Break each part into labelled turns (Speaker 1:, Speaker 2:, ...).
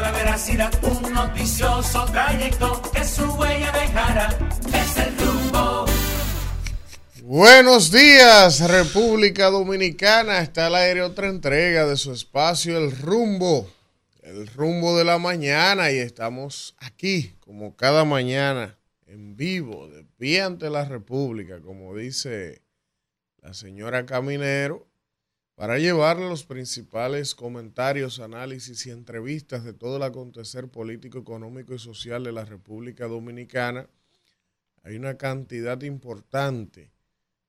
Speaker 1: la un noticioso trayecto que su huella dejará. Es el rumbo.
Speaker 2: Buenos días, República Dominicana. Está al aire otra entrega de su espacio, El Rumbo. El rumbo de la mañana y estamos aquí, como cada mañana, en vivo, de pie ante la República, como dice la señora Caminero, para llevarle los principales comentarios, análisis y entrevistas de todo el acontecer político, económico y social de la República Dominicana. Hay una cantidad importante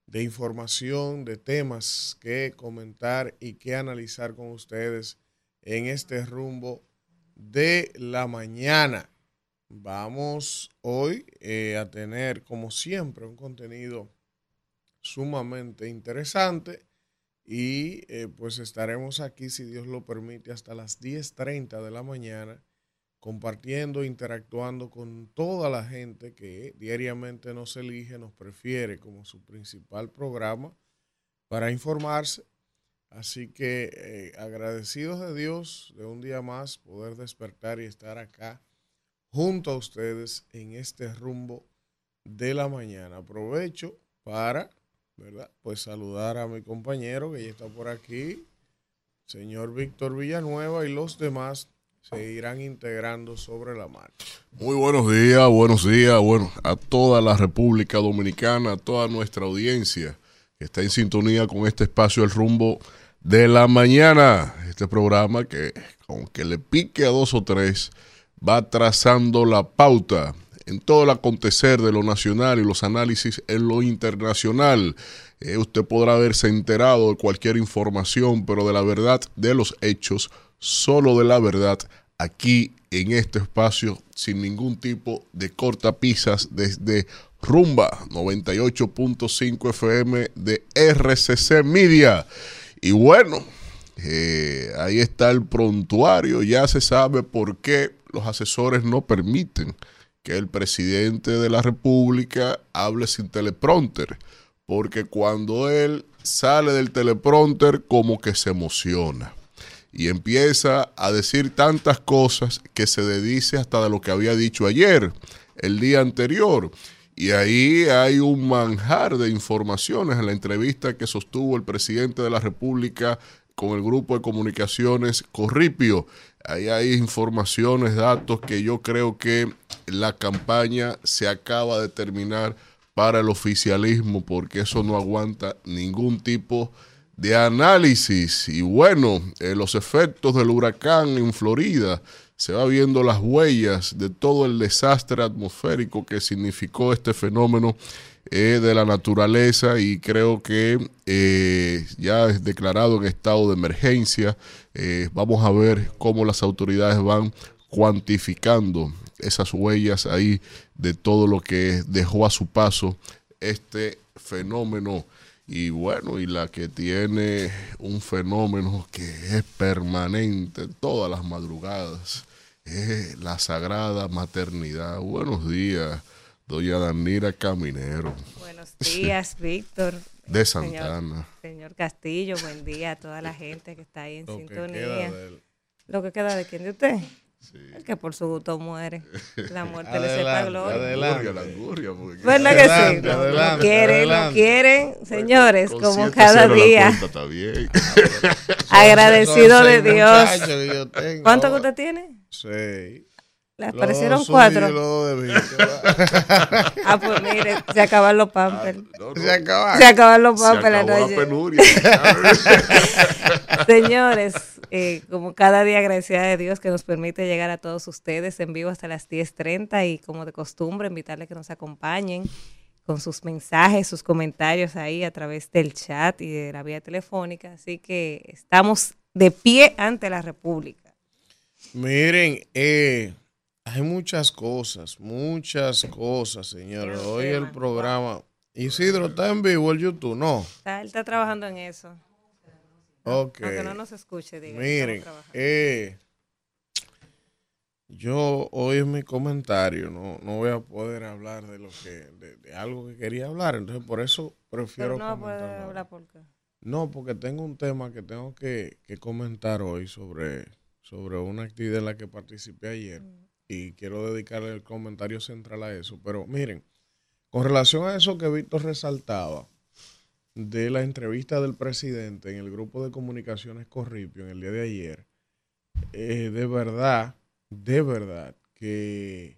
Speaker 2: de información, de temas que comentar y que analizar con ustedes en este rumbo de la mañana. Vamos hoy eh, a tener, como siempre, un contenido sumamente interesante y eh, pues estaremos aquí, si Dios lo permite, hasta las 10.30 de la mañana, compartiendo, interactuando con toda la gente que diariamente nos elige, nos prefiere como su principal programa para informarse. Así que eh, agradecidos de Dios de un día más poder despertar y estar acá junto a ustedes en este rumbo de la mañana. Aprovecho para ¿verdad? Pues saludar a mi compañero que ya está por aquí, señor Víctor Villanueva y los demás se irán integrando sobre la marcha.
Speaker 3: Muy buenos días, buenos días, bueno, a toda la República Dominicana, a toda nuestra audiencia que está en sintonía con este espacio El Rumbo de la Mañana. Este programa que, aunque le pique a dos o tres, va trazando la pauta en todo el acontecer de lo nacional y los análisis en lo internacional. Eh, usted podrá haberse enterado de cualquier información, pero de la verdad de los hechos, solo de la verdad, aquí en este espacio, sin ningún tipo de cortapisas, desde Rumba 98.5 FM de RCC Media. Y bueno, eh, ahí está el prontuario, ya se sabe por qué los asesores no permiten que el presidente de la República hable sin teleprompter, porque cuando él sale del teleprompter como que se emociona y empieza a decir tantas cosas que se dedice hasta de lo que había dicho ayer, el día anterior. Y ahí hay un manjar de informaciones en la entrevista que sostuvo el presidente de la República con el grupo de comunicaciones Corripio. Ahí hay informaciones, datos que yo creo que la campaña se acaba de terminar para el oficialismo porque eso no aguanta ningún tipo de análisis. Y bueno, eh, los efectos del huracán en Florida, se va viendo las huellas de todo el desastre atmosférico que significó este fenómeno eh, de la naturaleza y creo que eh, ya es declarado en estado de emergencia. Vamos a ver cómo las autoridades van cuantificando esas huellas ahí de todo lo que dejó a su paso este fenómeno. Y bueno, y la que tiene un fenómeno que es permanente todas las madrugadas, es la sagrada maternidad. Buenos días, doña Danira Caminero.
Speaker 4: Buenos días, Víctor.
Speaker 3: De Santana.
Speaker 4: Señor, Castillo, buen día a toda la gente que está ahí en sintonía. Lo que queda de quién de usted. El que por su gusto muere. La muerte le sepa gloria.
Speaker 3: Adelante. La angurria,
Speaker 4: ¿Verdad que sí? lo quieren, lo quieren, señores, como cada día.
Speaker 3: bien.
Speaker 4: Agradecido de Dios. ¿Cuánto que usted tiene?
Speaker 2: Sí.
Speaker 4: Le aparecieron cuatro. ah, pues mire, se acaban los pampers.
Speaker 2: Ah, se acaban.
Speaker 4: Se acaban los pampers
Speaker 3: la
Speaker 4: noche.
Speaker 3: penuria.
Speaker 4: Señores, eh, como cada día, agradecida de Dios que nos permite llegar a todos ustedes en vivo hasta las 10.30 y como de costumbre, invitarles que nos acompañen con sus mensajes, sus comentarios ahí a través del chat y de la vía telefónica. Así que estamos de pie ante la República.
Speaker 2: Miren, eh, hay muchas cosas, muchas cosas, señores. Hoy el programa. Isidro está en vivo el YouTube, no.
Speaker 4: Está, él está trabajando en eso.
Speaker 2: Ok.
Speaker 4: Aunque no nos escuche, diga.
Speaker 2: Miren, eh, yo hoy en mi comentario no, no voy a poder hablar de lo que de, algo que quería hablar, entonces por eso prefiero.
Speaker 4: Pero no poder hablar por qué.
Speaker 2: No, porque tengo un tema que tengo que, que comentar hoy sobre sobre una actividad en la que participé ayer y quiero dedicarle el comentario central a eso. Pero miren, con relación a eso que Víctor resaltaba de la entrevista del presidente en el grupo de comunicaciones Corripio en el día de ayer, eh, de verdad, de verdad que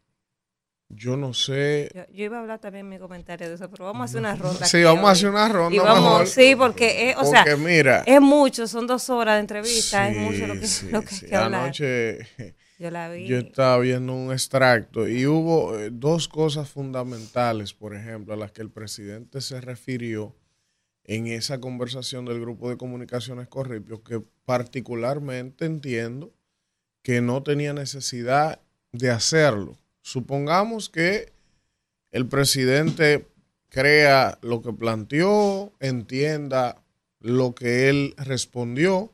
Speaker 2: yo no sé.
Speaker 4: Yo, yo iba a hablar también en mi comentario de eso, pero vamos a hacer una ronda.
Speaker 2: Sí, vamos a hacer una ronda.
Speaker 4: Y vamos,
Speaker 2: mejor.
Speaker 4: sí, porque, es, o sea,
Speaker 2: mira,
Speaker 4: es mucho, son dos horas de entrevista, es mucho lo que,
Speaker 2: sí,
Speaker 4: lo que hay
Speaker 2: sí.
Speaker 4: que hablar. Yo la vi.
Speaker 2: yo estaba viendo un extracto y hubo eh, dos cosas fundamentales, por ejemplo, a las que el presidente se refirió en esa conversación del grupo de comunicaciones Corripio, que particularmente entiendo que no tenía necesidad de hacerlo. Supongamos que el presidente crea lo que planteó, entienda lo que él respondió,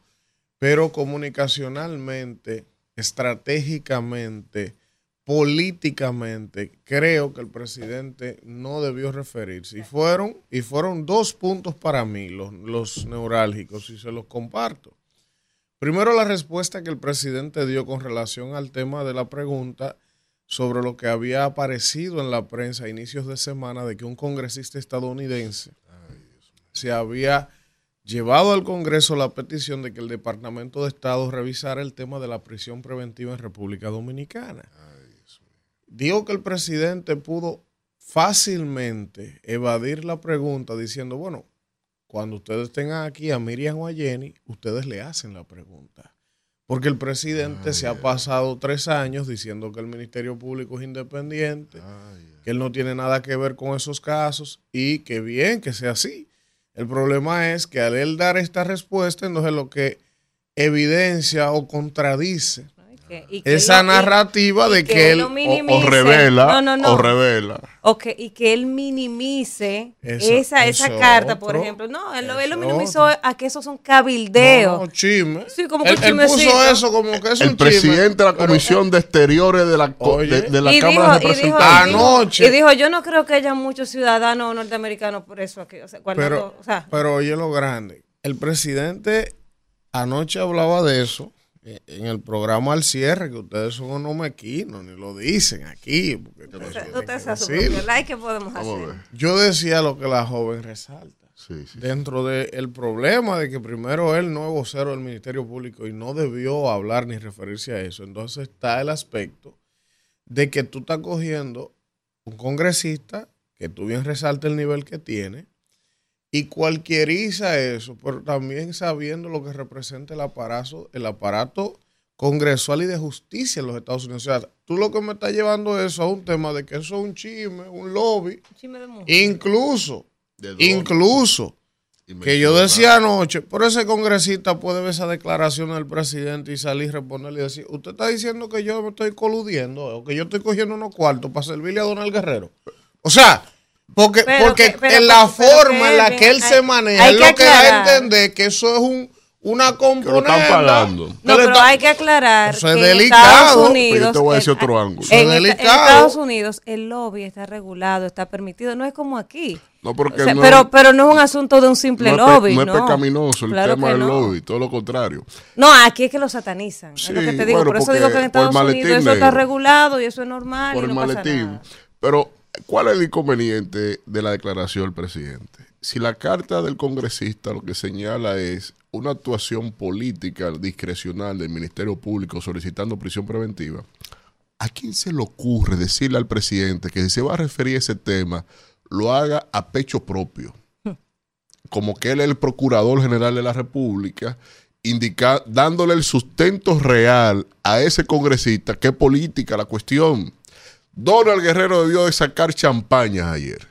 Speaker 2: pero comunicacionalmente, estratégicamente, políticamente, creo que el presidente no debió referirse. Y fueron, y fueron dos puntos para mí, los, los neurálgicos, y se los comparto. Primero, la respuesta que el presidente dio con relación al tema de la pregunta sobre lo que había aparecido en la prensa a inicios de semana de que un congresista estadounidense se había llevado al Congreso la petición de que el Departamento de Estado revisara el tema de la prisión preventiva en República Dominicana. Digo que el presidente pudo fácilmente evadir la pregunta diciendo, bueno, cuando ustedes tengan aquí a Miriam o a Jenny, ustedes le hacen la pregunta. Porque el presidente se ha pasado tres años diciendo que el Ministerio Público es independiente, que él no tiene nada que ver con esos casos y que bien que sea así. El problema es que al él dar esta respuesta, entonces lo que evidencia o contradice esa
Speaker 4: él y-
Speaker 2: narrativa de
Speaker 4: y
Speaker 2: que él
Speaker 4: lo
Speaker 3: O, o revela,
Speaker 4: No, no, no.
Speaker 3: o revela.
Speaker 4: O que- y que él minimice
Speaker 2: Eso-
Speaker 4: esa, esa carta, por ejemplo. No, él, lo- él minimizó a que esos son cabildeos.
Speaker 2: No, chisme.
Speaker 4: Sí, como que
Speaker 2: él, él puso eso como que es
Speaker 3: El
Speaker 2: un chisme,
Speaker 3: presidente de la
Speaker 2: pero-
Speaker 3: Comisión de Exteriores de la,
Speaker 2: Oye.
Speaker 3: de, de la Cámara
Speaker 4: dijo,
Speaker 3: de
Speaker 4: y dijo,
Speaker 3: Representantes.
Speaker 4: y dijo-
Speaker 2: Anoche.
Speaker 4: y dijo, yo no creo que haya muchos ciudadanos norteamericanos por eso aquí. O sea, guardando,
Speaker 2: Pero,
Speaker 4: o sea,
Speaker 2: pero oye lo grande. El presidente anoche hablaba de eso en el programa al cierre, que ustedes son unos mequinos, ni lo dicen aquí. porque
Speaker 4: usted-
Speaker 2: tienen
Speaker 4: usted
Speaker 2: que
Speaker 4: se hace su
Speaker 2: decirlo.
Speaker 4: propio like, ¿qué podemos hacer?
Speaker 2: Yo decía lo que la joven resalta.
Speaker 3: Sí, sí.
Speaker 2: Dentro del problema de que primero él no es vocero del Ministerio Público y no debió hablar ni referirse a eso, entonces está el aspecto de que tú estás cogiendo un congresista que tú bien resalta el nivel que tiene y cualquieriza eso, pero también sabiendo lo que representa el aparato, el aparato congresual y de justicia en los Estados Unidos. O sea, tú lo que me estás llevando eso a un tema de que eso es un chisme, un lobby,
Speaker 4: Chisme de mujer.
Speaker 2: incluso, incluso que yo decía anoche, por ese congresista puede ver esa declaración del presidente y salir y responderle y decir, usted está diciendo que yo me estoy coludiendo o que yo estoy cogiendo unos cuartos para servirle a Donald Guerrero. O sea, porque,
Speaker 4: Pero
Speaker 2: porque
Speaker 4: que- pero
Speaker 2: en la
Speaker 4: pero
Speaker 2: forma en la que él
Speaker 4: hay-
Speaker 2: se maneja,
Speaker 4: hay
Speaker 2: es
Speaker 4: que
Speaker 2: lo que da a entender que eso es un, una
Speaker 3: Que lo
Speaker 2: componente.
Speaker 3: están pagando.
Speaker 4: No, pero hay que aclarar
Speaker 2: Eso es
Speaker 4: que
Speaker 2: delicado.
Speaker 4: en
Speaker 3: Pero
Speaker 4: Unidos,
Speaker 3: yo te voy a decir
Speaker 4: en-
Speaker 3: otro ángulo.
Speaker 2: Eso es
Speaker 4: en, en. Estados Unidos el lobby está regulado, está permitido, no es como aquí.
Speaker 3: No, porque
Speaker 4: O sea,
Speaker 3: no,
Speaker 4: pero, pero no es un asunto de un simple
Speaker 3: no es pe-
Speaker 4: lobby,
Speaker 3: no
Speaker 4: ¿no?
Speaker 3: es pecaminoso el
Speaker 4: Claro
Speaker 3: tema del
Speaker 4: no.
Speaker 3: lobby, todo lo contrario.
Speaker 4: No, aquí es que lo satanizan.
Speaker 3: Sí,
Speaker 4: es lo que te digo.
Speaker 3: bueno,
Speaker 4: por eso
Speaker 3: porque
Speaker 4: digo que en Estados Unidos eso está regulado y eso es normal
Speaker 3: por
Speaker 4: y
Speaker 3: el
Speaker 4: no pasa
Speaker 3: maletín.
Speaker 4: nada.
Speaker 3: Pero, ¿cuál es el inconveniente de la declaración del presidente? Si la carta del congresista lo que señala es una actuación política discrecional del Ministerio Público solicitando prisión preventiva, ¿a quién se le ocurre decirle al presidente que si se va a referir a ese tema, lo haga a pecho propio? Como que él es el procurador general de la República, dándole el sustento real a ese congresista, es política la cuestión. Donald Guerrero debió de sacar champaña ayer.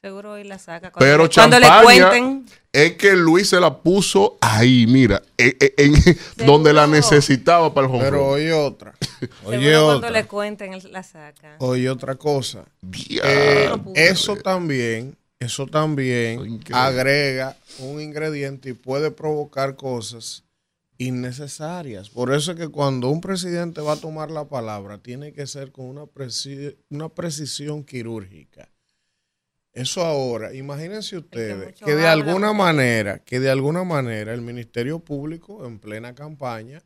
Speaker 4: Seguro hoy la saca. Cuando,
Speaker 3: Pero
Speaker 4: le, cuando le
Speaker 3: champaña
Speaker 4: cuenten.
Speaker 3: es que Luis se la puso ahí, mira, en, en- donde la necesitaba para el home
Speaker 2: Pero oye otra. Oye
Speaker 4: seguro cuando
Speaker 2: otra.
Speaker 4: le cuenten él la saca.
Speaker 2: Oye otra cosa. Eh, eso también, eso también
Speaker 3: Increíble.
Speaker 2: agrega un ingrediente y puede provocar cosas innecesarias. Por eso es que cuando un presidente va a tomar la palabra, tiene que ser con una, preci- una precisión quirúrgica. Eso ahora, imagínense ustedes
Speaker 4: mucho
Speaker 2: que de
Speaker 4: habla,
Speaker 2: alguna manera, que de alguna manera el Ministerio Público en plena campaña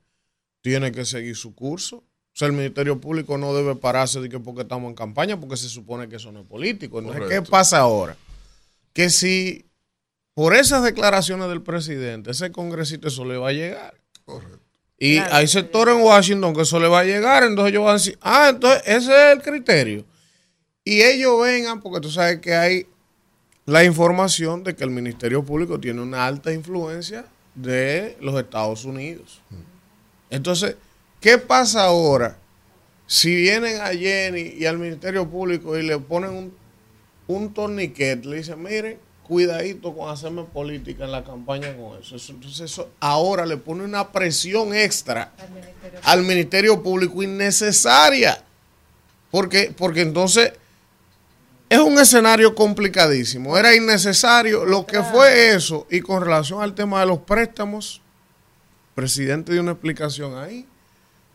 Speaker 2: tiene que seguir su curso. O sea, el Ministerio Público no debe pararse de que porque estamos en campaña, porque se supone que eso no es político. Entonces, ¿qué pasa ahora? Que si por esas declaraciones del presidente, ese congresito eso le va a llegar. Y
Speaker 4: Claro,
Speaker 2: hay sectores en Washington que eso le va a llegar, entonces ellos van a decir, ah, entonces ese es el criterio. Y ellos vengan, porque tú sabes que hay la información de que el Ministerio Público tiene una alta influencia de los Estados Unidos. Entonces, ¿qué pasa ahora si vienen a Jenny y al Ministerio Público y le ponen un, un torniquete, le dicen, miren, cuidadito con hacerme política en la campaña con eso. Eso- Entonces, eso ahora le pone una presión extra al Ministerio Público innecesaria. Porque, porque entonces es un escenario complicadísimo. Era innecesario lo que fue eso. Y con relación al tema de los préstamos, presidente dio una explicación ahí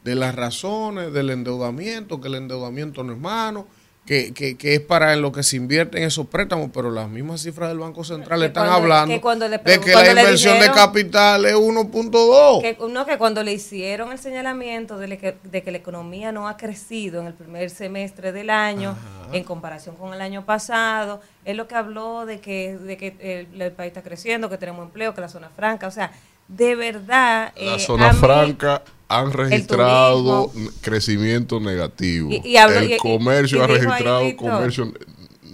Speaker 2: de las razones del endeudamiento, que el endeudamiento no es malo, que, que, que es para lo que se invierte en esos préstamos, pero las mismas cifras del Banco Central
Speaker 4: Que
Speaker 2: están
Speaker 4: cuando-
Speaker 2: hablando
Speaker 4: que cuando le
Speaker 2: de que la inversión de capital es 1.2.
Speaker 4: Que, no, que cuando le hicieron el señalamiento de, le- que, de que la economía no ha crecido en el primer semestre del año en comparación con el año pasado, es lo que habló de que, de que el, el país está creciendo, que tenemos empleo, que la zona franca, o sea, de verdad...
Speaker 3: La
Speaker 4: eh,
Speaker 3: zona franca han registrado crecimiento negativo.
Speaker 4: Y- y habló-
Speaker 3: el comercio
Speaker 4: y
Speaker 3: ha registrado comercio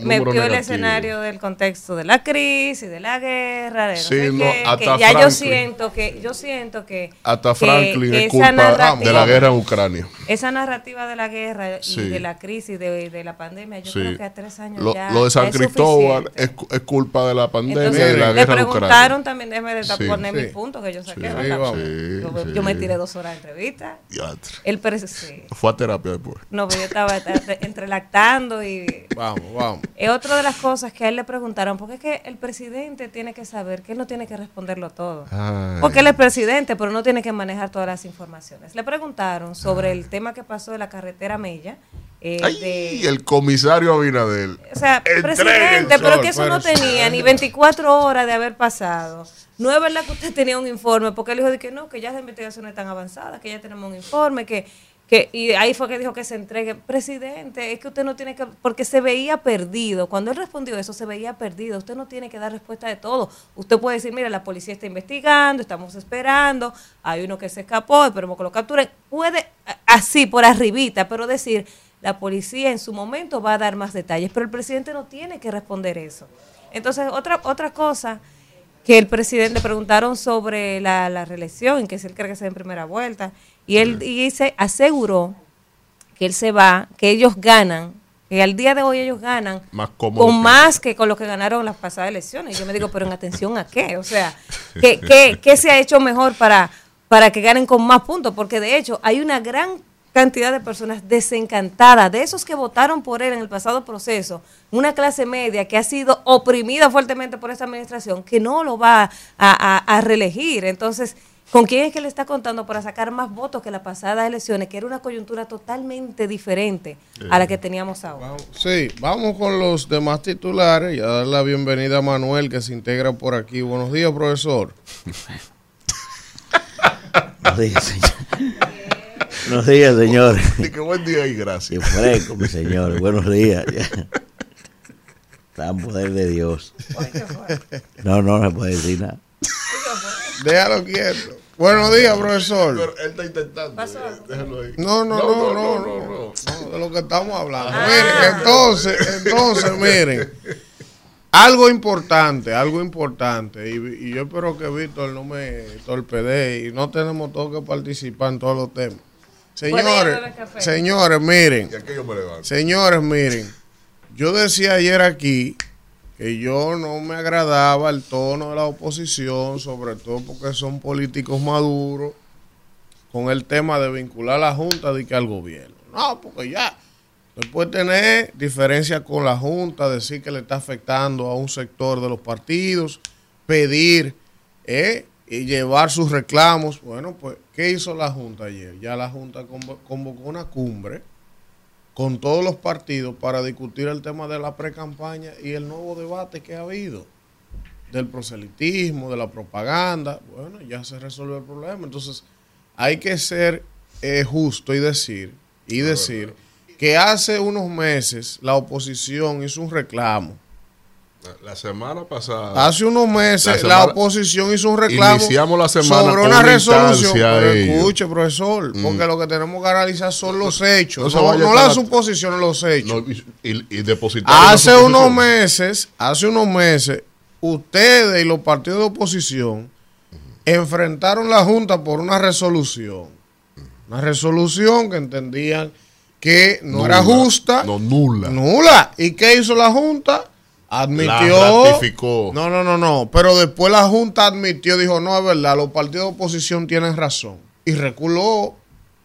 Speaker 4: metió
Speaker 3: número
Speaker 4: el escenario del contexto de la crisis, de la guerra, de no
Speaker 3: Sí,
Speaker 4: sé
Speaker 3: no,
Speaker 4: qué,
Speaker 3: hasta
Speaker 4: que ya yo siento que yo siento que
Speaker 3: Hasta
Speaker 4: que
Speaker 3: Franklin es culpa de
Speaker 4: narrativa-
Speaker 3: la guerra en Ucrania.
Speaker 4: Esa narrativa de la guerra y
Speaker 3: Sí.
Speaker 4: de la crisis, de, de la pandemia, yo
Speaker 3: Sí.
Speaker 4: creo que a tres años
Speaker 3: Lo,
Speaker 4: ya
Speaker 3: lo de San
Speaker 4: es
Speaker 3: Cristóbal es, es culpa de la pandemia
Speaker 4: Entonces,
Speaker 3: y de la
Speaker 4: le
Speaker 3: guerra en Ucrania.
Speaker 4: preguntaron también, déjeme de
Speaker 3: Sí.
Speaker 4: poner
Speaker 2: Sí.
Speaker 4: mi punto que yo saqué. Yo,
Speaker 3: sí.
Speaker 4: yo me tiré dos horas de entrevista. El.
Speaker 3: Fue a terapia después.
Speaker 4: No, pero yo estaba entre- entrelactando y
Speaker 2: Vamos, vamos.
Speaker 4: Es otra de las cosas que a él le preguntaron, porque es que el presidente tiene que saber que él no tiene que responderlo todo.
Speaker 3: Ay.
Speaker 4: Porque él es presidente, pero no tiene que manejar todas las informaciones. Le preguntaron sobre el tema que pasó de la carretera Mella. eh,
Speaker 3: Ay,
Speaker 4: de-
Speaker 3: el comisario Abinadel.
Speaker 4: o sea,
Speaker 3: Entreguen,
Speaker 4: presidente, pero que eso no tenía ni 24 horas de haber pasado. No es verdad que usted tenía un informe, porque él dijo de que no, que ya las investigaciones están avanzadas, que ya tenemos un informe, que, que y ahí fue que dijo que se entregue. Presidente, es que usted no tiene que, porque se veía perdido. Cuando él respondió eso, se veía perdido. Usted no tiene que dar respuesta de todo. Usted puede decir, mira, la policía está investigando, estamos esperando, hay uno que se escapó, esperemos que lo capturen. Puede así, por arribita, pero decir, la policía en su momento va a dar más detalles, pero el presidente no tiene que responder eso. Entonces, otra, otra cosa que el presidente le preguntaron sobre la, la reelección, que él cree que sea en primera vuelta, y él y se aseguró que él se va, que ellos ganan, que al día de hoy ellos ganan
Speaker 3: Más cómodo
Speaker 4: con
Speaker 3: que-
Speaker 4: más que con lo que ganaron las pasadas elecciones. Y yo me digo, pero en atención a qué? O sea, ¿qué, qué, qué se ha hecho mejor para, para que ganen con más puntos? Porque de hecho hay una gran cantidad de personas desencantadas, de esos que votaron por él en el pasado proceso, una clase media que ha sido oprimida fuertemente por esta administración, que no lo va a, a- a reelegir. Entonces, ¿con quién es que le está contando para sacar más votos que las pasadas elecciones, que era una coyuntura totalmente diferente a la que teníamos ahora?
Speaker 2: Sí, vamos con los demás titulares y a dar la bienvenida a Manuel que se integra por aquí. Buenos días, profesor.
Speaker 5: Buenos días, señor. Buenos días, señor.
Speaker 3: Que buen día y
Speaker 5: Qué
Speaker 3: gracias.
Speaker 5: fresco, mi señor. Buenos días. Está en poder de Dios. No, no, no se puede decir nada.
Speaker 2: Déjalo quieto. Buenos días, profesor.
Speaker 3: Pero él está intentando. Déjalo ahí.
Speaker 2: No, no, no, no, no, no, de lo que estamos hablando. Miren, entonces, entonces, miren, algo importante, algo importante, y, y yo espero que Víctor no me torpedee y no tenemos todos que participar en todos los temas. Señores, señores, miren,
Speaker 3: Y aquí yo me levanto.
Speaker 2: Señores, miren, yo decía ayer aquí que yo no me agradaba el tono de la oposición, sobre todo porque son políticos maduros, con el tema de vincular a la Junta de que al gobierno. No, porque ya, después tener diferencias con la Junta, decir que le está afectando a un sector de los partidos, pedir eh, y llevar sus reclamos. Bueno, pues, ¿qué hizo la Junta ayer? Ya la Junta convo- convocó una cumbre con todos los partidos para discutir el tema de la pre-campaña y el nuevo debate que ha habido del proselitismo, de la propaganda. Bueno, ya se resolvió el problema. Entonces, hay que ser eh, justo y decir, y decir que hace unos meses la oposición hizo un reclamo.
Speaker 3: La semana pasada.
Speaker 2: Hace unos meses
Speaker 3: La
Speaker 2: oposición hizo un reclamo
Speaker 3: Iniciamos la semana
Speaker 2: sobre una resolución. Pero escuche, profesor, porque lo que tenemos que analizar son los hechos,
Speaker 3: no
Speaker 2: no, no las suposiciones, los hechos.
Speaker 3: No, y, y- depositar
Speaker 2: Hace unos meses, hace unos meses, ustedes y los partidos de oposición enfrentaron la Junta por una resolución. Una resolución que entendían que no era justa.
Speaker 3: No, nula.
Speaker 2: Nula. ¿Y qué hizo la Junta? Admitió.
Speaker 3: La ratificó.
Speaker 2: No, no, no, no. Pero después la Junta admitió, dijo, no, es verdad, los partidos de oposición tienen razón. Y reculó.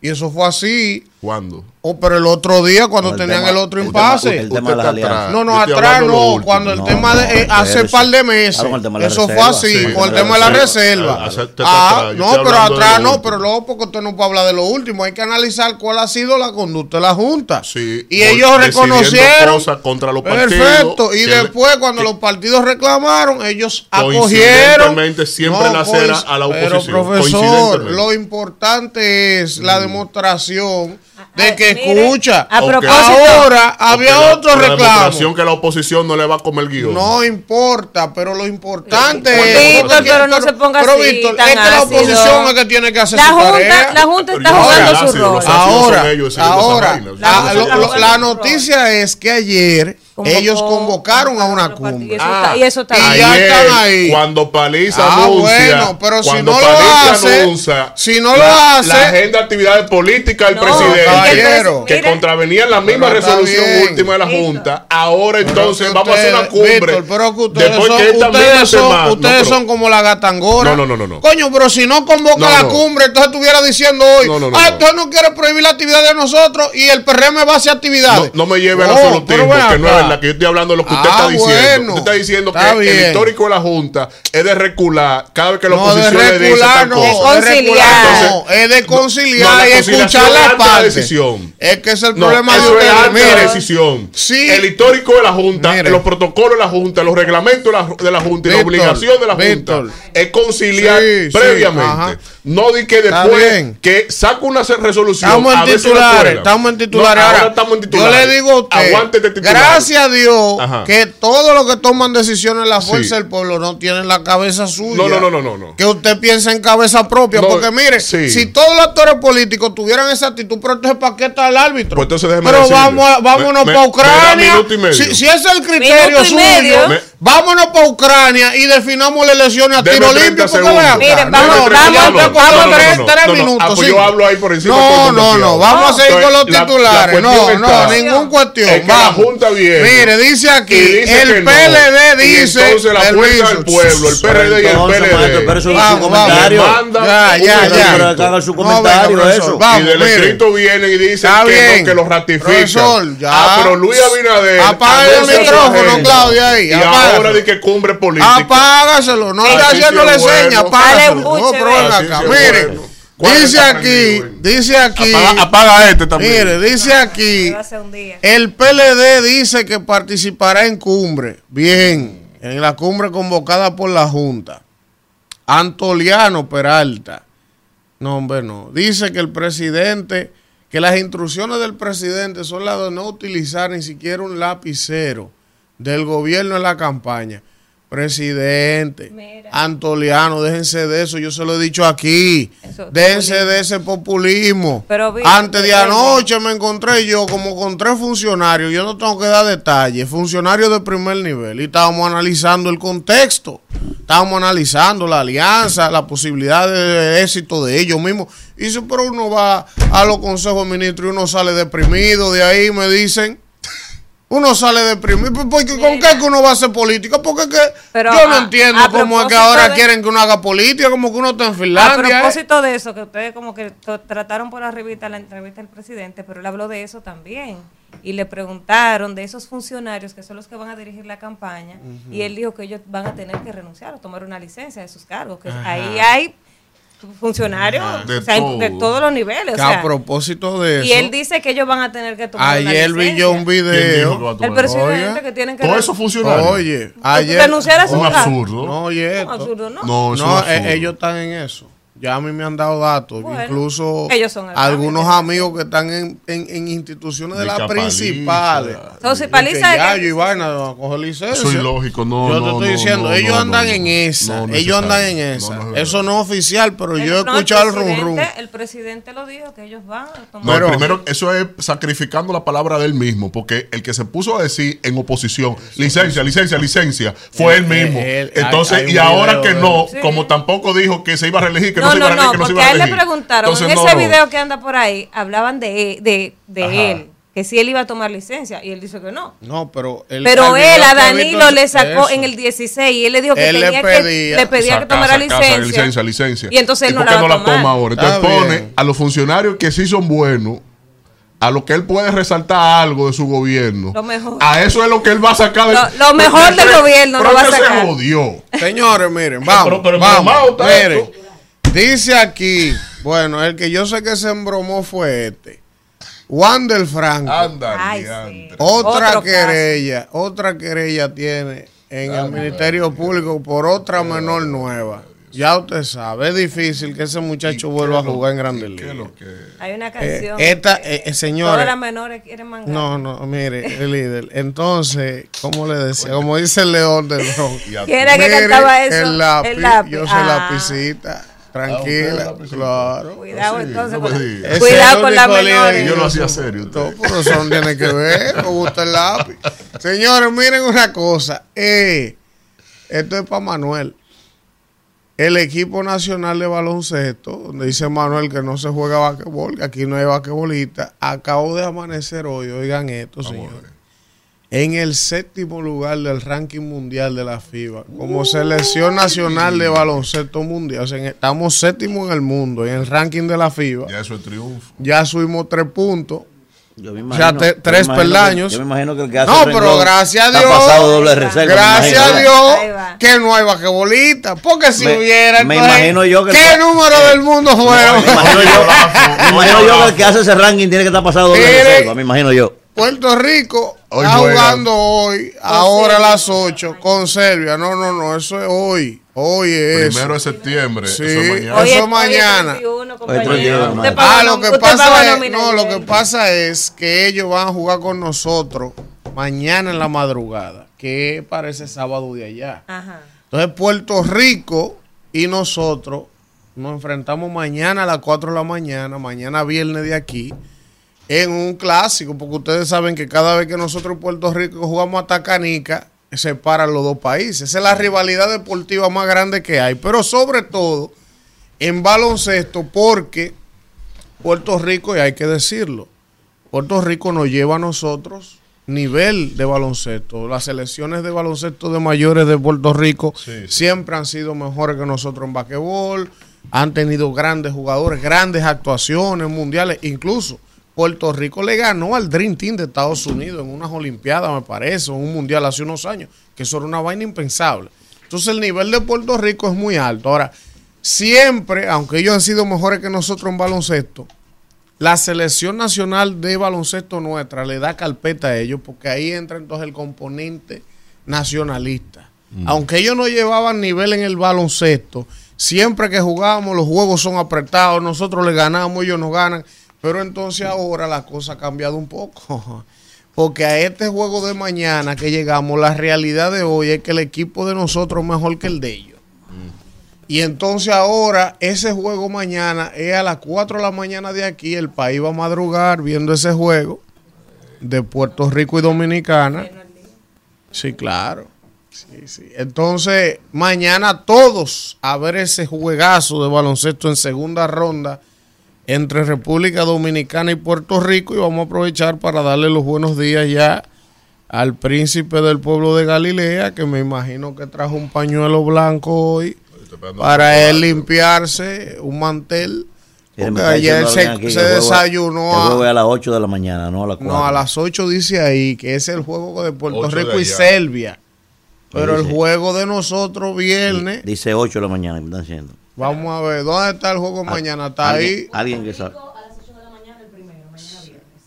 Speaker 2: Y eso fue así.
Speaker 3: ¿Cuándo?
Speaker 2: O pero el otro día cuando
Speaker 5: el
Speaker 2: tenían
Speaker 5: tema-
Speaker 2: el otro
Speaker 5: el
Speaker 2: impasse.
Speaker 5: tema- el tema de
Speaker 3: atrás.
Speaker 2: No, no, atrás no, cuando el
Speaker 5: No,
Speaker 2: tema
Speaker 5: no,
Speaker 2: de eh, hace
Speaker 5: espérese.
Speaker 2: par de meses.
Speaker 5: Claro, con el tema de la
Speaker 2: eso fue
Speaker 5: reserva.
Speaker 2: así,
Speaker 5: Sí,
Speaker 2: con el tema de la reserva.
Speaker 3: Ah, está
Speaker 2: Ah.
Speaker 3: Yo
Speaker 2: no, pero atrás no, pero luego porque usted no puede hablar de lo último, hay que analizar cuál ha sido la conducta de la Junta.
Speaker 3: Sí,
Speaker 2: y ellos reconocieron.
Speaker 3: cosas contra los partidos
Speaker 2: Perfecto, y después cuando los partidos reclamaron, ellos acogieron.
Speaker 3: Siempre la cera
Speaker 2: coinc-
Speaker 3: a la
Speaker 2: Pero
Speaker 3: oposición,
Speaker 2: profesor,
Speaker 3: coincidentemente.
Speaker 2: lo importante es la demostración de que
Speaker 4: mire,
Speaker 2: escucha.
Speaker 4: a propósito,
Speaker 2: Ahora había
Speaker 3: la-
Speaker 2: otro
Speaker 3: la
Speaker 2: reclamo.
Speaker 3: demostración que la oposición no le va a comer guion.
Speaker 2: No importa, pero lo importante
Speaker 3: Víctor,
Speaker 2: es.
Speaker 3: Víctor,
Speaker 4: pero no se ponga
Speaker 2: pero,
Speaker 4: así,
Speaker 2: Víctor,
Speaker 4: tan
Speaker 2: es que la oposición es que tiene que hacer
Speaker 4: la
Speaker 2: su
Speaker 4: junta,
Speaker 2: tarea.
Speaker 4: la junta
Speaker 3: Pero
Speaker 4: está
Speaker 3: soy
Speaker 4: jugando su
Speaker 3: ácido,
Speaker 4: rol.
Speaker 2: Ahora, ahora,
Speaker 3: vainas.
Speaker 4: La junta
Speaker 2: lo-
Speaker 4: está
Speaker 2: lo-
Speaker 4: jugando
Speaker 2: la
Speaker 4: su rol.
Speaker 2: noticia es que ayer
Speaker 4: Convocó-
Speaker 2: ellos convocaron a una cumbre.
Speaker 4: Y eso está, y eso está
Speaker 2: Y ya
Speaker 3: Ayer,
Speaker 2: están ahí.
Speaker 3: Cuando Paliza
Speaker 2: Ah,
Speaker 3: anuncia,
Speaker 2: bueno, pero si no lo hace,
Speaker 3: anuncia
Speaker 2: si no lo
Speaker 3: la,
Speaker 2: hace-
Speaker 3: la agenda de actividades políticas del
Speaker 4: No,
Speaker 3: presidente,
Speaker 2: caballero.
Speaker 3: que
Speaker 4: Mire,
Speaker 3: contravenían la misma resolución
Speaker 2: bien.
Speaker 3: última de la. Junta, ahora entonces vamos a hacer una cumbre.
Speaker 2: Víctor, pero que ustedes
Speaker 3: después
Speaker 2: son,
Speaker 3: que esta misma
Speaker 2: ustedes son,
Speaker 3: semana- no,
Speaker 2: ustedes
Speaker 3: pero-
Speaker 2: son como la gatangora.
Speaker 3: No, no, no, no.
Speaker 2: Coño, pero si no convoca
Speaker 3: No,
Speaker 2: la cumbre, entonces estuviera diciendo hoy,
Speaker 3: No, no, no,
Speaker 2: ah, entonces no quiere prohibir la actividad de nosotros y el PRM va a hacer actividades.
Speaker 3: no me lleve
Speaker 2: No,
Speaker 3: al absolutismo, que no es verdad, que yo estoy hablando de lo que usted
Speaker 2: Ah,
Speaker 3: está diciendo.
Speaker 2: bueno.
Speaker 3: usted está diciendo
Speaker 2: Está
Speaker 3: que
Speaker 2: bien.
Speaker 3: el histórico de la Junta es de recular cada vez que la
Speaker 2: No, de
Speaker 3: oposición le dice
Speaker 2: recular
Speaker 3: tal
Speaker 2: no,
Speaker 3: cosa.
Speaker 4: De
Speaker 2: de recular
Speaker 4: conciliar.
Speaker 2: no, es de
Speaker 3: No,
Speaker 2: conciliar
Speaker 3: la
Speaker 2: y escuchar
Speaker 3: la
Speaker 2: partes.
Speaker 3: decisión.
Speaker 2: Es que es el
Speaker 3: No,
Speaker 2: problema de ustedes.
Speaker 3: la
Speaker 2: Mire,
Speaker 3: decisión.
Speaker 2: Sí.
Speaker 3: El histórico de la Junta,
Speaker 2: Mire.
Speaker 3: los protocolos de la Junta, los reglamentos de la, de la Junta y la
Speaker 2: Víctor,
Speaker 3: obligación de la Junta
Speaker 2: Víctor.
Speaker 3: es conciliar
Speaker 2: Sí, sí,
Speaker 3: previamente.
Speaker 2: ajá.
Speaker 3: no di que después que saca una resolución.
Speaker 2: Estamos en
Speaker 3: la
Speaker 2: titulares,
Speaker 3: cuelan.
Speaker 2: estamos en
Speaker 3: No,
Speaker 2: titulares.
Speaker 3: ahora
Speaker 2: Ahora,
Speaker 3: estamos en
Speaker 2: yo le digo a usted,
Speaker 3: Aguántete titulares.
Speaker 2: gracias a Dios
Speaker 3: Ajá.
Speaker 2: que todos los que toman decisiones en la fuerza
Speaker 3: Sí.
Speaker 2: del pueblo no tienen la cabeza suya.
Speaker 3: No, no, no, no, no, no.
Speaker 2: Que usted piensa en cabeza propia.
Speaker 3: No,
Speaker 2: porque mire,
Speaker 3: sí.
Speaker 2: si todos los actores políticos tuvieran esa actitud, pero entonces ¿para qué está el árbitro?
Speaker 3: Pues entonces déjeme
Speaker 2: pero
Speaker 3: decirle.
Speaker 2: vamos a- vámonos
Speaker 3: Me-
Speaker 2: para
Speaker 3: me da
Speaker 2: Ucrania.
Speaker 3: minuto y medio.
Speaker 2: Si, si ese es el criterio suyo,
Speaker 4: medio.
Speaker 3: Me-
Speaker 2: vámonos para Ucrania y definamos las elecciones a
Speaker 3: Deme
Speaker 2: tiro
Speaker 3: 30
Speaker 2: limpio.
Speaker 4: Miren, vamos- vamos- vamos- vamos-
Speaker 2: tres- minutos.
Speaker 3: Yo hablo ahí por encima, todo el
Speaker 2: No, no, no. Vamos a seguir con los
Speaker 3: la- la
Speaker 2: titulares. No,
Speaker 3: está-
Speaker 2: no, ningún cuestión.
Speaker 3: Es que la
Speaker 2: Vamos.
Speaker 3: Junta viene
Speaker 2: Mire, dice aquí, el. PLD
Speaker 3: Y
Speaker 2: dice.
Speaker 3: entonces la fuerza
Speaker 2: permiso.
Speaker 3: del pueblo, el PRD y el PLD.
Speaker 5: pero eso es
Speaker 2: Vamos,
Speaker 5: su
Speaker 2: vamos.
Speaker 5: comentario.
Speaker 3: Manda
Speaker 2: Ya, ya, ya.
Speaker 5: Haga su comentario, eso.
Speaker 2: vamos,
Speaker 3: y del escrito vienen y dicen que, lo ratifican. Ah, pero Luis Abinader.
Speaker 2: Apaga el micrófono. Claudia, ahí.
Speaker 3: Ahora de que cumbre política.
Speaker 2: Apágaselo, no
Speaker 3: sí
Speaker 2: haciéndole
Speaker 3: bueno.
Speaker 2: señas, apágaselo. No, pero acá,
Speaker 3: sí es
Speaker 2: mire.
Speaker 3: bueno. ¿Cuál
Speaker 2: Dice aquí, dice aquí.
Speaker 3: Apaga, apaga este también.
Speaker 2: Mire, dice aquí.
Speaker 4: Día.
Speaker 2: El PLD dice que participará en cumbre. Bien, en la cumbre convocada por la Junta. Antoliano Peralta. No, hombre, no. Dice que el presidente, que las instrucciones del presidente son las de no utilizar ni siquiera un lapicero del gobierno en la campaña. Presidente,
Speaker 4: Mira.
Speaker 2: Antoliano, déjense de eso, yo se lo he dicho aquí.
Speaker 4: Eso es
Speaker 2: déjense
Speaker 4: populismo.
Speaker 2: de ese populismo.
Speaker 4: Pero,
Speaker 2: Antes de anoche me encontré yo como con tres funcionarios, yo no tengo que dar detalles, funcionarios de primer nivel, y estábamos analizando el contexto, estábamos analizando la alianza, la posibilidad de éxito de ellos mismos. Y si pero uno va a los consejos de ministros y uno sale deprimido, de ahí me dicen, uno sale deprimido, ¿Por- porque, ¿con qué que uno va a hacer política? Porque que
Speaker 4: Pero
Speaker 2: yo no
Speaker 4: a-
Speaker 2: entiendo
Speaker 4: a
Speaker 2: cómo es que ahora
Speaker 4: de-
Speaker 2: quieren que uno haga política, como que uno está en
Speaker 4: A
Speaker 2: Finlandia. ¿eh?
Speaker 4: propósito de eso, que ustedes como que trataron por arribita la entrevista del presidente, pero él habló de eso también. Y le preguntaron de esos funcionarios que son los que van a dirigir la campaña, y él dijo que ellos van a tener que renunciar o tomar una licencia de sus cargos, que ahí hay funcionarios
Speaker 3: De
Speaker 4: o sea,
Speaker 3: todo.
Speaker 4: de todos los niveles. o
Speaker 2: Que a
Speaker 4: sea,
Speaker 2: propósito de eso.
Speaker 4: y él dice que ellos van a tener que tomar una
Speaker 2: Ayer vi yo un
Speaker 4: licencia.
Speaker 3: ¿Quién dijo que va
Speaker 2: video.
Speaker 4: El presidente
Speaker 2: Oiga.
Speaker 4: que tienen que...
Speaker 3: Todo eso funcionario.
Speaker 2: Oye, ayer.
Speaker 4: renunciar a su
Speaker 3: Un absurdo.
Speaker 2: No, oye,
Speaker 4: No,
Speaker 2: esto.
Speaker 4: absurdo, ¿no?
Speaker 3: No,
Speaker 2: No,
Speaker 3: es absurdo.
Speaker 2: eh, ellos están en eso. Ya a mí me han dado datos,
Speaker 4: Bueno,
Speaker 2: incluso
Speaker 4: ellos son el
Speaker 2: algunos
Speaker 4: cambio.
Speaker 2: amigos que están en, en- en instituciones de,
Speaker 3: De
Speaker 2: las principales.
Speaker 4: Entonces, Paliza
Speaker 2: yo y vaina a coger licencia.
Speaker 3: Eso es ilógico, no.
Speaker 2: yo
Speaker 3: no,
Speaker 2: te estoy
Speaker 3: no,
Speaker 2: diciendo,
Speaker 3: no,
Speaker 2: ellos
Speaker 3: no,
Speaker 2: andan
Speaker 3: no,
Speaker 2: en
Speaker 3: no.
Speaker 2: esa,
Speaker 3: No,
Speaker 2: ellos andan en esa.
Speaker 3: No, no es
Speaker 2: Eso no es oficial, pero
Speaker 4: El-
Speaker 2: yo he
Speaker 4: no,
Speaker 2: escuchado el rum rum.
Speaker 4: El presidente lo dijo, que ellos van a tomar.
Speaker 3: No,
Speaker 2: Pero-
Speaker 3: primero, eso es sacrificando la palabra de él mismo, porque el que se puso a decir en oposición, licencia, licencia, licencia, fue él, mismo. Entonces, y ahora que no, como tampoco dijo que se iba a reelegir, que no,
Speaker 4: no, no, no, porque
Speaker 3: a
Speaker 4: él le preguntaron,
Speaker 3: Entonces,
Speaker 4: en ese
Speaker 3: no.
Speaker 4: video que anda por ahí, hablaban de, de, de él, que si él iba a tomar licencia, y él dice que no.
Speaker 2: No, pero él,
Speaker 4: Pero él a Danilo le sacó
Speaker 2: eso.
Speaker 4: en el 16 y él le dijo que
Speaker 2: Él le
Speaker 4: tenía que,
Speaker 2: pedía-
Speaker 4: le pedía que tomara
Speaker 3: saca, saca,
Speaker 4: licencia.
Speaker 3: licencia, licencia.
Speaker 4: Y entonces él no
Speaker 3: por
Speaker 4: la
Speaker 3: no la toma ahora? Entonces
Speaker 2: Está
Speaker 3: pone
Speaker 2: bien.
Speaker 3: a los funcionarios que sí son buenos, a lo que él puede resaltar algo de su gobierno.
Speaker 4: Lo mejor.
Speaker 3: A eso es lo que él va a sacar. de-
Speaker 4: Lo- lo mejor del gobierno
Speaker 3: pero
Speaker 4: lo va a sacar.
Speaker 3: se jodió.
Speaker 2: Señores, miren, vamos.
Speaker 3: Pero- pero
Speaker 2: vamos.
Speaker 3: está
Speaker 2: miren,
Speaker 3: esto.
Speaker 2: Dice aquí, bueno, el que yo sé que se embromó fue este. Wander Franco.
Speaker 3: Anda,
Speaker 4: Ay, sí.
Speaker 2: Otra
Speaker 4: Otro
Speaker 2: querella, otra querella tiene en el Ministerio Público por otra menor nueva. Ya usted sabe, es difícil que ese muchacho vuelva a jugar en Grandes
Speaker 3: ¿Qué es
Speaker 2: Ligas.
Speaker 4: Hay una
Speaker 2: Eh,
Speaker 4: canción.
Speaker 2: esta, eh, eh,
Speaker 4: Todas
Speaker 2: señores,
Speaker 4: las menores quieren mangar.
Speaker 2: no, no, mire, el líder. Entonces, ¿cómo le decía? Como dice el león del rock.
Speaker 4: ¿Quién era que cantaba eso?
Speaker 2: El lápiz,
Speaker 4: El lápiz.
Speaker 2: yo soy
Speaker 4: Ah.
Speaker 2: lapicita.
Speaker 3: Ah,
Speaker 2: Tranquila,
Speaker 3: lapicita.
Speaker 2: claro.
Speaker 4: Cuidado
Speaker 3: Sí,
Speaker 4: entonces
Speaker 3: no
Speaker 4: con, cuidado con
Speaker 2: líder
Speaker 4: menores.
Speaker 3: Yo lo hacía serio.
Speaker 2: No, pero eso no tiene que ver. Me gusta el lápiz. Señores, miren una cosa. Eh, esto es para Manuel. El equipo nacional de baloncesto, donde dice Manuel que no se juega basquetbol, que aquí no hay basquetbolista, acabo de amanecer hoy, oigan esto, señores. En el séptimo lugar del ranking mundial de la FIBA, como selección nacional de baloncesto mundial. O sea, estamos séptimo en el mundo, en el ranking de la FIBA.
Speaker 3: Ya eso es triunfo.
Speaker 2: Ya subimos tres puntos.
Speaker 5: Yo me
Speaker 2: O sea, te-
Speaker 5: yo me
Speaker 2: tres
Speaker 5: imagino que-
Speaker 2: peldaños.
Speaker 5: yo me imagino que el que hace
Speaker 2: No,
Speaker 5: el
Speaker 2: pero gracias a Dios.
Speaker 5: pasado doble reserva.
Speaker 2: Gracias
Speaker 5: imagino,
Speaker 2: a Dios que no hay basquetbolista. Porque si
Speaker 5: Me-
Speaker 2: hubiera,
Speaker 5: me imagino yo que-
Speaker 2: ¿qué número del mundo fueron?
Speaker 5: Me imagino yo, me imagino yo que el que hace ese ranking tiene que estar pasado doble reserva. Me imagino yo.
Speaker 2: Puerto Rico
Speaker 3: Hoy
Speaker 2: está
Speaker 3: juegan.
Speaker 2: jugando hoy, ahora a las 8, con Serbia. No, no, no, eso es hoy. Hoy es.
Speaker 3: Primero de septiembre.
Speaker 2: Sí.
Speaker 3: Eso es mañana.
Speaker 2: Oye, Eso
Speaker 4: es-
Speaker 2: mañana.
Speaker 4: 31,
Speaker 5: Hoy es
Speaker 4: compañero.
Speaker 5: 31,
Speaker 4: Usted
Speaker 5: madre.
Speaker 4: pagó
Speaker 2: Ah, lo que
Speaker 4: usted
Speaker 2: pasa es, no, lo que pasa es que ellos van a jugar con nosotros mañana en la madrugada, que parece sábado de allá.
Speaker 4: Ajá.
Speaker 2: Entonces Puerto Rico y nosotros nos enfrentamos mañana a las 4 de la mañana, mañana viernes de aquí, en un clásico, porque ustedes saben que cada vez que nosotros en Puerto Rico jugamos a Tacanica, se paran los dos países. Esa es la rivalidad deportiva más grande que hay, pero sobre todo en baloncesto, porque Puerto Rico, y hay que decirlo, Puerto Rico nos lleva a nosotros nivel de baloncesto. Las selecciones de baloncesto de mayores de Puerto Rico
Speaker 3: Sí, sí.
Speaker 2: siempre han sido mejores que nosotros en basquetbol, han tenido grandes jugadores, grandes actuaciones mundiales, incluso Puerto Rico le ganó al Dream Team de Estados Unidos en unas Olimpiadas, me parece, en un mundial hace unos años, que eso era una vaina impensable. Entonces el nivel de Puerto Rico es muy alto. Ahora, siempre, aunque ellos han sido mejores que nosotros en baloncesto, la selección nacional de baloncesto nuestra le da carpeta a ellos porque ahí entra entonces el componente nacionalista. Aunque ellos no llevaban nivel en el baloncesto, siempre que jugábamos los juegos son apretados, nosotros le ganamos, ellos nos ganan, pero entonces ahora la cosa ha cambiado un poco. Porque a este juego de mañana que llegamos, la realidad de hoy es que el equipo de nosotros es mejor que el de ellos. Y entonces ahora ese juego mañana es a las 4 de la mañana de aquí, el país va a madrugar viendo ese juego de Puerto Rico y Dominicana. Sí, claro. Sí, sí. Entonces, mañana todos a ver ese juegazo de baloncesto en segunda ronda entre República Dominicana y Puerto Rico y vamos a aprovechar para darle los buenos días ya al príncipe del pueblo de Galilea, que me imagino que trajo un pañuelo blanco hoy para él limpiarse un mantel. Porque ayer se,
Speaker 5: alguien aquí
Speaker 2: se
Speaker 5: que el juego-
Speaker 2: desayunó
Speaker 5: El juego es
Speaker 2: a,
Speaker 5: a las 8 de la mañana, no a las 4.
Speaker 2: no, a las 8 dice ahí que es el juego de Puerto
Speaker 3: de
Speaker 2: Rico y. Serbia. Pero el juego de nosotros viernes,
Speaker 5: Dice 8 de la mañana, me están diciendo.
Speaker 2: Vamos a ver, ¿dónde está el juego mañana? Está
Speaker 5: alguien,
Speaker 2: ahí.
Speaker 5: Alguien que sabe.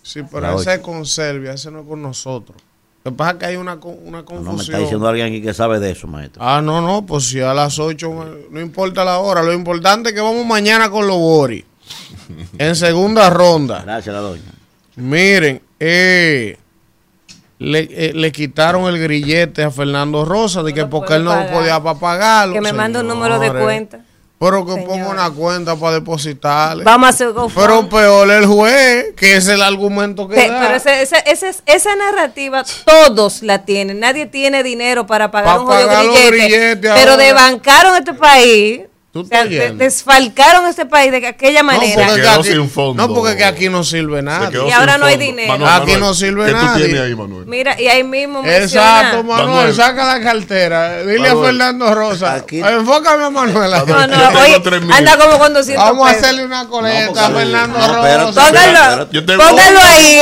Speaker 2: Sí, pero ese es con Serbia, ese no es con nosotros. Lo que pasa es que hay una, una
Speaker 5: No
Speaker 2: confusión.
Speaker 5: me está diciendo alguien aquí que sabe de eso, maestro.
Speaker 2: Ah, no, no, pues si a las 8, no importa la hora, lo importante es que vamos mañana con los Boris. en segunda ronda.
Speaker 5: Gracias, la doña.
Speaker 2: Miren, eh, le, eh, le quitaron el grillete a Fernando Rosa de que porque él no
Speaker 4: pagar.
Speaker 2: podía para pagarlo.
Speaker 4: Que me mande un número de cuenta.
Speaker 2: Pero que
Speaker 4: Señores.
Speaker 2: ponga una cuenta para depositarle.
Speaker 4: Vamos a hacer.
Speaker 2: Pero peor el juez, que es el argumento que
Speaker 4: Pe-
Speaker 2: da.
Speaker 4: Pero ese- ese- ese- esa narrativa todos la tienen. Nadie tiene dinero para pagar
Speaker 2: Pa'
Speaker 4: un
Speaker 2: pagar
Speaker 4: grillete.
Speaker 2: grilletes
Speaker 4: pero
Speaker 2: ahora.
Speaker 4: desbancaron este país.
Speaker 2: Tú
Speaker 4: O sea,
Speaker 2: estás
Speaker 4: de-
Speaker 2: oyendo.
Speaker 4: desfalcaron este país de aquella
Speaker 2: no,
Speaker 4: manera.
Speaker 2: porque
Speaker 3: quedó
Speaker 2: aquí,
Speaker 3: sin fondo.
Speaker 2: no, porque que aquí no sirve nada.
Speaker 4: Y ahora no hay dinero.
Speaker 2: Aquí no sirve
Speaker 3: ¿Qué
Speaker 2: nadie.
Speaker 3: tú tienes ahí, Manuel?
Speaker 4: Mira, y ahí mismo
Speaker 2: Exacto. Manuel,
Speaker 3: Manuel.
Speaker 2: saca la cartera. Dile
Speaker 3: Manuel.
Speaker 2: a Fernando Rosa.
Speaker 5: Aquí-
Speaker 2: Enfócame a Manuel.
Speaker 4: No,
Speaker 3: Yo
Speaker 4: no,
Speaker 3: tengo
Speaker 4: oye, anda como con 200
Speaker 2: Vamos a hacerle una coleta
Speaker 5: No,
Speaker 2: a Fernando Rosa.
Speaker 4: Póngalo, póngalo ahí.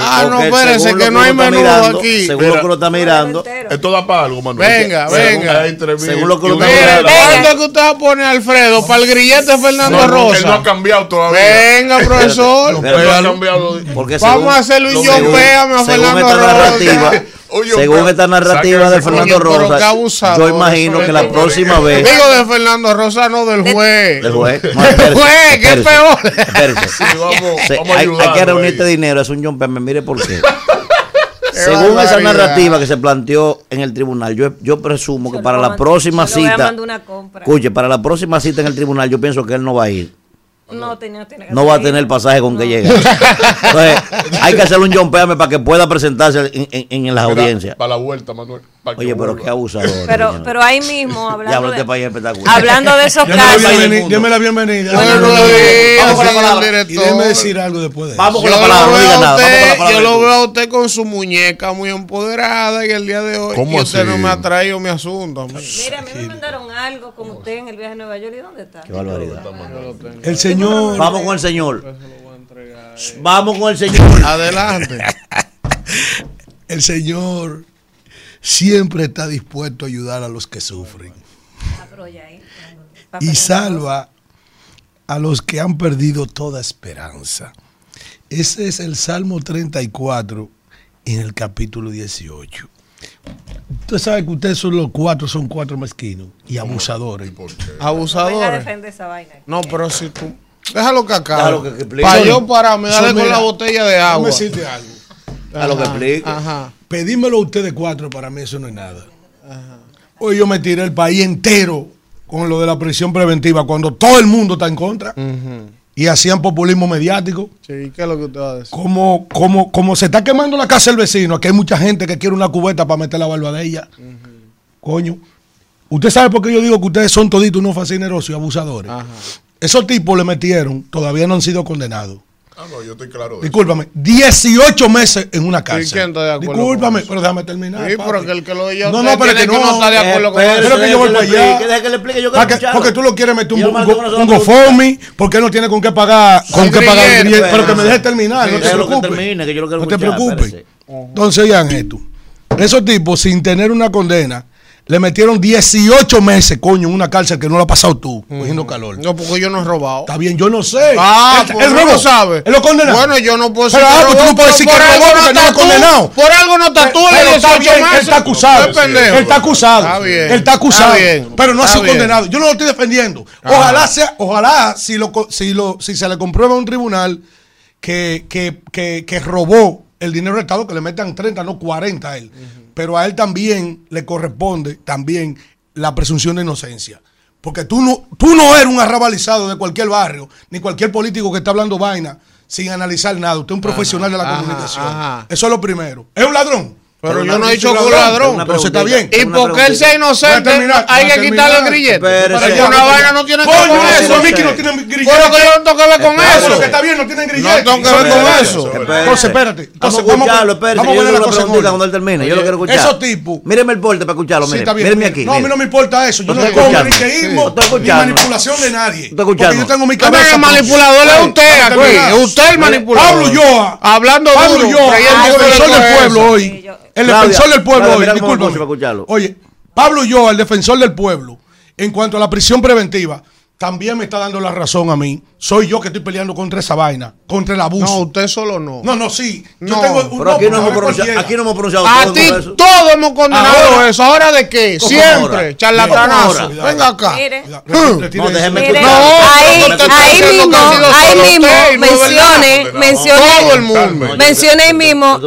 Speaker 2: Ah, no, espérese, que
Speaker 5: lo
Speaker 2: no hay menudo
Speaker 5: mirando,
Speaker 2: aquí.
Speaker 5: Según lo
Speaker 3: Mira.
Speaker 5: que uno está mirando,
Speaker 3: Esto da para algo, Manuel.
Speaker 2: Venga, venga.
Speaker 5: Según lo que
Speaker 3: una
Speaker 5: está mirando.
Speaker 2: ¿Cuándo es que usted va a poner a Alfredo para el grillete de Fernando
Speaker 3: No, no,
Speaker 2: Rosa?
Speaker 3: Él no ha cambiado todavía.
Speaker 2: Venga, profesor.
Speaker 3: No
Speaker 5: Pero-
Speaker 3: ha cambiado.
Speaker 5: porque
Speaker 2: Vamos
Speaker 5: según-
Speaker 2: a hacerle un John Péame a
Speaker 5: según
Speaker 2: Fernando
Speaker 5: esta
Speaker 2: Rosa.
Speaker 5: narrativa,
Speaker 3: Oye,
Speaker 5: según esta narrativa de Fernando Rosa,
Speaker 2: abusador
Speaker 5: yo imagino que la próxima vez
Speaker 2: Digo de Fernando Rosa, no del juez.
Speaker 5: el juez, no,
Speaker 2: El
Speaker 5: espérese,
Speaker 2: juez, que es peor.
Speaker 3: Sí, vamos, vamos
Speaker 5: hay, hay que
Speaker 3: ayudarlo
Speaker 5: reunir
Speaker 3: ahí.
Speaker 5: este dinero, es un John Penn, mire por qué. Según esa narrativa que se planteó en el tribunal, yo, yo presumo que para la próxima
Speaker 4: mand- yo le voy a
Speaker 5: cita,
Speaker 4: mandar una compra.
Speaker 5: escuche, para la próxima cita en el tribunal, yo pienso que él no va a ir.
Speaker 4: No, tiene- no tiene que
Speaker 5: No va a tener pasaje con que llegue. Entonces, hay que hacerle un John Péame para que pueda presentarse en, en, en las
Speaker 3: Mira,
Speaker 5: audiencias.
Speaker 3: Para la vuelta, Manuel.
Speaker 5: Oye, pero qué abusador.
Speaker 4: Pero, pero ahí mismo, hablando de,
Speaker 5: país espectacular.
Speaker 4: hablando de esos casos,
Speaker 6: deme la bienvenida.
Speaker 5: Vamos con la palabra.
Speaker 6: Y déjeme decir algo después de eso.
Speaker 5: Vamos con la palabra, nada. Vamos con la
Speaker 2: usted,
Speaker 5: palabra.
Speaker 2: yo lo veo a usted con su muñeca muy empoderada en el día de hoy.
Speaker 3: ¿Cómo
Speaker 2: y usted
Speaker 3: así?
Speaker 2: no me ha traído mi asunto.
Speaker 4: mira, a mí me mandaron algo con usted en el viaje a Nueva York. ¿Y dónde está?
Speaker 5: Qué barbaridad.
Speaker 6: El señor,
Speaker 5: Vamos con el señor. Vamos con el señor.
Speaker 2: Adelante.
Speaker 6: el señor siempre está dispuesto a ayudar a los que sufren y salva a los que han perdido toda esperanza. Ese es el Salmo 34 en el capítulo 18. Usted sabe que ustedes son los cuatro, son cuatro mezquinos y abusadores.
Speaker 2: Abusadores.
Speaker 4: defender esa vaina.
Speaker 2: No, pero si tú. Déjalo que acabe. Para yo pararme, dale con la botella de agua.
Speaker 6: Decirte algo.
Speaker 5: A lo que explique.
Speaker 2: Ajá.
Speaker 6: Pedímelo ustedes cuatro, para mí eso no es nada. Hoy yo me tiré el país entero con lo de la prisión preventiva, cuando todo el mundo está en contra y hacían populismo mediático.
Speaker 2: Sí, ¿qué es lo que usted va a decir?
Speaker 6: Como, como, como se está quemando la casa del vecino, aquí hay mucha gente que quiere una cubeta para meter la barba de ella. Coño. Usted sabe por qué yo digo que ustedes son toditos unos fascinerosos y abusadores.
Speaker 2: Ajá.
Speaker 6: Esos tipos le metieron, todavía no han sido condenados.
Speaker 3: Ah, no, yo estoy claro de eso.
Speaker 6: Discúlpame, 18 meses en una cárcel.
Speaker 2: quién está de acuerdo
Speaker 6: Discúlpame,
Speaker 2: con eso?
Speaker 6: pero déjame terminar.
Speaker 2: Sí,
Speaker 6: papi.
Speaker 2: pero que el que lo diga
Speaker 6: No, no, pero que
Speaker 2: que
Speaker 6: no.
Speaker 2: no está de acuerdo con eso.
Speaker 6: Pero que yo. Porque tú lo quieres meter un, un. GoFundMe, porque no tiene con qué pagar, con qué pagar pero que me deje terminar,
Speaker 2: Sí,
Speaker 6: no te preocupes.
Speaker 5: termine, que yo lo quiero
Speaker 6: no te preocupes. Entonces, oigan esto. Esos tipos, sin tener una condena, le metieron 18 meses, coño, en una cárcel que no la has pasado tú, cogiendo calor.
Speaker 2: No, porque yo no he robado.
Speaker 6: Está bien, yo no sé.
Speaker 2: Ah,
Speaker 6: él,
Speaker 2: pues
Speaker 6: él
Speaker 2: no
Speaker 6: robó.
Speaker 2: lo sabe.
Speaker 6: Él lo condena.
Speaker 2: Bueno, yo no puedo
Speaker 6: Pero,
Speaker 2: que
Speaker 6: ah, pues tú no puedes decir que
Speaker 2: algo
Speaker 6: robó porque no lo condenado.
Speaker 2: Por algo no estás tú los
Speaker 6: está
Speaker 2: 18
Speaker 6: bien, él está acusado. Él está acusado.
Speaker 2: Está bien.
Speaker 6: Él está acusado.
Speaker 2: Está bien.
Speaker 6: Pero no ha
Speaker 2: Está
Speaker 6: sido condenado. Yo no lo estoy defendiendo.
Speaker 2: Ajá.
Speaker 6: Ojalá sea, ojalá si lo si lo si se le comprueba a un tribunal que, que, que, que robó el dinero del Estado, que le metan 30, no 40 a él. Pero a él también le corresponde también la presunción de inocencia. Porque tú no, tú no eres un arrabalizado de cualquier barrio, ni cualquier político que está hablando vaina sin analizar nada. Usted es un profesional de la
Speaker 2: ajá,
Speaker 6: comunicación.
Speaker 2: ajá.
Speaker 6: Eso es lo primero. Es un ladrón.
Speaker 2: Pero yo no he dicho que un
Speaker 6: ladrón, Pero se está bien.
Speaker 2: Y porque él sea inocente, hay que quitarle el grillete. Pero una vaina no tiene que ver con eso.
Speaker 6: Mickey no tienen grillete.
Speaker 2: Pero que yo no tengo que ver con eso.
Speaker 6: pero que está bien, no tienen grillete.
Speaker 2: No tengo que ver con eso.
Speaker 6: Entonces, espérate. Entonces,
Speaker 5: vamos a escucharlo, yo le
Speaker 6: orden.
Speaker 5: cuando él termine. yo lo quiero escuchar.
Speaker 6: esos tipos-
Speaker 5: Míreme el porte para escucharlo,
Speaker 6: mira.
Speaker 5: aquí.
Speaker 6: No, a mí no me importa eso. Yo
Speaker 5: No Sí, estoy
Speaker 6: ni manipulación de nadie.
Speaker 5: Estoy escuchando.
Speaker 6: Porque yo tengo mi cabeza.
Speaker 2: haga manipulador, es usted aquí. Es usted el manipulador.
Speaker 6: Pablo Ulloa.
Speaker 2: Hablando
Speaker 6: Pablo
Speaker 2: duro.
Speaker 6: El
Speaker 2: que
Speaker 6: defensor del pueblo hoy. El
Speaker 5: Claudia,
Speaker 6: defensor del pueblo
Speaker 5: Claudia, me
Speaker 6: Discúlpame. Oye, Pablo Ulloa, el defensor del pueblo, en cuanto a la prisión preventiva, también me está dando la razón a mí soy yo que estoy peleando contra esa vaina, contra el abuso.
Speaker 2: No, usted solo no.
Speaker 6: No, no, sí. Yo
Speaker 2: No,
Speaker 6: tengo un
Speaker 5: Pero aquí no, hemos pronunciado, aquí no hemos pronunciado
Speaker 2: A ti todos hemos condenado
Speaker 6: Ahora.
Speaker 2: eso. ¿Ahora de qué?
Speaker 5: ¿Cómo
Speaker 2: Siempre,
Speaker 5: ahora?
Speaker 2: charlatanazo. Venga acá.
Speaker 4: Mire.
Speaker 5: No, déjeme escuchar.
Speaker 2: no
Speaker 4: ahí mismo, ahí mismo, mencione, mencione,
Speaker 2: Todo el mundo.
Speaker 4: mencione ahí mismo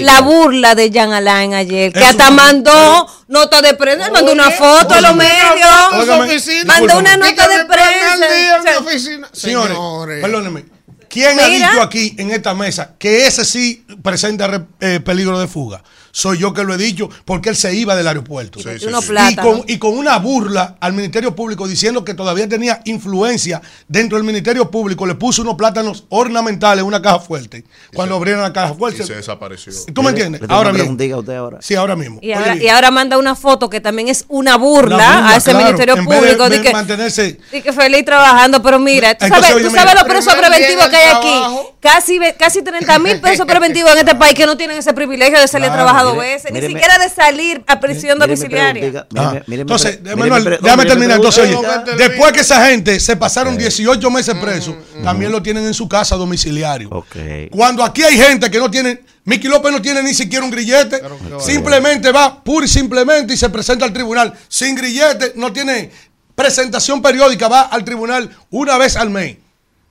Speaker 4: la burla de Jean Alain ayer, que hasta mandó nota de prensa, mandó una foto a los medios, mandó una nota de prensa.
Speaker 6: Señores,
Speaker 2: Señores.
Speaker 6: perdónenme. ¿Quién ha dicho aquí en esta mesa que ese sí presenta re- eh, peligro de fuga? Soy yo que lo he dicho porque él se iba del aeropuerto.
Speaker 4: Y
Speaker 3: sí, sí.
Speaker 6: Y con, y con una burla al Ministerio Público diciendo que todavía tenía influencia dentro del Ministerio Público, le puso unos plátanos ornamentales en una caja fuerte. Cuando abrieron la caja
Speaker 3: Y
Speaker 6: fuerte.
Speaker 3: se desapareció.
Speaker 6: ¿Tú me
Speaker 5: Le-
Speaker 6: entiendes?
Speaker 5: le tengo
Speaker 6: Ahora
Speaker 5: usted ahora.
Speaker 6: Sí, ahora mismo.
Speaker 4: Y
Speaker 6: Oye
Speaker 4: ahora, y ahora manda una foto que también es una burla,
Speaker 6: Una burla,
Speaker 4: a ese
Speaker 6: claro.
Speaker 4: Ministerio
Speaker 6: En vez de-
Speaker 4: Público.
Speaker 6: de
Speaker 4: de que,
Speaker 6: mantenerse-
Speaker 4: de que feliz trabajando, pero mira, tú
Speaker 6: Entonces,
Speaker 4: sabes, tú sabes los presos preventivos que hay aquí.
Speaker 2: trabajo.
Speaker 4: Casi, casi 30 mil pesos preventivos en este país que no tienen ese privilegio de salir
Speaker 6: Claro,
Speaker 4: trabajado
Speaker 5: mire,
Speaker 4: veces, ni siquiera de salir a prisión domiciliaria.
Speaker 6: Ah, entonces, déjame
Speaker 5: mire mi
Speaker 6: terminar. Entonces,
Speaker 5: pregunta.
Speaker 6: oye, después que esa gente se pasaron 18 meses presos, también lo tienen en su casa domiciliario.
Speaker 5: Ok.
Speaker 6: Cuando aquí hay gente que no tiene, Miki López no tiene ni siquiera un grillete, simplemente va pura y simplemente y se presenta al tribunal sin grillete, no tiene presentación periódica, va al tribunal una vez al mes.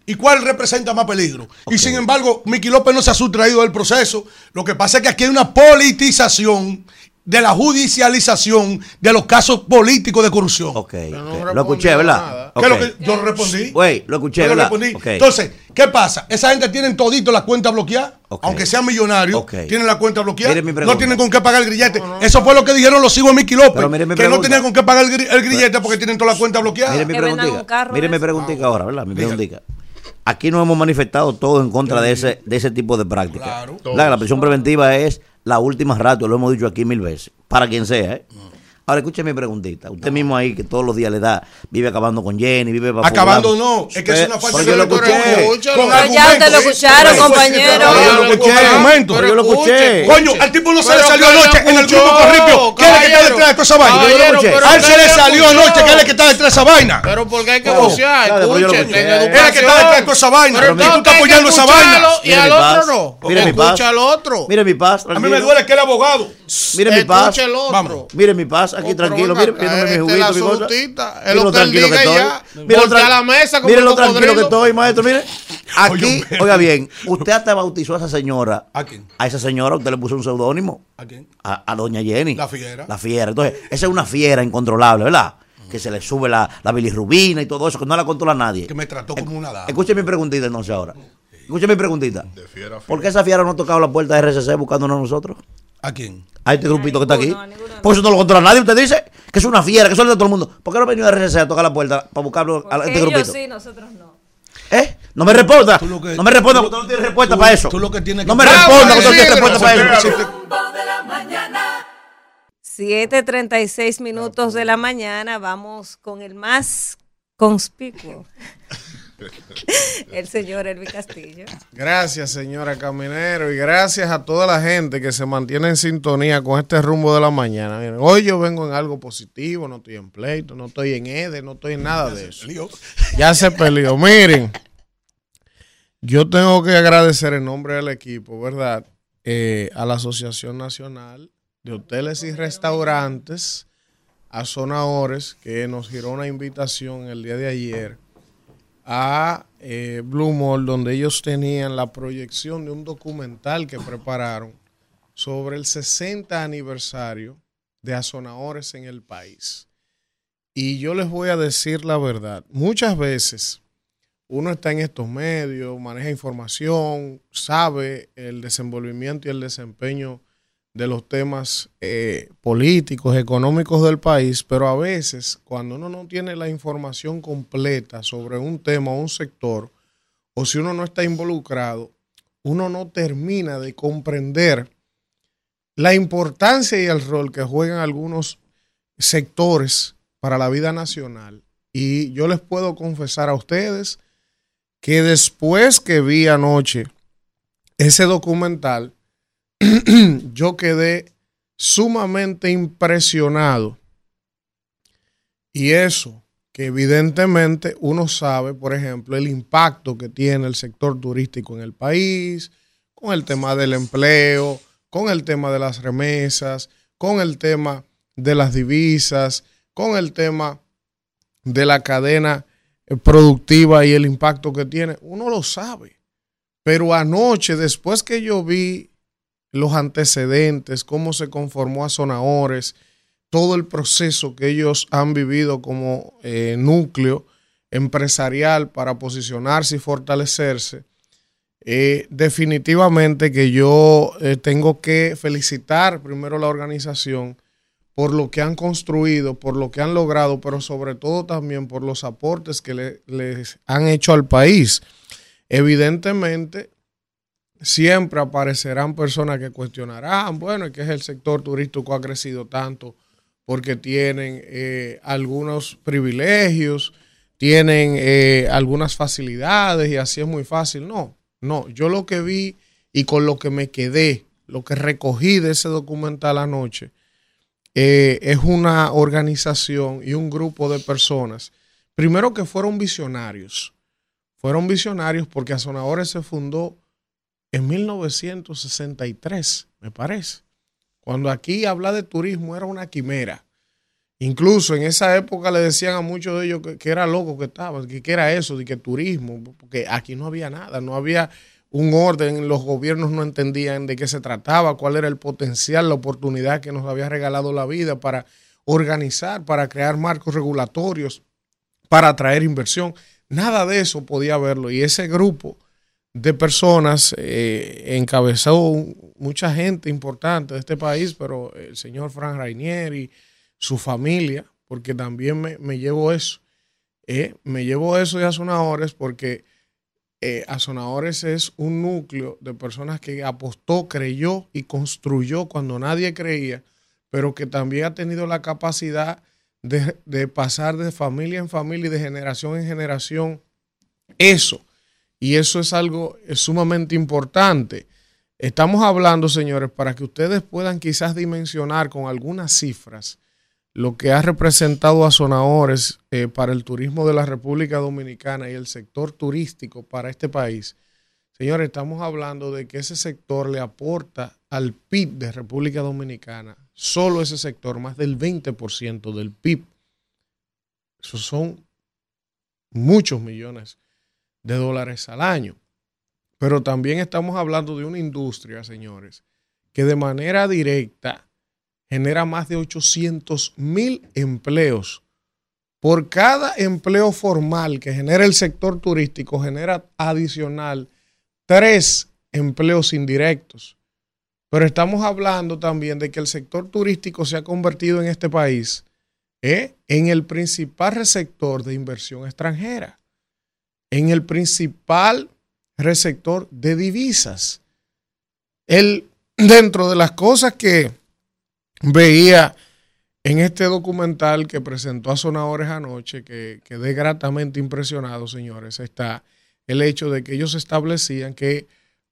Speaker 6: ¿Y cuál representa más peligro? Y sin embargo, Miki López no se ha sustraído del proceso. Lo que pasa es que aquí hay una politización de la judicialización de los casos políticos de corrupción.
Speaker 5: Ok,
Speaker 2: no
Speaker 5: ok.
Speaker 2: respondió
Speaker 5: Lo escuché, ¿verdad?
Speaker 2: nada.
Speaker 6: ¿Qué es lo
Speaker 5: Ok.
Speaker 6: que yo respondí?
Speaker 5: Güey, lo escuché,
Speaker 6: Yo le
Speaker 5: ¿verdad?
Speaker 6: respondí. Entonces, ¿qué pasa? Esa gente tiene todito la cuenta bloqueada. Aunque sean millonarios, tienen la cuenta bloqueada.
Speaker 5: Mire mi pregunta.
Speaker 6: no tienen con qué pagar el grillete. Eso fue lo que dijeron los hijos de Mickey López.
Speaker 5: Pero mire mi
Speaker 6: que no tenían con qué pagar el, gri- el grillete porque tienen toda la cuenta bloqueada.
Speaker 5: Mire mi preguntita. Mire mi
Speaker 4: eso.
Speaker 5: preguntita ahora, ¿verdad? Mi preguntita. Aquí nos hemos manifestado todos en contra de ese, de ese tipo de prácticas.
Speaker 6: Claro.
Speaker 5: La, la prisión preventiva es la última ratio, lo hemos dicho aquí mil veces, para quien sea. ¿eh? Ahora escuche mi preguntita. Usted mismo ahí que todos los días le da, vive acabando con Jenny, vive para
Speaker 6: Acabando no, es que es una
Speaker 5: Usted-
Speaker 6: falta de
Speaker 5: lo
Speaker 6: respeto.
Speaker 5: escuché.
Speaker 2: Escúchalo.
Speaker 6: Con
Speaker 2: Pero
Speaker 4: ya ustedes lo escucharon, compañero.
Speaker 6: Yo lo escuché.
Speaker 5: Pero yo lo escuché.
Speaker 6: Coño, al tipo no se le salió anoche en el grupo corripio. ¿Quién es que está detrás de toda esa vaina? Yo lo escuché. A él se le salió anoche que él es el que está detrás de esa vaina.
Speaker 2: Pero porque hay que
Speaker 6: Oh,
Speaker 5: lo
Speaker 2: escuchen,
Speaker 5: Él es
Speaker 6: que está detrás de toda esa vaina.
Speaker 2: Pero
Speaker 6: tú estás apoyando esa vaina.
Speaker 2: Y al otro no.
Speaker 5: Mire mi paz.
Speaker 2: Escucha al otro.
Speaker 5: Mire mi paz,
Speaker 6: A mí me duele que el abogado.
Speaker 5: Mire mi paz.
Speaker 2: Escucha el otro.
Speaker 6: Vamos.
Speaker 5: Mire mi paz, aquí tranquilo, mire, pidiéndome mi
Speaker 2: este
Speaker 5: juguito,
Speaker 2: la
Speaker 5: mi cosa.
Speaker 2: es
Speaker 5: Mire
Speaker 2: lo que
Speaker 5: tranquilo que estoy. Mire lo
Speaker 2: la mesa
Speaker 5: Mire tranquilo que estoy, maestro, mire. Aquí,
Speaker 6: Oye,
Speaker 5: oiga bien, usted hasta bautizó a esa señora.
Speaker 6: ¿A quién?
Speaker 5: A esa señora usted le puso un seudónimo.
Speaker 6: ¿A quién?
Speaker 5: A, a doña Jenny.
Speaker 6: La fiera.
Speaker 5: La fiera. Entonces, esa es una fiera incontrolable, ¿verdad? Que se le sube la, la bilirrubina y todo eso, que no la controla nadie.
Speaker 6: Que me trató como una dama.
Speaker 5: Escuche mi preguntita entonces ahora. Escuche mi preguntita.
Speaker 3: De fiera
Speaker 5: ¿Por qué esa fiera no ha tocado la puerta de RCC buscándonos a nosotros?
Speaker 6: ¿A quién?
Speaker 5: A este grupito que está aquí.
Speaker 4: a.
Speaker 5: Porque eso no lo controla nadie. Usted dice que es una fiera, que es de todo el mundo. ¿Por qué no ha venido a RCC a tocar la puerta para buscarlo a este
Speaker 4: ellos
Speaker 5: grupito?
Speaker 4: sí, nosotros no.
Speaker 5: ¿Eh? No me responda.
Speaker 6: Tú lo que-
Speaker 5: no me responda
Speaker 6: tú-
Speaker 5: porque usted no tiene respuesta
Speaker 6: tú-
Speaker 5: para eso.
Speaker 6: tú lo que tienes
Speaker 5: no
Speaker 6: que-
Speaker 5: me
Speaker 6: Bravo,
Speaker 5: responda porque usted no tiene
Speaker 2: Isidro,
Speaker 5: respuesta para eso.
Speaker 6: Isidro.
Speaker 1: rumbo de la mañana.
Speaker 4: 7.36 minutos de la mañana, vamos con el más conspicuo. El señor Elvi Castillo.
Speaker 2: Gracias, señora Caminero, y gracias a toda la gente que se mantiene en sintonía con este rumbo de la mañana. Miren, hoy yo vengo en algo positivo, no estoy en pleito, no estoy en EDE, no estoy en nada de eso. Ya se peleó. Miren, yo tengo que agradecer en nombre del equipo, ¿verdad? Eh, a la Asociación Nacional de Hoteles y Restaurantes, a Sonadores, que nos giró una invitación el día de ayer a eh, Blue Mall, donde ellos tenían la proyección de un documental que prepararon sobre el 60 aniversario de Azonadores en el país. Y yo les voy a decir la verdad, muchas veces uno está en estos medios, maneja información, sabe el desenvolvimiento y el desempeño de los temas eh, políticos, económicos del país, pero a veces cuando uno no tiene la información completa sobre un tema o un sector, o si uno no está involucrado, uno no termina de comprender la importancia y el rol que juegan algunos sectores para la vida nacional. Y yo les puedo confesar a ustedes que después que vi anoche ese documental, yo quedé sumamente impresionado. Y eso que evidentemente uno sabe, por ejemplo, el impacto que tiene el sector turístico en el país, con el tema del empleo, con el tema de las remesas, con el tema de las divisas, con el tema de la cadena eh, productiva y el impacto que tiene. Uno lo sabe. Pero anoche, después que yo vi los antecedentes, cómo se conformó a Zonaores, todo el proceso que ellos han vivido como eh, núcleo empresarial para posicionarse y fortalecerse, eh, definitivamente que yo eh, tengo que felicitar primero la organización por lo que han construido, por lo que han logrado, pero sobre todo también por los aportes que les han hecho al país. Evidentemente, siempre aparecerán personas que cuestionarán, bueno, que es el sector turístico ha crecido tanto porque tienen eh, algunos privilegios, tienen eh, algunas facilidades y así es muy fácil. No, no, yo lo que vi y con lo que me quedé, lo que recogí de ese documental anoche, eh, es una organización y un grupo de personas, primero que fueron visionarios, fueron visionarios porque Azonadores se fundó en 1963, me parece. Cuando aquí habla de turismo era una quimera. Incluso en esa época le decían a muchos de ellos que, era loco que estaba, que, era eso, de que turismo, porque aquí no había nada, no había un orden, los gobiernos no entendían de qué se trataba, cuál era el potencial, la oportunidad que nos había regalado la vida para organizar, para crear marcos regulatorios, para atraer inversión. Nada de eso podía verlo. Y ese grupo de personas, eh, encabezó mucha gente importante de este país, pero el señor Frank Rainieri, su familia, porque también me, llevo eso. Eh, me llevo eso de Azonadores porque eh, Azonadores es un núcleo de personas que apostó, creyó y construyó cuando nadie creía, pero que también ha tenido la capacidad de, de pasar de familia en familia y de generación en generación eso y eso es algo sumamente importante. Estamos hablando, señores, para que ustedes puedan quizás dimensionar con algunas cifras lo que ha representado a Zonaores eh, para el turismo de la República Dominicana y el sector turístico para este país. Señores, estamos hablando de que ese sector le aporta al PIB de República Dominicana, solo ese sector, más del 20% del PIB. Esos son muchos millones de dólares al año. Pero también estamos hablando de una industria, señores, que de manera directa genera más de 800 mil empleos. Por cada empleo formal que genera el sector turístico, genera adicional tres empleos indirectos. Pero estamos hablando también de que el sector turístico se ha convertido en este país ¿eh? en el principal receptor de inversión extranjera en el principal receptor de divisas. Él, dentro de las cosas que veía en este documental que presentó a Sonadores anoche, que quedé gratamente impresionado, señores, está el hecho de que ellos establecían que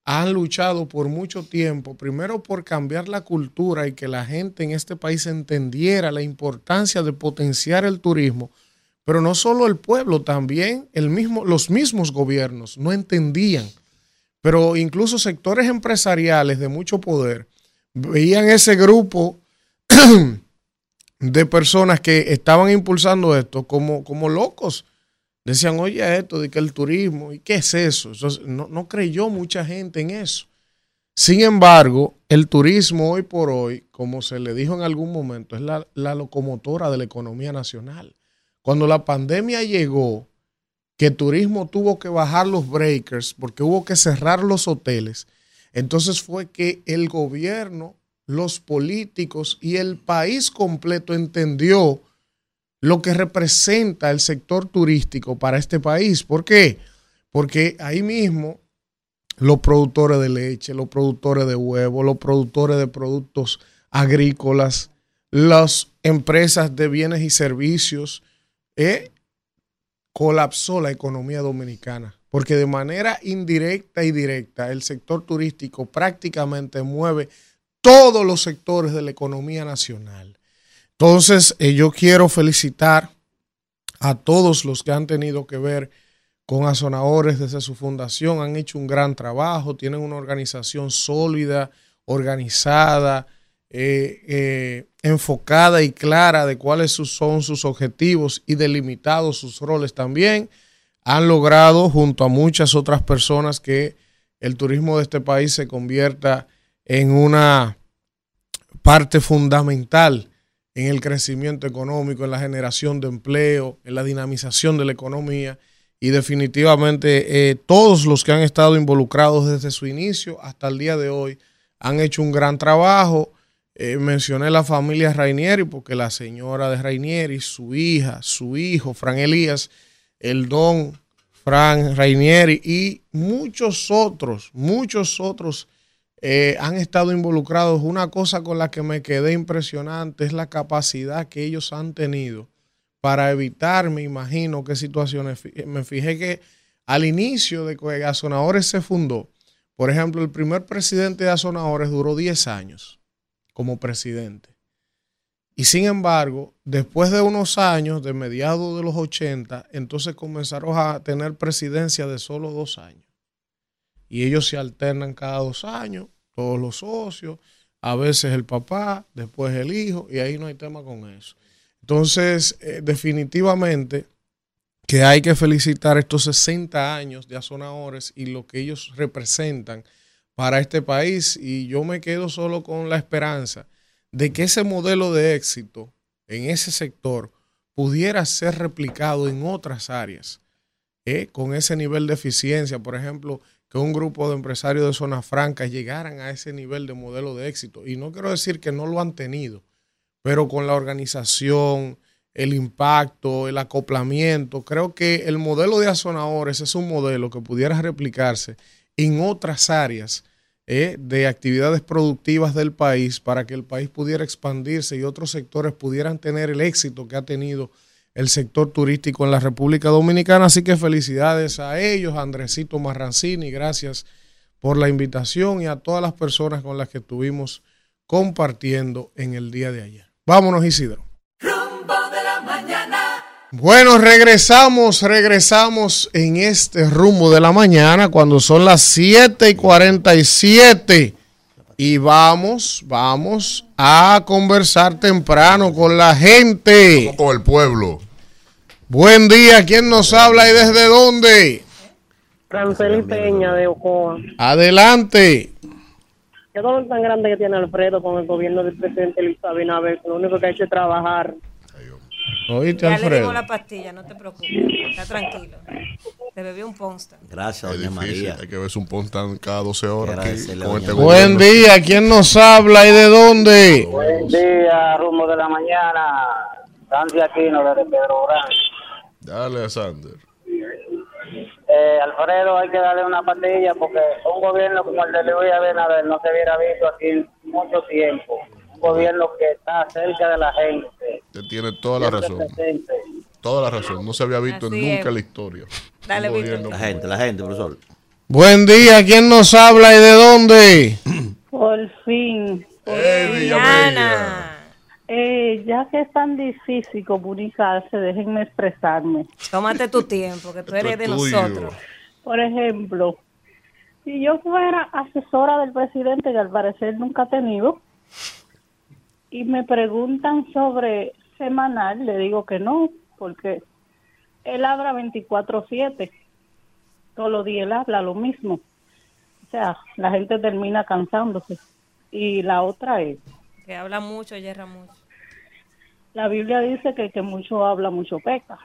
Speaker 2: han luchado por mucho tiempo, primero por cambiar la cultura y que la gente en este país entendiera la importancia de potenciar el turismo, pero no solo el pueblo, también el mismo, los mismos gobiernos no entendían. Pero incluso sectores empresariales de mucho poder veían ese grupo de personas que estaban impulsando esto como, como locos. Decían, oye, esto de que el turismo, ¿y qué es eso? no, no, creyó mucha gente en eso. Sin embargo, el turismo hoy por hoy, como se le dijo en algún momento, es la, la locomotora de la economía nacional. Cuando la pandemia llegó, que turismo tuvo que bajar los breakers porque hubo que cerrar los hoteles, entonces fue que el gobierno, los políticos y el país completo entendió lo que representa el sector turístico para este país. ¿Por qué? Porque ahí mismo los productores de leche, los productores de huevos, los productores de productos agrícolas, las empresas de bienes y servicios, eh, colapsó la economía dominicana, porque de manera indirecta y directa el sector turístico prácticamente mueve todos los sectores de la economía nacional. Entonces, eh, yo quiero felicitar a todos los que han tenido que ver con Azonadores desde su fundación. Han hecho un gran trabajo, tienen una organización sólida, organizada, eh, eh, enfocada y clara de cuáles son sus objetivos y delimitados sus roles también. Han logrado, junto a muchas otras personas, que el turismo de este país se convierta en una parte fundamental en el crecimiento económico, en la generación de empleo, en la dinamización de la economía y definitivamente eh, todos los que han estado involucrados desde su inicio hasta el día de hoy han hecho un gran trabajo. Eh, mencioné la familia Rainieri porque la señora de Rainieri, su hija, su hijo, Fran Elías, el don Fran Rainieri y muchos otros, muchos otros eh, han estado involucrados. Una cosa con la que me quedé impresionante es la capacidad que ellos han tenido para evitar, me imagino, qué situaciones. Me fijé que al inicio de que Azonadores se fundó, por ejemplo, el primer presidente de Azonadores duró 10 años como presidente. Y sin embargo, después de unos años, de mediados de los 80, entonces comenzaron a tener presidencia de solo dos años. Y ellos se alternan cada dos años, todos los socios, a veces el papá, después el hijo, y ahí no hay tema con eso. Entonces, eh, definitivamente que hay que felicitar estos 60 años de Azonadores y lo que ellos representan para este país. Y yo me quedo solo con la esperanza de que ese modelo de éxito en ese sector pudiera ser replicado en otras áreas, ¿eh? con ese nivel de eficiencia, por ejemplo, que un grupo de empresarios de zonas francas llegaran a ese nivel de modelo de éxito. Y no quiero decir que no lo han tenido, pero con la organización, el impacto, el acoplamiento, creo que el modelo de azonadores es un modelo que pudiera replicarse en otras áreas eh, de actividades productivas del país para que el país pudiera expandirse y otros sectores pudieran tener el éxito que ha tenido el sector turístico en la República Dominicana. Así que felicidades a ellos, Andresito Marrancini, gracias por la invitación y a todas las personas con las que estuvimos compartiendo en el día de ayer. Vámonos, Isidro. Bueno, regresamos, regresamos en este rumbo de la mañana cuando son las 7 y 47 y vamos, vamos a conversar temprano con la gente.
Speaker 3: Con el pueblo.
Speaker 2: Buen día, ¿quién nos habla y desde dónde?
Speaker 7: Franceli Peña de Ocoa.
Speaker 2: Adelante.
Speaker 7: ¿Qué dolor tan grande que tiene Alfredo con el gobierno del presidente Luis Abinader? Lo único que ha hecho es trabajar.
Speaker 2: Oíste,
Speaker 4: Ya le
Speaker 2: Alfredo.
Speaker 4: dimos la pastilla, no te preocupes. Está tranquilo. Te bebió un Ponstan.
Speaker 5: Gracias, doña
Speaker 3: difícil.
Speaker 5: María.
Speaker 3: Hay que verse un pontán cada 12 horas aquí, este.
Speaker 2: Buen día, ¿quién nos habla y de dónde?
Speaker 8: Buen día, rumbo de la mañana. Sandy Aquino desde Pedro Gran.
Speaker 3: Dale a Sander.
Speaker 8: Eh, Alfredo, hay que darle una pastilla porque un gobierno como el de Luis Abinader no se hubiera visto aquí en mucho tiempo. Un gobierno que está cerca de la gente.
Speaker 3: Usted tiene toda la razón.
Speaker 8: presente.
Speaker 3: Toda la razón. No se había visto
Speaker 4: Así
Speaker 3: nunca en la historia.
Speaker 4: Dale, Víctor.
Speaker 3: gobierno
Speaker 5: La gente, la gente, profesor.
Speaker 2: Buen día, ¿quién nos habla y de dónde?
Speaker 9: Por fin.
Speaker 3: ¡Eh, Villa Bella!
Speaker 4: Ana.
Speaker 9: Eh, ya que es tan difícil comunicarse, déjenme expresarme.
Speaker 4: Tómate tu tiempo, que tú eres
Speaker 3: es
Speaker 4: de nosotros.
Speaker 9: Por ejemplo, si yo fuera asesora del presidente, que al parecer nunca ha tenido, y me preguntan sobre semanal, le digo que no, porque él habla 24/7. Todos los días él habla lo mismo. O sea, la gente termina cansándose. Y la otra es,
Speaker 4: Que habla mucho, yerra mucho.
Speaker 9: La Biblia dice que el que mucho habla, mucho peca.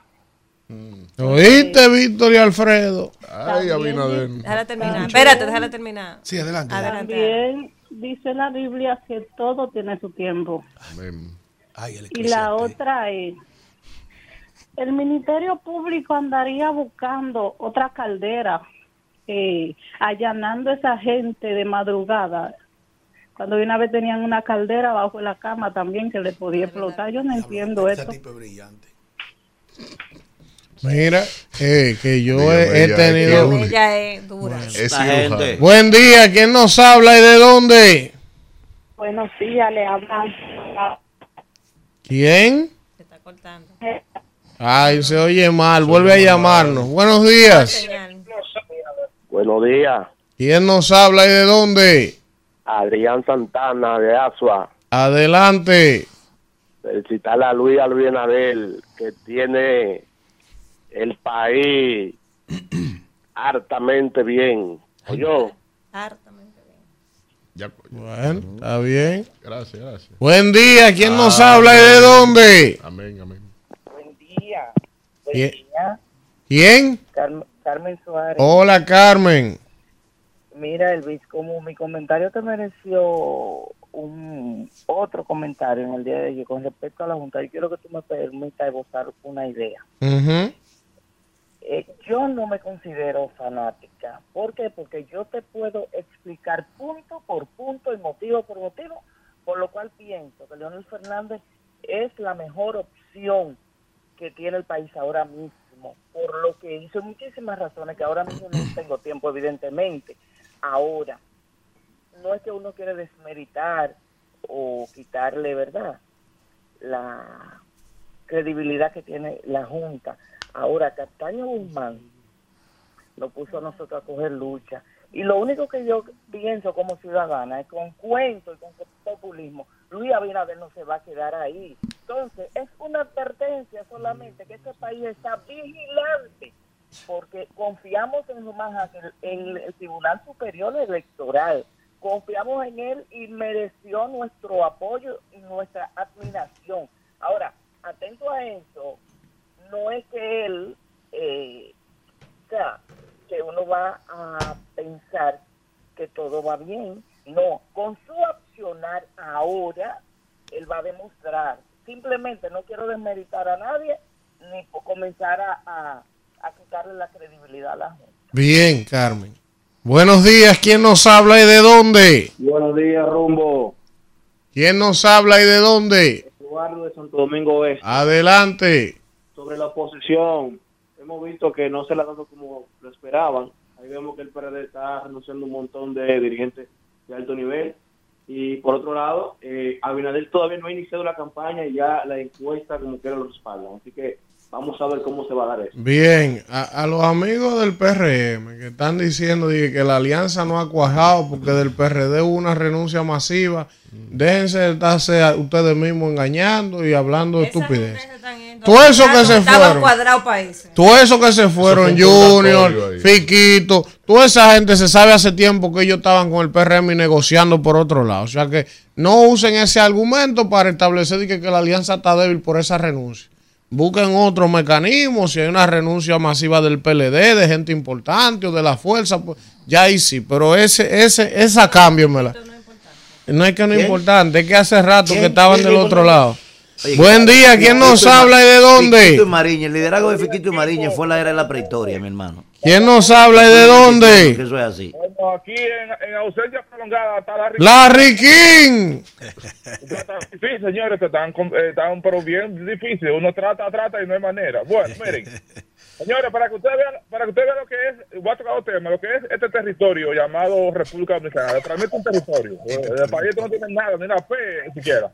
Speaker 2: ¿Oíste, Víctor y Alfredo?
Speaker 3: Ay,
Speaker 9: También
Speaker 3: Abinader.
Speaker 4: Déjala terminar. Espérate, déjala terminar.
Speaker 6: Sí, adelante.
Speaker 4: Adelante.
Speaker 9: También dice la Biblia que todo tiene su tiempo.
Speaker 3: Amén.
Speaker 6: Ay, el
Speaker 9: Y la otra es, el Ministerio Público andaría buscando otra caldera, eh, allanando a esa gente de madrugada. Cuando una vez tenían una caldera bajo la cama también que le podía explotar. Yo no entiendo
Speaker 6: Ese
Speaker 9: esto.
Speaker 6: tipo es brillante.
Speaker 2: Mira, eh, que yo he, tenido...
Speaker 4: Ella es dura.
Speaker 3: Es
Speaker 5: gente.
Speaker 2: Buen día, ¿quién nos habla y de dónde?
Speaker 9: Buenos días, le hablan
Speaker 2: ¿Quién?
Speaker 4: Se está cortando.
Speaker 2: Ay, se oye mal. Vuelve a llamarnos. Buenos días.
Speaker 10: Buenos días,
Speaker 2: ¿Quién nos habla y de dónde?
Speaker 10: Adrián Santana de Asua.
Speaker 2: Adelante.
Speaker 10: Felicitar a Luis Albinadel, que tiene el país hartamente bien. Yo,
Speaker 3: Ya,
Speaker 2: Bueno, está bien.
Speaker 3: gracias, gracias.
Speaker 2: Buen día. ¿Quién nos habla y de dónde?
Speaker 3: Amén, amén.
Speaker 11: Buen día. Buen
Speaker 2: ¿Quién?
Speaker 11: día.
Speaker 2: ¿Quién?
Speaker 11: Carmen, Carmen Suárez.
Speaker 2: Hola, Carmen.
Speaker 11: Mira, Elvis, como mi comentario te mereció un otro comentario en el día de hoy con respecto a la Junta, yo quiero que tú me permitas esbozar una idea.
Speaker 2: Ujú.
Speaker 11: Eh, yo no me considero fanática. ¿Por qué? Porque yo te puedo explicar punto por punto y motivo por motivo, por lo cual pienso que Leonel Fernández es la mejor opción que tiene el país ahora mismo, por lo que hizo muchísimas razones que ahora mismo no tengo tiempo, evidentemente. Ahora, no es que uno quiere desmeritar o quitarle, ¿verdad? La credibilidad que tiene la Junta. Ahora, Castaño Guzmán nos puso a nosotros a coger lucha. Y lo único que yo pienso como ciudadana es con cuento y con populismo, Luis Abinader no se va a quedar ahí. Entonces, es una advertencia solamente que este país está vigilante porque confiamos en en el Tribunal Superior Electoral. Confiamos en él y mereció nuestro apoyo y nuestra admiración. Ahora, atento a eso, no es que él, eh, o sea, que uno va a pensar que todo va bien. No, con su accionar ahora, él va a demostrar. Simplemente no quiero desmeritar a nadie ni comenzar a, a, a quitarle la credibilidad a la gente.
Speaker 2: Bien, Carmen. Buenos días. ¿Quién nos habla y de dónde?
Speaker 10: buenos días, Rumbo.
Speaker 2: ¿Quién nos habla y de dónde?
Speaker 10: Eduardo de Santo Domingo Oeste.
Speaker 2: Adelante.
Speaker 10: Sobre la oposición, hemos visto que no se la ha dado como lo esperaban. Ahí vemos que el PRD está renunciando un montón de dirigentes de alto nivel. Y por otro lado, eh, Abinader todavía no ha iniciado la campaña y ya la encuesta como que lo respaldan. Así que vamos a ver cómo se va a dar eso.
Speaker 2: Bien, a, a los amigos del PRM que están diciendo dije, que la alianza no ha cuajado porque del PRD hubo una renuncia masiva, déjense de estarse a ustedes mismos engañando y hablando de estupidez. Todo eso que se fueron. Todo eso que se fueron, Junior. Fiquito, toda esa gente se sabe hace tiempo que ellos estaban con el PRM y negociando por otro lado. O sea que no usen ese argumento para establecer que, que la alianza está débil por esa renuncia. Busquen otro mecanismo, si hay una renuncia masiva del PLD, de gente importante o de la fuerza, pues ya ahí sí, pero ese, ese, esa cámbiamela. No es que no es
Speaker 5: ¿Quién?
Speaker 2: importante, es que hace rato que estaban
Speaker 5: ¿Quién
Speaker 2: del otro lado.
Speaker 5: Oye,
Speaker 2: Buen día, ¿quién nos
Speaker 5: Fiquito
Speaker 2: habla y de
Speaker 5: Fiquito y
Speaker 2: dónde?
Speaker 5: Mariña, el liderazgo de Fiquito y Mariña fue la era de la prehistoria, mi hermano.
Speaker 2: ¿Quién nos habla y de
Speaker 5: Que
Speaker 2: dónde?
Speaker 5: eso es así.
Speaker 12: Bueno, aquí en, en ausencia prolongada está la
Speaker 2: Larry King.
Speaker 12: Difícil, señores, están, eh, están pero bien difícil. Uno trata, trata y no hay manera. Bueno, miren, señores, para que ustedes vean, para que ustedes vean lo que es, voy a tocar otro tema, lo que es este territorio llamado República Dominicana. Para mí es un territorio. Eh, El país no tiene nada, ni una P siquiera.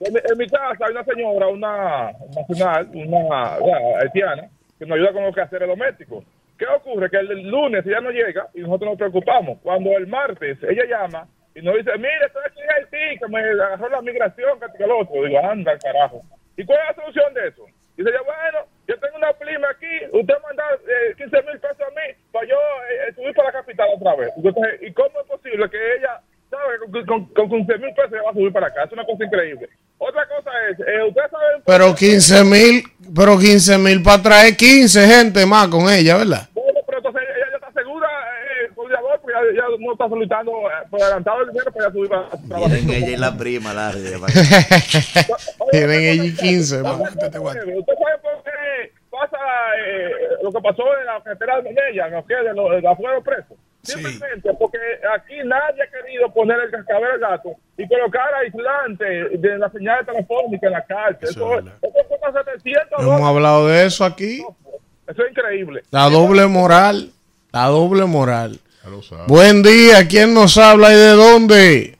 Speaker 12: En, mi- en mi casa hay una señora, una nacional, una una haitiana, que nos ayuda con los quehaceres domésticos. ¿Qué ocurre? Que el lunes ella no llega y nosotros nos preocupamos. Cuando el martes ella llama y nos dice, mire, estoy aquí en Haití, que me agarró la migración, que el otro. Digo, anda, carajo. ¿Y cuál es la solución de eso? Dice bueno, yo tengo una prima aquí, usted manda eh, 15 mil pesos a mí para yo eh, subir para la capital otra vez. Entonces, ¿y cómo es posible que ella sabe con, con, con 15 mil pesos ella va a subir para acá? Es una cosa increíble. Otra cosa es, eh, ustedes saben...
Speaker 2: Pero 15 mil, pero 15 mil para traer 15 gente más con ella, ¿verdad?
Speaker 12: Bueno, pero entonces ella ya está segura, eh, coordinador, porque ya, no está solicitando eh, por adelantado el dinero para ya subir para trabajar.
Speaker 5: Ella y la prima, Larry.
Speaker 2: Tienen ellos 15 más.
Speaker 12: ¿Usted sabe por qué pasa eh, lo que pasó en la carretera de ella, los que de los de afuera presos? Simplemente porque aquí nadie ha querido poner el cascabel al gato y colocar aislante de la señal telefónica en la cárcel. Eso, eso cuesta 700
Speaker 2: Hemos hablado de eso aquí.
Speaker 12: Eso es increíble.
Speaker 2: La doble moral. La doble moral. Buen día, ¿quién nos habla y de dónde?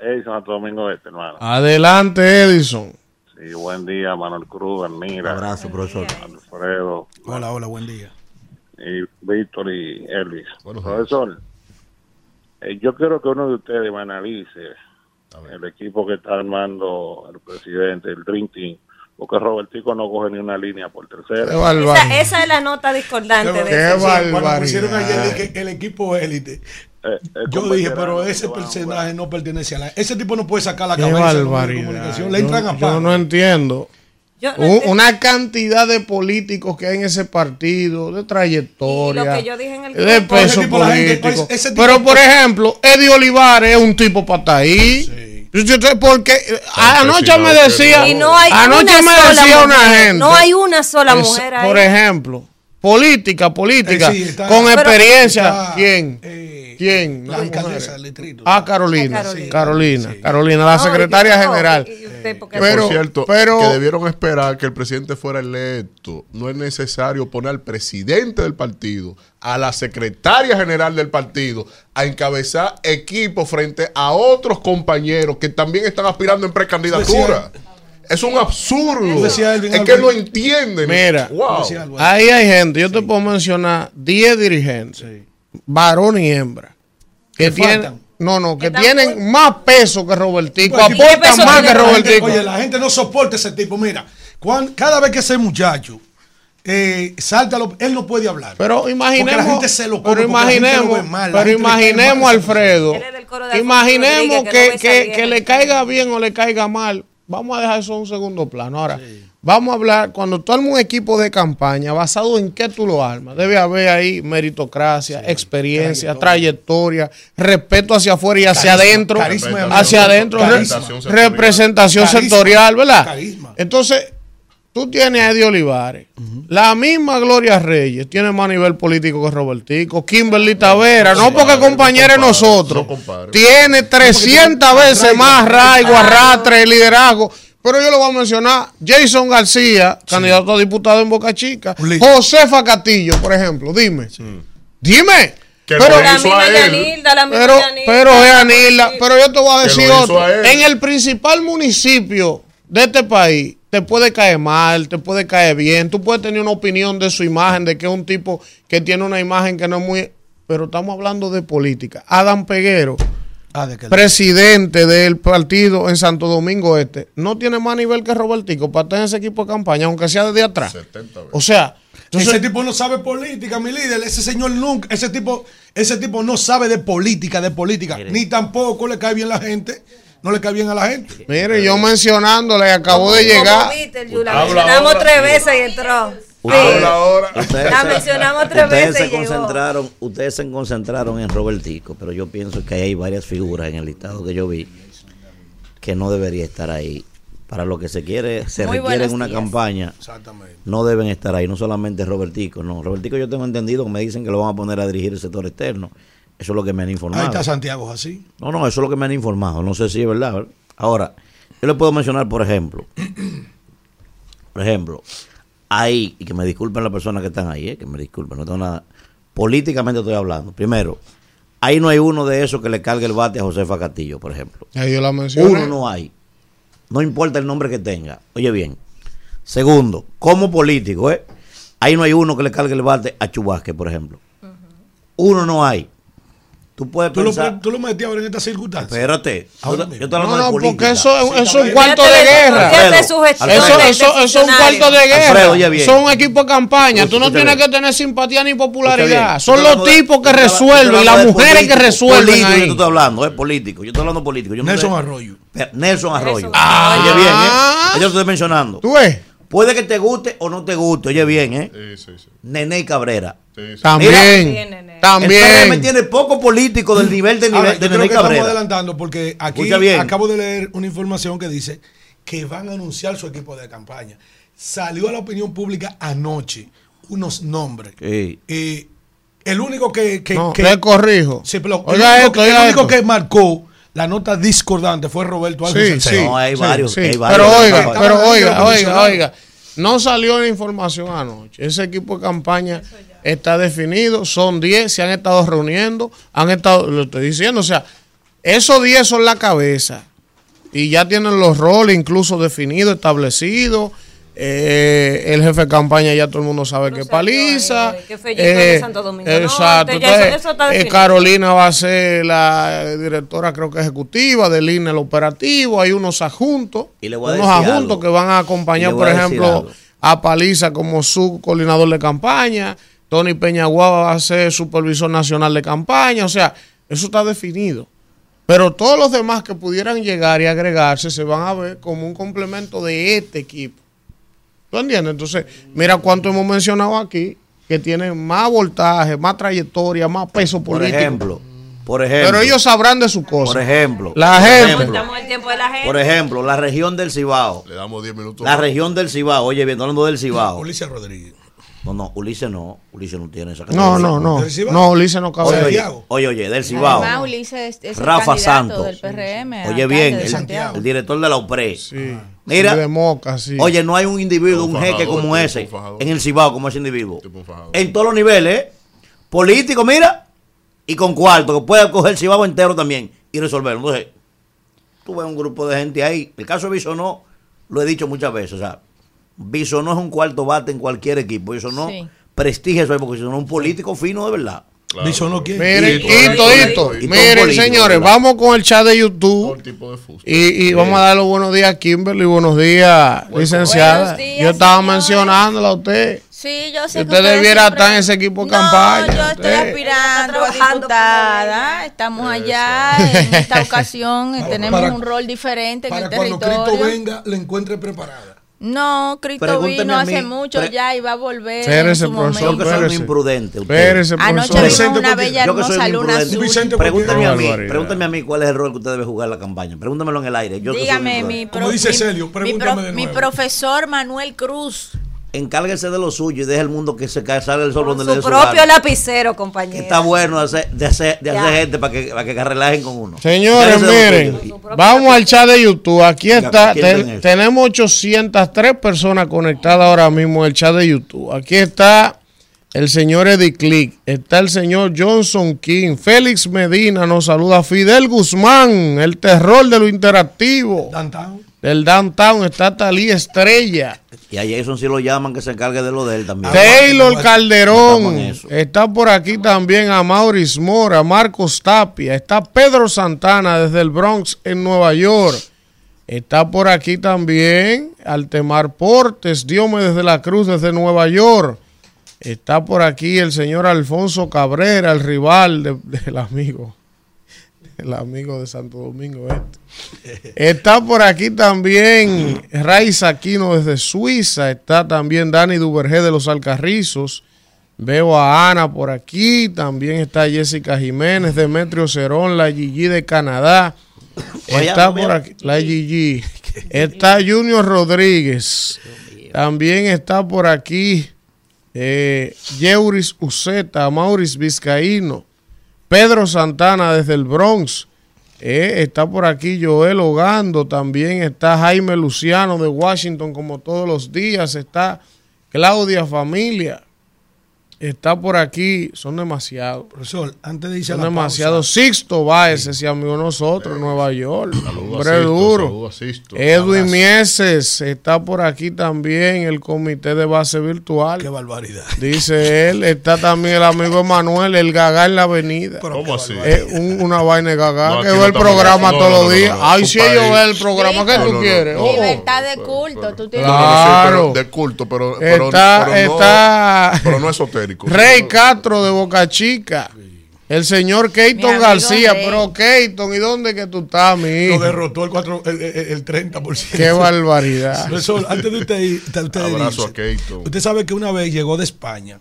Speaker 10: Edison Santo Domingo Este, hermano.
Speaker 2: Adelante, Edison.
Speaker 10: Sí,
Speaker 13: buen día, Manuel Cruz, Almira.
Speaker 5: abrazo, profesor.
Speaker 13: Alfredo,
Speaker 6: Hola, hola, buen día.
Speaker 13: y Víctor y Elvis. Profesor, eh, yo quiero que uno de ustedes me analice el equipo que está armando el presidente, el Dream Team, porque Robertico no coge ni una línea por tercera.
Speaker 2: Qué barbaridad.
Speaker 4: Esa, esa es la nota discordante de
Speaker 2: Qué
Speaker 4: ese.
Speaker 6: Cuando pusieron ayer de que el equipo élite,
Speaker 13: Eh, eh,
Speaker 6: yo dije, pero ese
Speaker 13: a
Speaker 6: personaje no pertenece a la... Ese tipo no puede sacar la
Speaker 2: Qué
Speaker 6: cabeza de de
Speaker 2: barbaridad.
Speaker 6: comunicación. Le
Speaker 2: Yo,
Speaker 6: entran a
Speaker 2: yo
Speaker 6: palo.
Speaker 2: no entiendo.
Speaker 4: Yo no
Speaker 2: Un-
Speaker 4: entiendo.
Speaker 2: una cantidad de políticos que hay en ese partido, de trayectoria,
Speaker 4: lo que yo dije en el
Speaker 2: de peso
Speaker 6: la gente-
Speaker 2: político. Pero, por ejemplo, Eddie Olivares es un tipo para estar ahí. Yo- Porque eh, anoche me decía,
Speaker 4: Y no hay
Speaker 2: anoche
Speaker 4: una
Speaker 2: me
Speaker 4: sola
Speaker 2: decía una
Speaker 4: mujer.
Speaker 2: gente.
Speaker 4: No hay una sola
Speaker 2: es-
Speaker 4: mujer ahí.
Speaker 2: Por ejemplo, política, política,
Speaker 6: Eh, sí, está-
Speaker 2: con experiencia.
Speaker 6: está,
Speaker 2: ¿Quién?
Speaker 6: eh,
Speaker 2: ¿Quién?
Speaker 6: la
Speaker 2: Las
Speaker 6: alcaldesa
Speaker 2: mujeres.
Speaker 6: del distrito.
Speaker 2: Ah, Carolina.
Speaker 4: Ah, Carolina.
Speaker 2: Carolina. Carolina, la
Speaker 4: No,
Speaker 2: secretaria
Speaker 4: no,
Speaker 2: general.
Speaker 4: y- y usted, porque-
Speaker 3: Que,
Speaker 2: Pero-
Speaker 3: por cierto,
Speaker 2: pero-
Speaker 3: que debieron esperar que el presidente fuera electo. No es necesario poner al presidente del partido, a la secretaria general del partido, a encabezar equipo frente a otros compañeros que también están aspirando en precandidatura. Es un absurdo. Es que no entienden.
Speaker 2: Mira,
Speaker 3: Wow.
Speaker 2: Ahí hay gente, yo te puedo mencionar 10 dirigentes, varón y hembra, que tienen,
Speaker 6: faltan.
Speaker 2: no, no, que tienen más peso que Robertico,
Speaker 6: Pues, ¿y qué
Speaker 2: aportan más que
Speaker 6: gente-
Speaker 2: Robertico.
Speaker 6: oye, la gente no soporta ese tipo. Mira, cuan- cada vez que ese muchacho eh, salta, lo- él no puede hablar.
Speaker 2: Pero
Speaker 6: Porque
Speaker 2: imaginemos,
Speaker 6: la gente se lo come,
Speaker 2: pero
Speaker 6: porque la gente lo
Speaker 2: imaginemos,
Speaker 6: ve mal, la
Speaker 2: pero imaginemos,
Speaker 6: mal.
Speaker 2: Alfredo, imaginemos
Speaker 4: que
Speaker 2: que, que le caiga bien o le caiga mal. Vamos a dejar eso en un segundo plano. Ahora, vamos a hablar, cuando tú armas un equipo de campaña, ¿basado en qué tú lo armas? Debe haber ahí meritocracia, experiencia, trayectoria, respeto hacia afuera y hacia
Speaker 6: Carisma,
Speaker 2: adentro.
Speaker 6: carisma,
Speaker 2: hacia adentro, re-
Speaker 3: Representación sectorial.
Speaker 2: representación
Speaker 6: Carisma,
Speaker 2: sectorial, ¿verdad?
Speaker 6: carisma.
Speaker 2: Entonces, tú tienes a Eddie Olivares. La misma Gloria Reyes tiene más nivel político que Robertico. Kimberly Tavera, no porque compañera de
Speaker 3: no compare,
Speaker 2: nosotros.
Speaker 3: no.
Speaker 2: Tiene 300 veces más raigo, arrastre, liderazgo. Pero yo le voy a mencionar Jason García, candidato a diputado en Boca Chica. Josefa Castillo, por ejemplo. Dime. Dime.
Speaker 3: Que
Speaker 2: Pero,
Speaker 3: lo
Speaker 4: La misma
Speaker 3: a él.
Speaker 4: Yanilda, la misma
Speaker 2: pero,
Speaker 4: Yanilda.
Speaker 2: pero es Anilda, pero yo te voy a decir
Speaker 3: lo
Speaker 2: otro.
Speaker 3: a.
Speaker 2: En el principal municipio de este país, te puede caer mal, te puede caer bien, tú puedes tener una opinión de su imagen, de que es un tipo que tiene una imagen que no es muy... Pero estamos hablando de política. Adam Peguero,
Speaker 6: Ah, de que-
Speaker 2: presidente del partido en Santo Domingo Este, no tiene más nivel que Robertico para tener ese equipo de campaña, aunque sea desde atrás.
Speaker 3: 70 veces.
Speaker 2: O sea, entonces,
Speaker 6: ese tipo no sabe política, mi líder. Ese señor nunca, ese tipo, ese tipo no sabe de política, de política, ni tampoco le cae bien la gente, no le cae bien a la gente.
Speaker 2: mire, yo mencionándole, acabo de llegar.
Speaker 3: Habla
Speaker 4: mencionamos tres veces y entró.
Speaker 3: Habla ahora.
Speaker 5: Ustedes
Speaker 4: La
Speaker 5: se-
Speaker 4: mencionamos tres
Speaker 5: ustedes
Speaker 4: veces
Speaker 5: se
Speaker 4: llegó.
Speaker 5: concentraron, ustedes se concentraron en Robertico, pero yo pienso que hay varias figuras en el listado que yo vi que no debería estar ahí. Para lo que se quiere, se
Speaker 4: Muy
Speaker 5: requiere en una
Speaker 4: días.
Speaker 5: campaña,
Speaker 6: Exactamente.
Speaker 5: no deben estar ahí, no solamente Robertico, no. Robertico yo tengo entendido que me dicen que lo van a poner a dirigir el sector externo. Eso es lo que me han informado.
Speaker 6: Ahí está Santiago así.
Speaker 5: No, no, eso es lo que me han informado. No sé si es verdad. ¿verdad? Ahora, yo le puedo mencionar, por ejemplo, por ejemplo, ahí, y que me disculpen las personas que están ahí, eh, que me disculpen, no tengo nada. Políticamente estoy hablando. Primero, ahí no hay uno de esos que le cargue el bate a Josefa Castillo, por ejemplo.
Speaker 2: Ahí yo la mencioné.
Speaker 5: Uno no hay. No importa el nombre que tenga. Oye bien. Segundo, como político, ¿eh? Ahí no hay uno que le cargue el bate a Chubasque, por ejemplo. Uno no hay. Tú puedes
Speaker 6: Tú lo,
Speaker 5: pensar.
Speaker 6: tú lo metías ahora en esta circunstancia.
Speaker 5: Espérate.
Speaker 6: Ahora
Speaker 5: yo, yo hablando
Speaker 2: No, no,
Speaker 5: de política.
Speaker 2: porque eso, es-
Speaker 6: Sí,
Speaker 2: eso es
Speaker 6: está
Speaker 2: un cuarto de guerra.
Speaker 5: Alfredo,
Speaker 2: Eso, es un cuarto de guerra.
Speaker 5: Alfredo, oye bien.
Speaker 2: Son equipos de campaña. Tú no tienes
Speaker 5: bien.
Speaker 2: que tener simpatía ni popularidad. Son
Speaker 5: Yo
Speaker 2: los tipos que
Speaker 5: yo
Speaker 2: resuelven y las mujeres que resuelven
Speaker 5: Político, Yo
Speaker 2: ahí.
Speaker 5: te estoy hablando, es político. Yo estoy hablando político. Yo no
Speaker 6: Nelson
Speaker 5: te-
Speaker 6: Arroyo.
Speaker 5: Nelson Arroyo.
Speaker 4: Nelson Arroyo.
Speaker 5: Oye bien,
Speaker 2: Ah.
Speaker 5: ¿eh? Yo te estoy mencionando.
Speaker 2: ¿Tú ves?
Speaker 5: Puede que te guste o no te guste. Oye bien, ¿eh?
Speaker 3: Sí, sí, sí.
Speaker 5: Nene Cabrera.
Speaker 3: Sí, sí.
Speaker 2: También.
Speaker 4: Bien, nene.
Speaker 5: El PRM
Speaker 2: También.
Speaker 5: tiene poco político del nivel de, nivel, de
Speaker 6: creo
Speaker 5: Nene
Speaker 6: que estamos
Speaker 5: Cabrera.
Speaker 6: adelantando porque aquí
Speaker 5: bien.
Speaker 6: acabo de leer una información que dice que van a anunciar su equipo de campaña. Salió a la opinión pública anoche unos nombres.
Speaker 5: Sí.
Speaker 6: Eh, el único que, que,
Speaker 2: No,
Speaker 6: que-
Speaker 2: le corrijo.
Speaker 6: Sí, pero
Speaker 2: Oiga
Speaker 6: el único,
Speaker 2: esto,
Speaker 6: que- el
Speaker 2: oiga
Speaker 6: único
Speaker 2: esto.
Speaker 6: que marcó la nota discordante fue Roberto
Speaker 2: Sí,
Speaker 6: Ángel
Speaker 2: sí.
Speaker 5: No, hay
Speaker 2: sí,
Speaker 5: varios,
Speaker 2: sí.
Speaker 5: hay varios.
Speaker 2: Pero oiga, pero oiga, oiga, oiga. No salió la información anoche. Ese equipo de campaña está definido. Son 10, se han estado reuniendo. Han estado, lo estoy diciendo, o sea, esos 10 son la cabeza. Y ya tienen los roles incluso definidos, establecidos. Eh, el jefe de campaña ya todo el mundo sabe que es paliza.
Speaker 4: que Fellito de Santo Domingo
Speaker 2: Exacto.
Speaker 4: Norte, ya eso-
Speaker 2: Entonces,
Speaker 4: eso está
Speaker 2: eh. Carolina va a ser la directora, creo que ejecutiva del INE, el operativo. Hay unos adjuntos.
Speaker 5: Y le voy a
Speaker 2: unos
Speaker 5: decir
Speaker 2: adjuntos
Speaker 5: algo.
Speaker 2: que van a acompañar, por
Speaker 5: a
Speaker 2: ejemplo,
Speaker 5: algo.
Speaker 2: a Paliza como su coordinador de campaña. Tony Peñaguaba va a ser supervisor nacional de campaña. O sea, eso está definido. Pero todos los demás que pudieran llegar y agregarse se van a ver como un complemento de este equipo. ¿Tú entiendes? Entonces, mira cuánto hemos mencionado aquí que tienen más voltaje, más trayectoria, más peso
Speaker 5: Por
Speaker 2: político.
Speaker 5: ejemplo, por ejemplo.
Speaker 2: Pero ellos sabrán de su cosa.
Speaker 5: Por ejemplo.
Speaker 2: La
Speaker 5: por
Speaker 2: gente.
Speaker 5: ejemplo,
Speaker 4: Estamos en el tiempo de la gente.
Speaker 5: Por ejemplo, la región del Cibao.
Speaker 3: Le damos 10 minutos.
Speaker 5: La región del Cibao. Oye, bien, hablando del Cibao.
Speaker 6: Ulises Rodríguez.
Speaker 5: No, no, Ulises no. Ulises no tiene esa
Speaker 2: No, no, no. No, Ulises no cabe
Speaker 5: Oye, oye, oye, oye, del Cibao.
Speaker 14: Además, Ulises es el
Speaker 5: Rafa
Speaker 14: candidato
Speaker 5: Santos.
Speaker 14: del PRM.
Speaker 5: Oye bien, el, el director de la UPRE.
Speaker 2: Sí.
Speaker 5: Mira,
Speaker 2: Sí, de Moca, sí.
Speaker 5: oye, no hay un individuo, un jeque como ese en el Cibao como ese individuo. En todos los niveles, ¿eh? político, mira, y con cuarto, que puede coger el Cibao entero también y resolverlo. Entonces, tú ves un grupo de gente ahí. El caso de Bisonó, lo he dicho muchas veces, o sea, Bisonó es un cuarto bate en cualquier equipo. Bisonó
Speaker 14: Sí.
Speaker 5: prestigia eso porque Bisonó es un político fino de verdad.
Speaker 6: Dice no quiere.
Speaker 2: Miren, Miren, señores,
Speaker 5: ¿verdad?
Speaker 2: vamos con el chat de YouTube.
Speaker 3: Tipo de.
Speaker 2: Y, y vamos a dar los buenos días a Kimberly, buenos días, licenciada.
Speaker 14: Buenos días,
Speaker 2: Yo estaba mencionándola a usted.
Speaker 14: Sí, yo sé que
Speaker 2: usted debiera
Speaker 14: siempre-
Speaker 2: estar en ese equipo de
Speaker 14: No,
Speaker 2: campaña,
Speaker 14: yo estoy
Speaker 2: usted.
Speaker 14: aspirando a
Speaker 4: trabajando
Speaker 14: diputada. Estamos allá en esta ocasión.
Speaker 6: Para-
Speaker 14: tenemos
Speaker 6: para-
Speaker 14: un rol diferente en
Speaker 6: Para
Speaker 14: el
Speaker 6: cuando
Speaker 14: territorio.
Speaker 6: Cristo venga, le encuentre preparada.
Speaker 14: No, Cristo
Speaker 5: Pregúnteme
Speaker 14: vino hace mucho ya y va a volver.
Speaker 2: Espérese,
Speaker 14: en su
Speaker 2: profesor,
Speaker 5: Yo
Speaker 14: momento.
Speaker 5: que soy un imprudente. usted.
Speaker 2: Espérese,
Speaker 14: Anoche
Speaker 2: profesor.
Speaker 14: una bella
Speaker 5: Yo que soy
Speaker 14: hermosa
Speaker 5: un
Speaker 14: luna azul.
Speaker 5: Pregúntame a mí, pregúntame a mí cuál es el rol que usted debe jugar en la campaña. Pregúntamelo en el aire. Yo que soy un
Speaker 14: Dígame, mi,
Speaker 5: imprudente.
Speaker 6: Como
Speaker 14: pro-
Speaker 6: dice
Speaker 14: mi-
Speaker 6: Celio,
Speaker 14: mi,
Speaker 6: pregúntame
Speaker 14: pro-
Speaker 6: de
Speaker 14: mi
Speaker 6: nuevo.
Speaker 14: profesor Manuel Cruz.
Speaker 5: Encárguese de lo suyo y deje el mundo que se cae, sale el sol donde le dé
Speaker 4: Su propio
Speaker 5: gana.
Speaker 4: lapicero,
Speaker 5: Que
Speaker 4: compañero.
Speaker 5: Está bueno de hacer, de hacer, de hacer gente para que, para que relajen con uno.
Speaker 2: Señores, miren, vamos al chat de YouTube. Aquí está,
Speaker 5: ¿quién
Speaker 2: ten- tenemos 803 personas conectadas ahora mismo en el chat de YouTube. Aquí está el señor Eddie Click, está el señor Johnson King, Félix Medina nos saluda, Fidel Guzmán, el terror de lo interactivo,
Speaker 6: Downtown.
Speaker 2: Del downtown, está Talí Estrella.
Speaker 5: Y a Jason si lo llaman que se encargue de lo de él también.
Speaker 2: Taylor Calderón, está por aquí también a Maurice Mora, Marcos Tapia, está Pedro Santana desde el Bronx en Nueva York, está por aquí también Altemar Portes, Diomedes de la Cruz desde Nueva York, está por aquí el señor Alfonso Cabrera, el rival de- del amigo, el amigo de Santo Domingo este. Está por aquí también Raiz Aquino desde Suiza. Está también Dani Duvergé de los Alcarrizos. Veo a Ana por aquí. También está Jessica Jiménez, Demetrio Cerón, la Gigi de Canadá. Está por aquí la Gigi. Está Junior Rodríguez. También está por aquí eh, Yeuris Uceta, Maurice Vizcaíno. Pedro Santana desde el Bronx. Eh, está por aquí Joel Ogando. También está Jaime Luciano de Washington, como todos los días. Está Claudia Familia. Está por aquí. Son demasiados.
Speaker 6: Profesor, antes de irse a
Speaker 2: Son
Speaker 6: la
Speaker 2: demasiados.
Speaker 6: pausa,
Speaker 2: Sixto Báez, ese amigo de nosotros, en Nueva York.
Speaker 3: Saludos a
Speaker 2: Hombre
Speaker 3: Sisto,
Speaker 2: duro.
Speaker 3: saludos a Sisto.
Speaker 2: Edwin Mieses está por aquí también, el comité de base virtual.
Speaker 6: qué barbaridad.
Speaker 2: Dice él, está también el amigo Emanuel, el Gagá en la avenida.
Speaker 6: Pero
Speaker 3: ¿Cómo así?
Speaker 2: Es un- una vaina de Gagá,
Speaker 3: No,
Speaker 2: que ve
Speaker 3: no
Speaker 2: el programa
Speaker 3: no,
Speaker 2: todos
Speaker 3: no,
Speaker 2: los
Speaker 3: no,
Speaker 2: días.
Speaker 3: no,
Speaker 2: Ay, si ellos ven el programa, ¿qué
Speaker 3: No,
Speaker 2: tú quieres?
Speaker 3: no.
Speaker 2: Oh.
Speaker 14: Libertad de culto. Tú tienes
Speaker 3: No, no, sí,
Speaker 2: Claro.
Speaker 3: pero de culto, pero, pero,
Speaker 2: Está,
Speaker 3: pero no,
Speaker 2: está
Speaker 3: pero no
Speaker 2: Rey Castro de Boca Chica. El señor
Speaker 14: amigo
Speaker 2: García,
Speaker 14: Rey.
Speaker 2: pero Keiton, ¿y dónde que tú estás, mi
Speaker 6: Lo
Speaker 2: hijo?
Speaker 6: derrotó el, cuatro, el, el, el 30%.
Speaker 2: Qué barbaridad.
Speaker 6: Profesor, antes de usted, ir- usted
Speaker 3: Abrazo
Speaker 6: irse,
Speaker 3: a Keito.
Speaker 6: Usted sabe que una vez llegó de España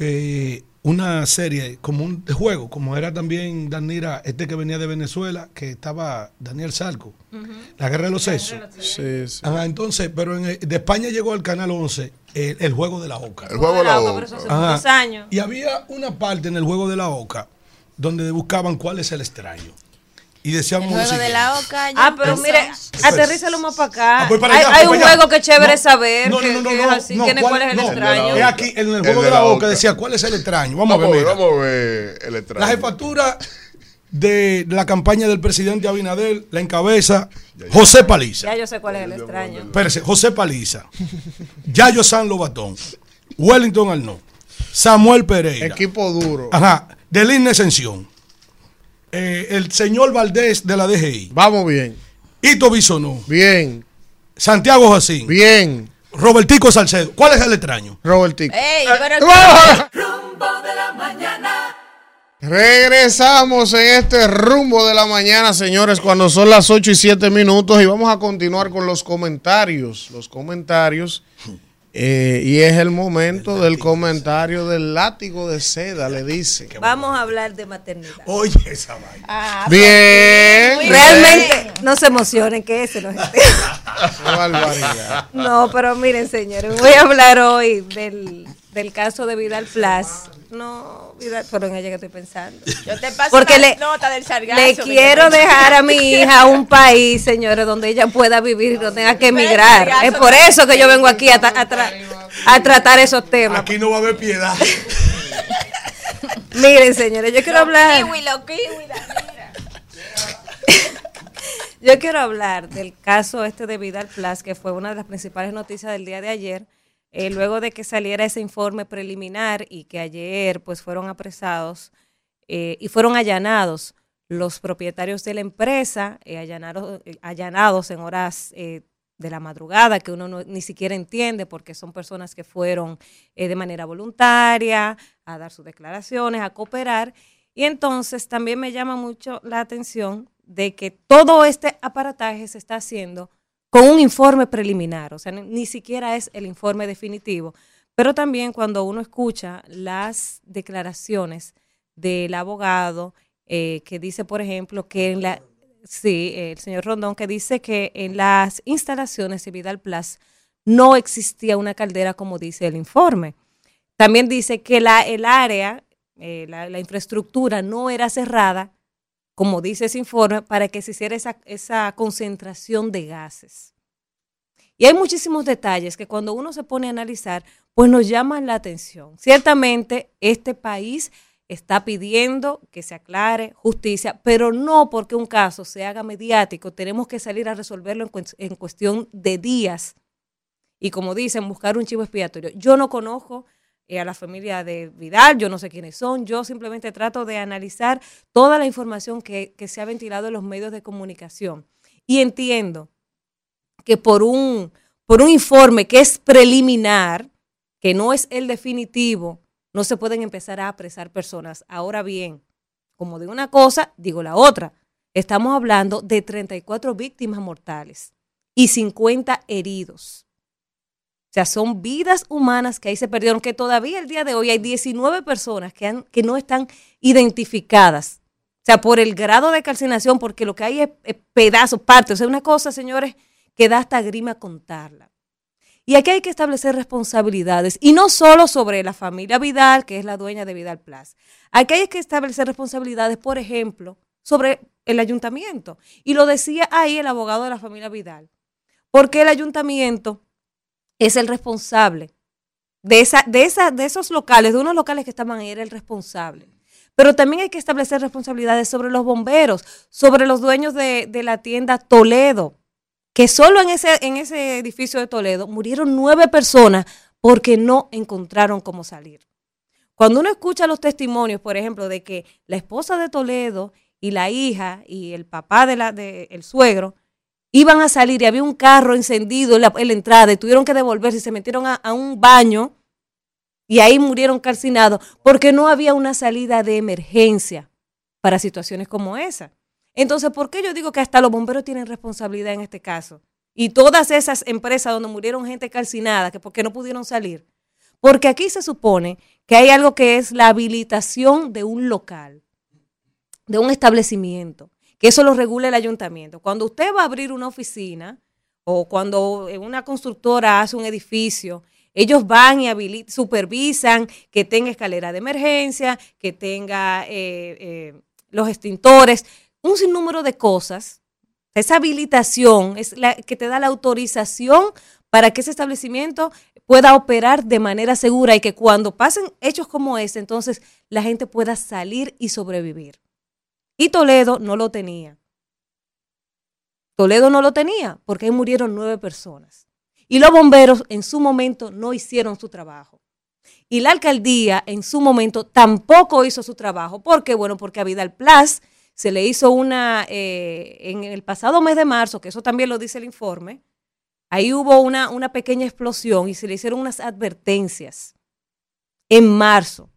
Speaker 6: eh, una serie como un de juego, como era también Danira, este que venía de Venezuela, que estaba Daniel Salco, La Guerra de los Sexos.
Speaker 2: Sí, sí.
Speaker 6: Ajá, entonces, pero en el- de España llegó al Canal 11 el, el Juego de la Oca.
Speaker 3: El juego de la
Speaker 6: Ajá.
Speaker 4: años.
Speaker 6: Y había una parte en el Juego de la Oca donde buscaban cuál es el extraño. Y decíamos
Speaker 14: El juego de la oca.
Speaker 4: Ah, pero mire, aterrízalo más para acá.
Speaker 6: Ah, voy para
Speaker 4: hay
Speaker 6: allá,
Speaker 4: hay
Speaker 6: voy
Speaker 4: un
Speaker 6: para allá.
Speaker 4: juego que es chévere
Speaker 6: No,
Speaker 4: saber
Speaker 6: no,
Speaker 4: que,
Speaker 6: no, no,
Speaker 4: que
Speaker 6: no,
Speaker 4: es así.
Speaker 6: no,
Speaker 4: ¿Quién es-
Speaker 6: ¿cuál-
Speaker 4: ¿Cuál es el
Speaker 6: no,
Speaker 4: extraño?
Speaker 6: Es aquí, en el
Speaker 3: El
Speaker 6: juego
Speaker 3: de
Speaker 6: de la
Speaker 3: la
Speaker 6: Oca decía cuál es el extraño. Vamos,
Speaker 3: Vamos
Speaker 6: a ver. mira.
Speaker 3: vamos a ver el extraño.
Speaker 6: La jefatura de la campaña del presidente Abinader la encabeza José Paliza.
Speaker 4: Ya yo sé cuál es el extraño.
Speaker 6: Espérese, José Paliza, Yayo San Lobatón, Wellington Arnaud, Samuel Pereira.
Speaker 2: Equipo duro.
Speaker 6: Ajá, Delín Ascensión. Eh, el señor Valdés de la DGI.
Speaker 2: Vamos bien.
Speaker 6: Ito Bisonó.
Speaker 2: Bien.
Speaker 6: Santiago Jacín.
Speaker 2: Bien.
Speaker 6: Robertico Salcedo. ¿Cuál es el extraño?
Speaker 2: Robertico.
Speaker 14: Ey, pero
Speaker 1: Rumbo de la mañana.
Speaker 2: Regresamos en este rumbo de la mañana, señores, cuando son las 8 y 7 minutos y vamos a continuar con los comentarios. Los comentarios. Eh, y es el momento del comentario del látigo de seda, le dice.
Speaker 4: Vamos a hablar de maternidad.
Speaker 6: Oye, esa vaina.
Speaker 4: Ah,
Speaker 2: Bien.
Speaker 4: pues, Realmente, no se emocionen, que ese no es
Speaker 2: barbaridad.
Speaker 4: No, pero miren, señores, voy a hablar hoy del, del caso de Vidal Plus. No, Vidal, pero en ella que estoy pensando.
Speaker 14: Yo te paso
Speaker 4: Porque
Speaker 14: una
Speaker 4: le-
Speaker 14: nota del sargazo.
Speaker 4: Le quiero dejar a mi hija a un país, señores, donde ella pueda vivir y no tenga que emigrar. Es por eso que yo vengo aquí a, ta- a tra- a tratar esos temas.
Speaker 6: Aquí no va a haber piedad.
Speaker 4: Miren, señores, yo quiero hablar. Yo quiero hablar del caso este de Vidal Plus, que fue una de las principales noticias del día de ayer, eh, luego de que saliera ese informe preliminar y que ayer pues fueron apresados eh, y fueron allanados los propietarios de la empresa, eh, allanados, en horas de la madrugada, que uno no- ni siquiera entiende porque son personas que fueron de manera voluntaria a dar sus declaraciones, a cooperar. Y entonces también me llama mucho la atención de que todo este aparataje se está haciendo con un informe preliminar, o sea, ni, siquiera es el informe definitivo. Pero también cuando uno escucha las declaraciones del abogado eh, que dice, por ejemplo, que en la, sí, el señor Rondón, que dice que en las instalaciones de Vidal Plus no existía una caldera como dice el informe. También dice que la, el área, eh, la infraestructura no era cerrada, como dice ese informe, para que se hiciera esa, concentración de gases. Y hay muchísimos detalles que cuando uno se pone a analizar, pues nos llaman la atención. Ciertamente, este país está pidiendo que se aclare justicia, pero no porque un caso se haga mediático, tenemos que salir a resolverlo en, en cuestión de días. Y como dicen, buscar un chivo expiatorio. Yo no conozco eh, a la familia de Vidal, yo no sé quiénes son, yo simplemente trato de analizar toda la información que, que se ha ventilado en los medios de comunicación. Y entiendo que por un, por un informe que es preliminar, que no es el definitivo, no se pueden empezar a apresar personas. Ahora bien, como digo una cosa, digo la otra. Estamos hablando de 34 víctimas mortales y 50 heridos. Sea, son vidas humanas que ahí se perdieron, que todavía el día de hoy hay 19 personas que, no están identificadas. O sea, por el grado de calcinación, porque lo que hay es, pedazos, partes. O sea, una cosa, señores, que da hasta grima contarla. Y aquí hay que establecer responsabilidades, y no solo sobre la familia Vidal, que es la dueña de Vidal Plus. Aquí hay que establecer responsabilidades, por ejemplo, sobre el ayuntamiento. Y lo decía ahí el abogado de la familia Vidal. Porque el ayuntamiento es el responsable de, esa, de, esa, de esos locales, de unos locales que estaban ahí, era el responsable. Pero también hay que establecer responsabilidades sobre los bomberos, sobre los dueños de, de la tienda Toledo, que solo en ese, en ese edificio de Toledo murieron nueve personas porque no encontraron cómo salir. Cuando uno escucha los testimonios, por ejemplo, de que la esposa de Toledo y la hija y el papá de la, de, el suegro iban a salir y había un carro encendido en la, en la entrada y tuvieron que devolverse y se metieron a, a un baño y ahí murieron calcinados porque no había una salida de emergencia para situaciones como esa. Entonces, ¿por qué yo digo que hasta los bomberos tienen responsabilidad en este caso? Y todas esas empresas donde murieron gente calcinada, que porque no pudieron salir. Porque aquí se supone que hay algo que es la habilitación de un local, de un establecimiento, que eso lo regula el ayuntamiento. Cuando usted va a abrir una oficina o cuando una constructora hace un edificio, ellos van y supervisan que tenga escalera de emergencia, que tenga eh, eh, los extintores, un sinnúmero de cosas. Esa habilitación es la que te da la autorización para que ese establecimiento pueda operar de manera segura y que cuando pasen hechos como ese, entonces la gente pueda salir y sobrevivir. Y Toledo no lo tenía. Toledo no lo tenía porque ahí murieron nueve personas. Y los bomberos en su momento no hicieron su trabajo. Y la alcaldía en su momento tampoco hizo su trabajo. ¿Por qué? Bueno, porque a Vidal Plus se le hizo una, eh, en el pasado mes de marzo, que eso también lo dice el informe, ahí hubo una, una pequeña explosión y se le hicieron unas advertencias en marzo.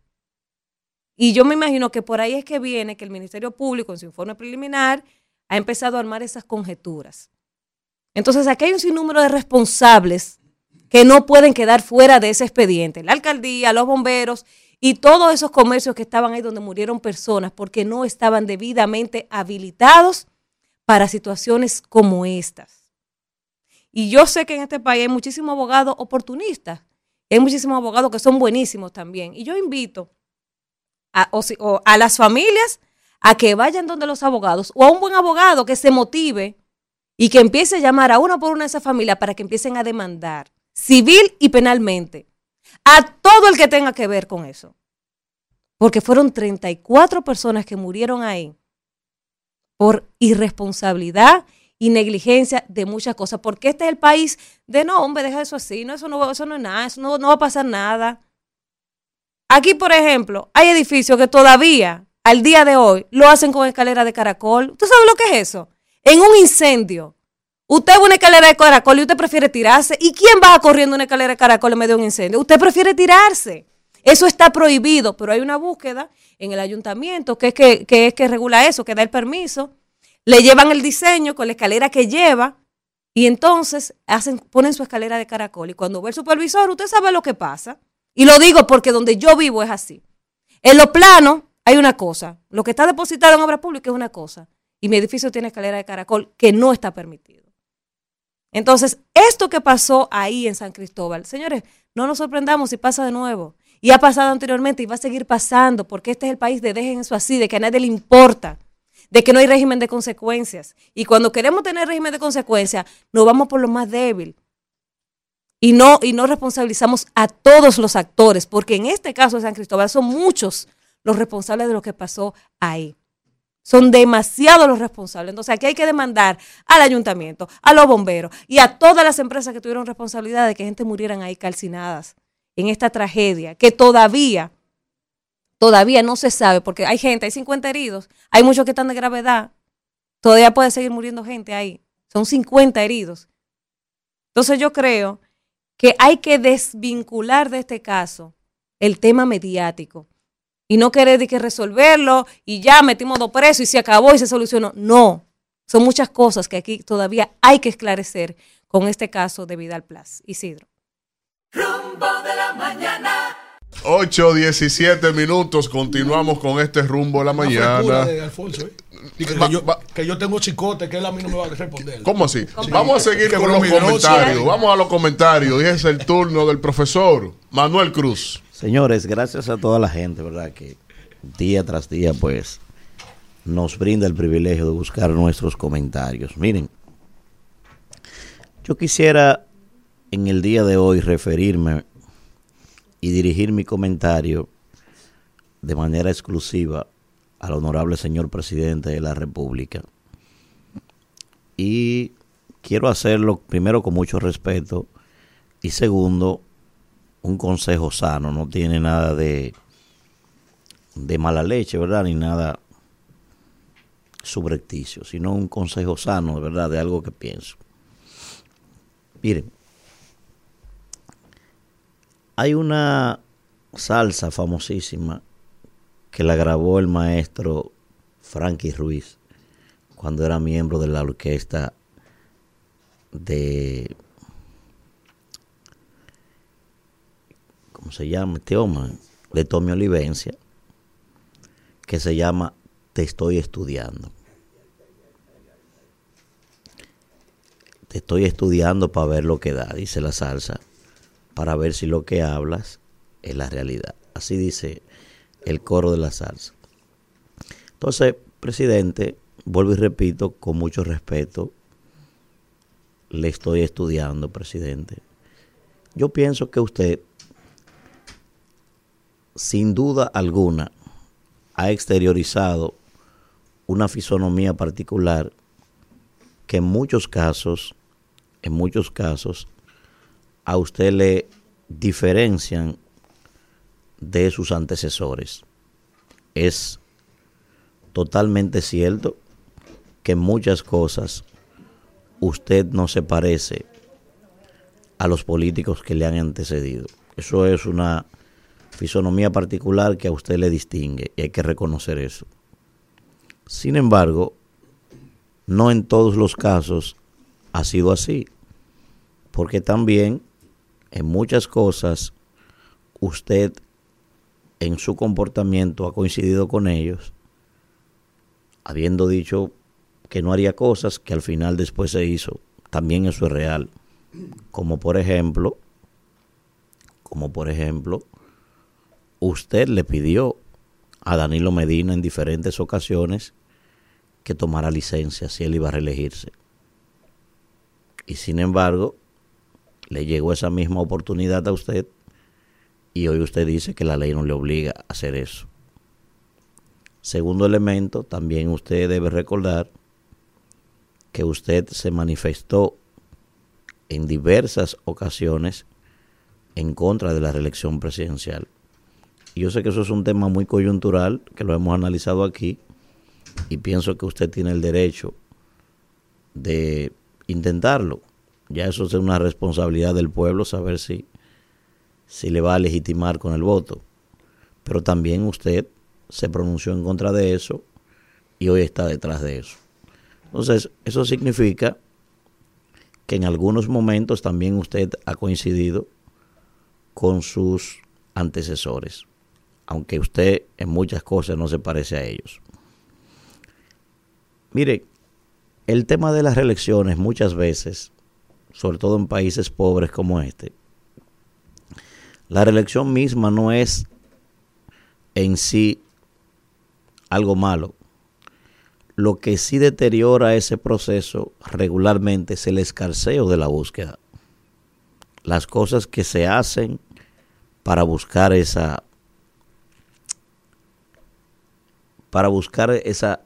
Speaker 4: Y yo me imagino que por ahí es que viene que el Ministerio Público en su informe preliminar ha empezado a armar esas conjeturas. Entonces aquí hay un sinnúmero de responsables que no pueden quedar fuera de ese expediente. La alcaldía, los bomberos y todos esos comercios que estaban ahí donde murieron personas porque no estaban debidamente habilitados para situaciones como estas. Y yo sé que en este país hay muchísimos abogados oportunistas, hay muchísimos abogados que son buenísimos también. Y yo invito a, a las familias a que vayan donde los abogados o a un buen abogado que se motive y que empiece a llamar a una por una de esas familias para que empiecen a demandar civil y penalmente a todo el que tenga que ver con eso. Porque fueron 34 personas que murieron ahí por irresponsabilidad y negligencia de muchas cosas. Porque este es el país de no, hombre, deja eso así, no, eso no, eso no es nada, eso no, no va a pasar nada. Aquí, por ejemplo, hay edificios que todavía, al día de hoy, lo hacen con escalera de caracol. ¿Tú sabes lo que es eso? En un incendio, Usted ve una escalera de caracol y usted prefiere tirarse. ¿Y quién va corriendo una escalera de caracol en medio de un incendio? Usted prefiere tirarse. Eso está prohibido, pero hay una búsqueda en el ayuntamiento que es que, es que regula eso, que da el permiso. Le llevan el diseño con la escalera que lleva y entonces hacen, ponen su escalera de caracol. Y cuando ve el supervisor, usted sabe lo que pasa. Y lo digo porque donde yo vivo es así. En lo plano hay una cosa. Lo que está depositado en obra pública es una cosa. Y mi edificio tiene escalera de caracol que no está permitido. Entonces, esto que pasó ahí en San Cristóbal, señores, no nos sorprendamos si pasa de nuevo. Y ha pasado anteriormente y va a seguir pasando, porque este es el país de dejen eso así, de que a nadie le importa, de que no hay régimen de consecuencias. Y cuando queremos tener régimen de consecuencias, nos vamos por lo más débil. Y no, y no responsabilizamos a todos los actores, porque en este caso de San Cristóbal son muchos los responsables de lo que pasó ahí. Son demasiados los responsables. Entonces aquí hay que demandar al ayuntamiento, a los bomberos y a todas las empresas que tuvieron responsabilidad de que gente murieran ahí calcinadas en esta tragedia, que todavía, todavía no se sabe, porque hay gente, hay 50 heridos, hay muchos que están de gravedad, todavía puede seguir muriendo gente ahí. Son 50 heridos. Entonces yo creo que hay que desvincular de este caso el tema mediático y no querer que resolverlo y ya metimos dos presos y se acabó y se solucionó. No, son muchas cosas que aquí todavía hay que esclarecer con este caso de Vidal Plus. Isidro.
Speaker 1: Rumbo de la mañana.
Speaker 3: 8, 17 minutos, continuamos con este rumbo de la mañana.
Speaker 6: De Alfonso, ¿eh? Que, yo, que, yo, tengo chicote, que él a mí no me va a responder.
Speaker 3: ¿Cómo así? Vamos a seguir con los comentarios. Vamos a los comentarios. Y es el turno del profesor Manuel Cruz.
Speaker 5: Señores, gracias a toda la gente, ¿verdad? Que día tras día, pues, nos brinda el privilegio de buscar nuestros comentarios. Miren, yo quisiera en el día de hoy referirme y dirigir mi comentario de manera exclusiva al honorable señor presidente de la República. Y quiero hacerlo primero con mucho respeto y segundo un consejo sano, no tiene nada de, de mala leche, ¿verdad? Ni nada subrepticio, sino un consejo sano, ¿verdad? De algo que pienso. Miren, hay una salsa famosísima que la grabó el maestro Frankie Ruiz cuando era miembro de la orquesta de ¿cómo se llama este hombre? De Tommy Olivencia, que se llama Te estoy estudiando. Te estoy estudiando para ver lo que da, dice la salsa, para ver si lo que hablas es la realidad. Así dice el coro de la salsa. Entonces, presidente, vuelvo y repito, con mucho respeto, le estoy estudiando, presidente. Yo pienso que usted sin duda alguna, ha exteriorizado una fisonomía particular que en muchos casos, en muchos casos, a usted le diferencian de sus antecesores. Es totalmente cierto que en muchas cosas usted no se parece a los políticos que le han antecedido. Eso es una fisonomía particular que a usted le distingue y hay que reconocer eso. Sin embargo, no en todos los casos ha sido así, porque también en muchas cosas usted en su comportamiento ha coincidido con ellos, habiendo dicho que no haría cosas que al final después se hizo. También eso es real. Como por ejemplo, como por ejemplo, usted le pidió a Danilo Medina en diferentes ocasiones que tomara licencia si él iba a reelegirse. Y sin embargo, le llegó esa misma oportunidad a usted y hoy usted dice que la ley no le obliga a hacer eso. Segundo elemento, también usted debe recordar que usted se manifestó en diversas ocasiones en contra de la reelección presidencial. Y yo sé que eso es un tema muy coyuntural, que lo hemos analizado aquí, y pienso que usted tiene el derecho de intentarlo. Ya eso es una responsabilidad del pueblo saber si, si le va a legitimar con el voto. Pero también usted se pronunció en contra de eso y hoy está detrás de eso. Entonces, eso significa que en algunos momentos también usted ha coincidido con sus antecesores, aunque usted en muchas cosas no se parece a ellos. Mire, el tema de las reelecciones muchas veces, sobre todo en países pobres como este, la reelección misma no es en sí algo malo. Lo que sí deteriora ese proceso regularmente es el escarceo de la búsqueda. Las cosas que se hacen para buscar esa para buscar esa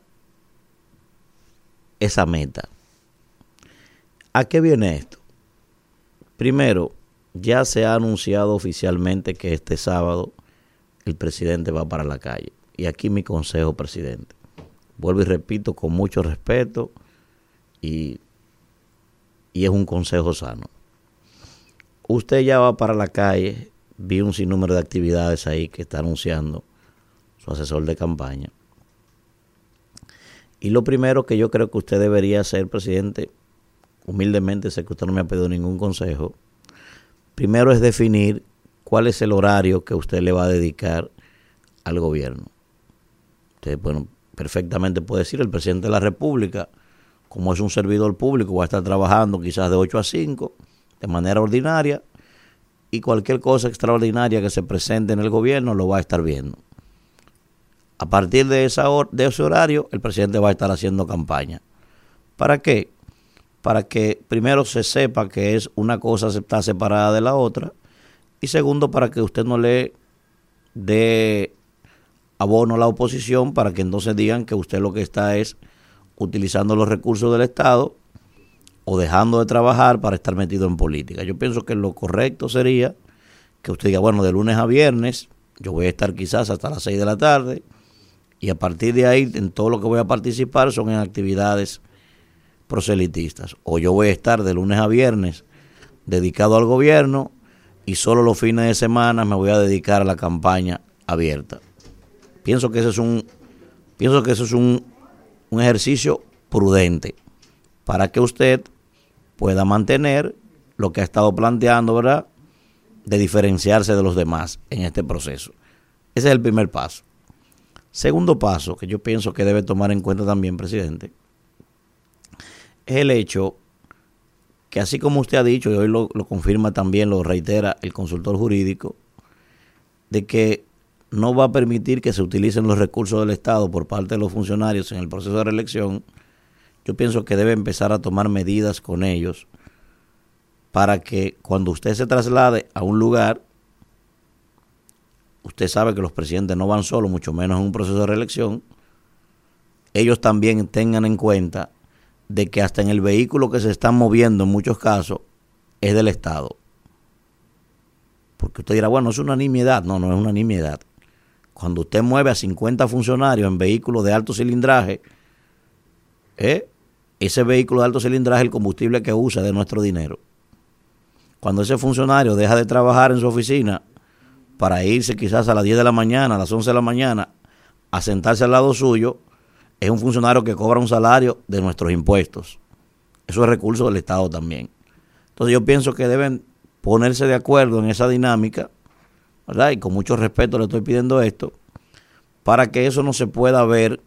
Speaker 5: esa meta. ¿A qué viene esto? Primero, ya se ha anunciado oficialmente que este sábado el presidente va para la calle. Y aquí mi consejo, presidente. Vuelvo y repito con mucho respeto y, y es un consejo sano. Usted ya va para la calle, vi un sinnúmero de actividades ahí que está anunciando su asesor de campaña. Y lo primero que yo creo que usted debería hacer, presidente, humildemente sé que usted no me ha pedido ningún consejo, primero es definir cuál es el horario que usted le va a dedicar al gobierno. Usted, bueno, perfectamente puede decir, el presidente de la República, como es un servidor público, va a estar trabajando quizás de 8 a 5, de manera ordinaria, y cualquier cosa extraordinaria que se presente en el gobierno lo va a estar viendo. A partir de, de ese horario, el presidente va a estar haciendo campaña. ¿Para qué? Para que primero se sepa que es una cosa está separada de la otra y segundo para que usted no le dé abono a la oposición para que entonces digan que usted lo que está es utilizando los recursos del Estado o dejando de trabajar para estar metido en política. Yo pienso que lo correcto sería que usted diga, bueno, de lunes a viernes yo voy a estar quizás hasta las 6 de la tarde y a partir de ahí en todo lo que voy a participar son en actividades proselitistas. O yo voy a estar de lunes a viernes dedicado al gobierno y solo los fines de semana me voy a dedicar a la campaña abierta. Pienso que eso es un, pienso que es un, un ejercicio prudente para que usted pueda mantener lo que ha estado planteando, ¿verdad? De diferenciarse de los demás en este proceso. Ese es el primer paso. Segundo paso que yo pienso que debe tomar en cuenta también, presidente, es el hecho que así como usted ha dicho, y hoy lo, lo confirma también, lo reitera el consultor jurídico, de que no va a permitir que se utilicen los recursos del Estado por parte de los funcionarios en el proceso de reelección, yo pienso que debe empezar a tomar medidas con ellos para que cuando usted se traslade a un lugar, usted sabe que los presidentes no van solos, mucho menos en un proceso de reelección, ellos también tengan en cuenta de que hasta en el vehículo que se están moviendo en muchos casos es del Estado. Porque usted dirá, bueno, es una nimiedad. No, no es una nimiedad. Cuando usted mueve a 50 funcionarios en vehículos de alto cilindraje, ¿eh? ese vehículo de alto cilindraje es el combustible que usa de nuestro dinero. Cuando ese funcionario deja de trabajar en su oficina para irse quizás a las 10 de la mañana, a las 11 de la mañana, a sentarse al lado suyo, es un funcionario que cobra un salario de nuestros impuestos. Eso es recurso del Estado también. Entonces yo pienso que deben ponerse de acuerdo en esa dinámica, ¿verdad? Y con mucho respeto le estoy pidiendo esto, para que eso no se pueda ver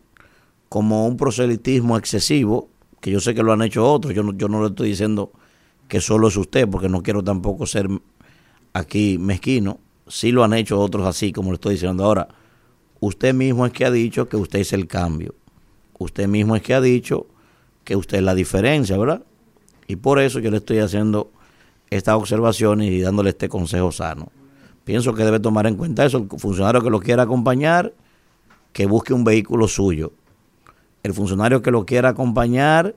Speaker 5: como un proselitismo excesivo, que yo sé que lo han hecho otros, yo no, yo no le estoy diciendo que solo es usted, porque no quiero tampoco ser aquí mezquino, sí lo han hecho otros así, como le estoy diciendo ahora. Usted mismo es que ha dicho que usted es el cambio. Usted mismo es que ha dicho que usted es la diferencia, ¿verdad? Y por eso yo le estoy haciendo estas observaciones y dándole este consejo sano. Pienso que debe tomar en cuenta eso. El funcionario que lo quiera acompañar, que busque un vehículo suyo. El funcionario que lo quiera acompañar,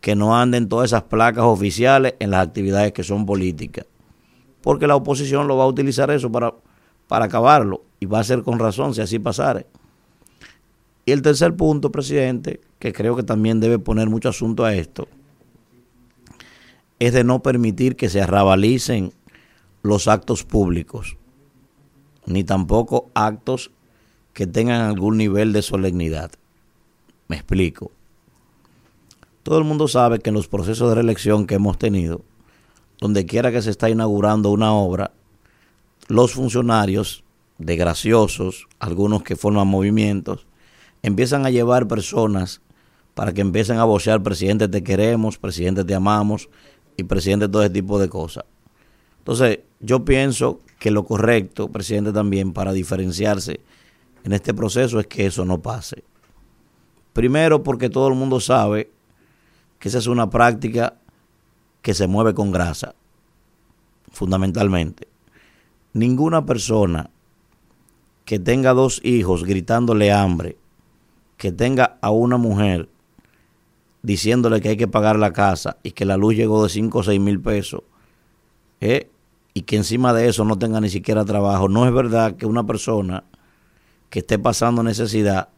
Speaker 5: que no ande en todas esas placas oficiales en las actividades que son políticas. Porque la oposición lo va a utilizar eso para, para acabarlo. Y va a ser con razón si así pasare. Y el tercer punto, presidente, que creo que también debe poner mucho asunto a esto, es de no permitir que se arrabalicen los actos públicos, ni tampoco actos que tengan algún nivel de solemnidad. Me explico. Todo el mundo sabe que en los procesos de reelección que hemos tenido, donde quiera que se está inaugurando una obra, los funcionarios, de graciosos, algunos que forman movimientos, empiezan a llevar personas para que empiecen a vocear, presidente te queremos, presidente te amamos, y presidente todo ese tipo de cosas. Entonces, yo pienso que lo correcto, presidente, también para diferenciarse en este proceso es que eso no pase. Primero, porque todo el mundo sabe que esa es una práctica que se mueve con grasa, fundamentalmente. Ninguna persona que tenga dos hijos gritándole hambre, que tenga a una mujer diciéndole que hay que pagar la casa y que la luz llegó de 5 o 6 mil pesos, ¿eh? y que encima de eso no tenga ni siquiera trabajo, no es verdad que una persona que esté pasando necesidad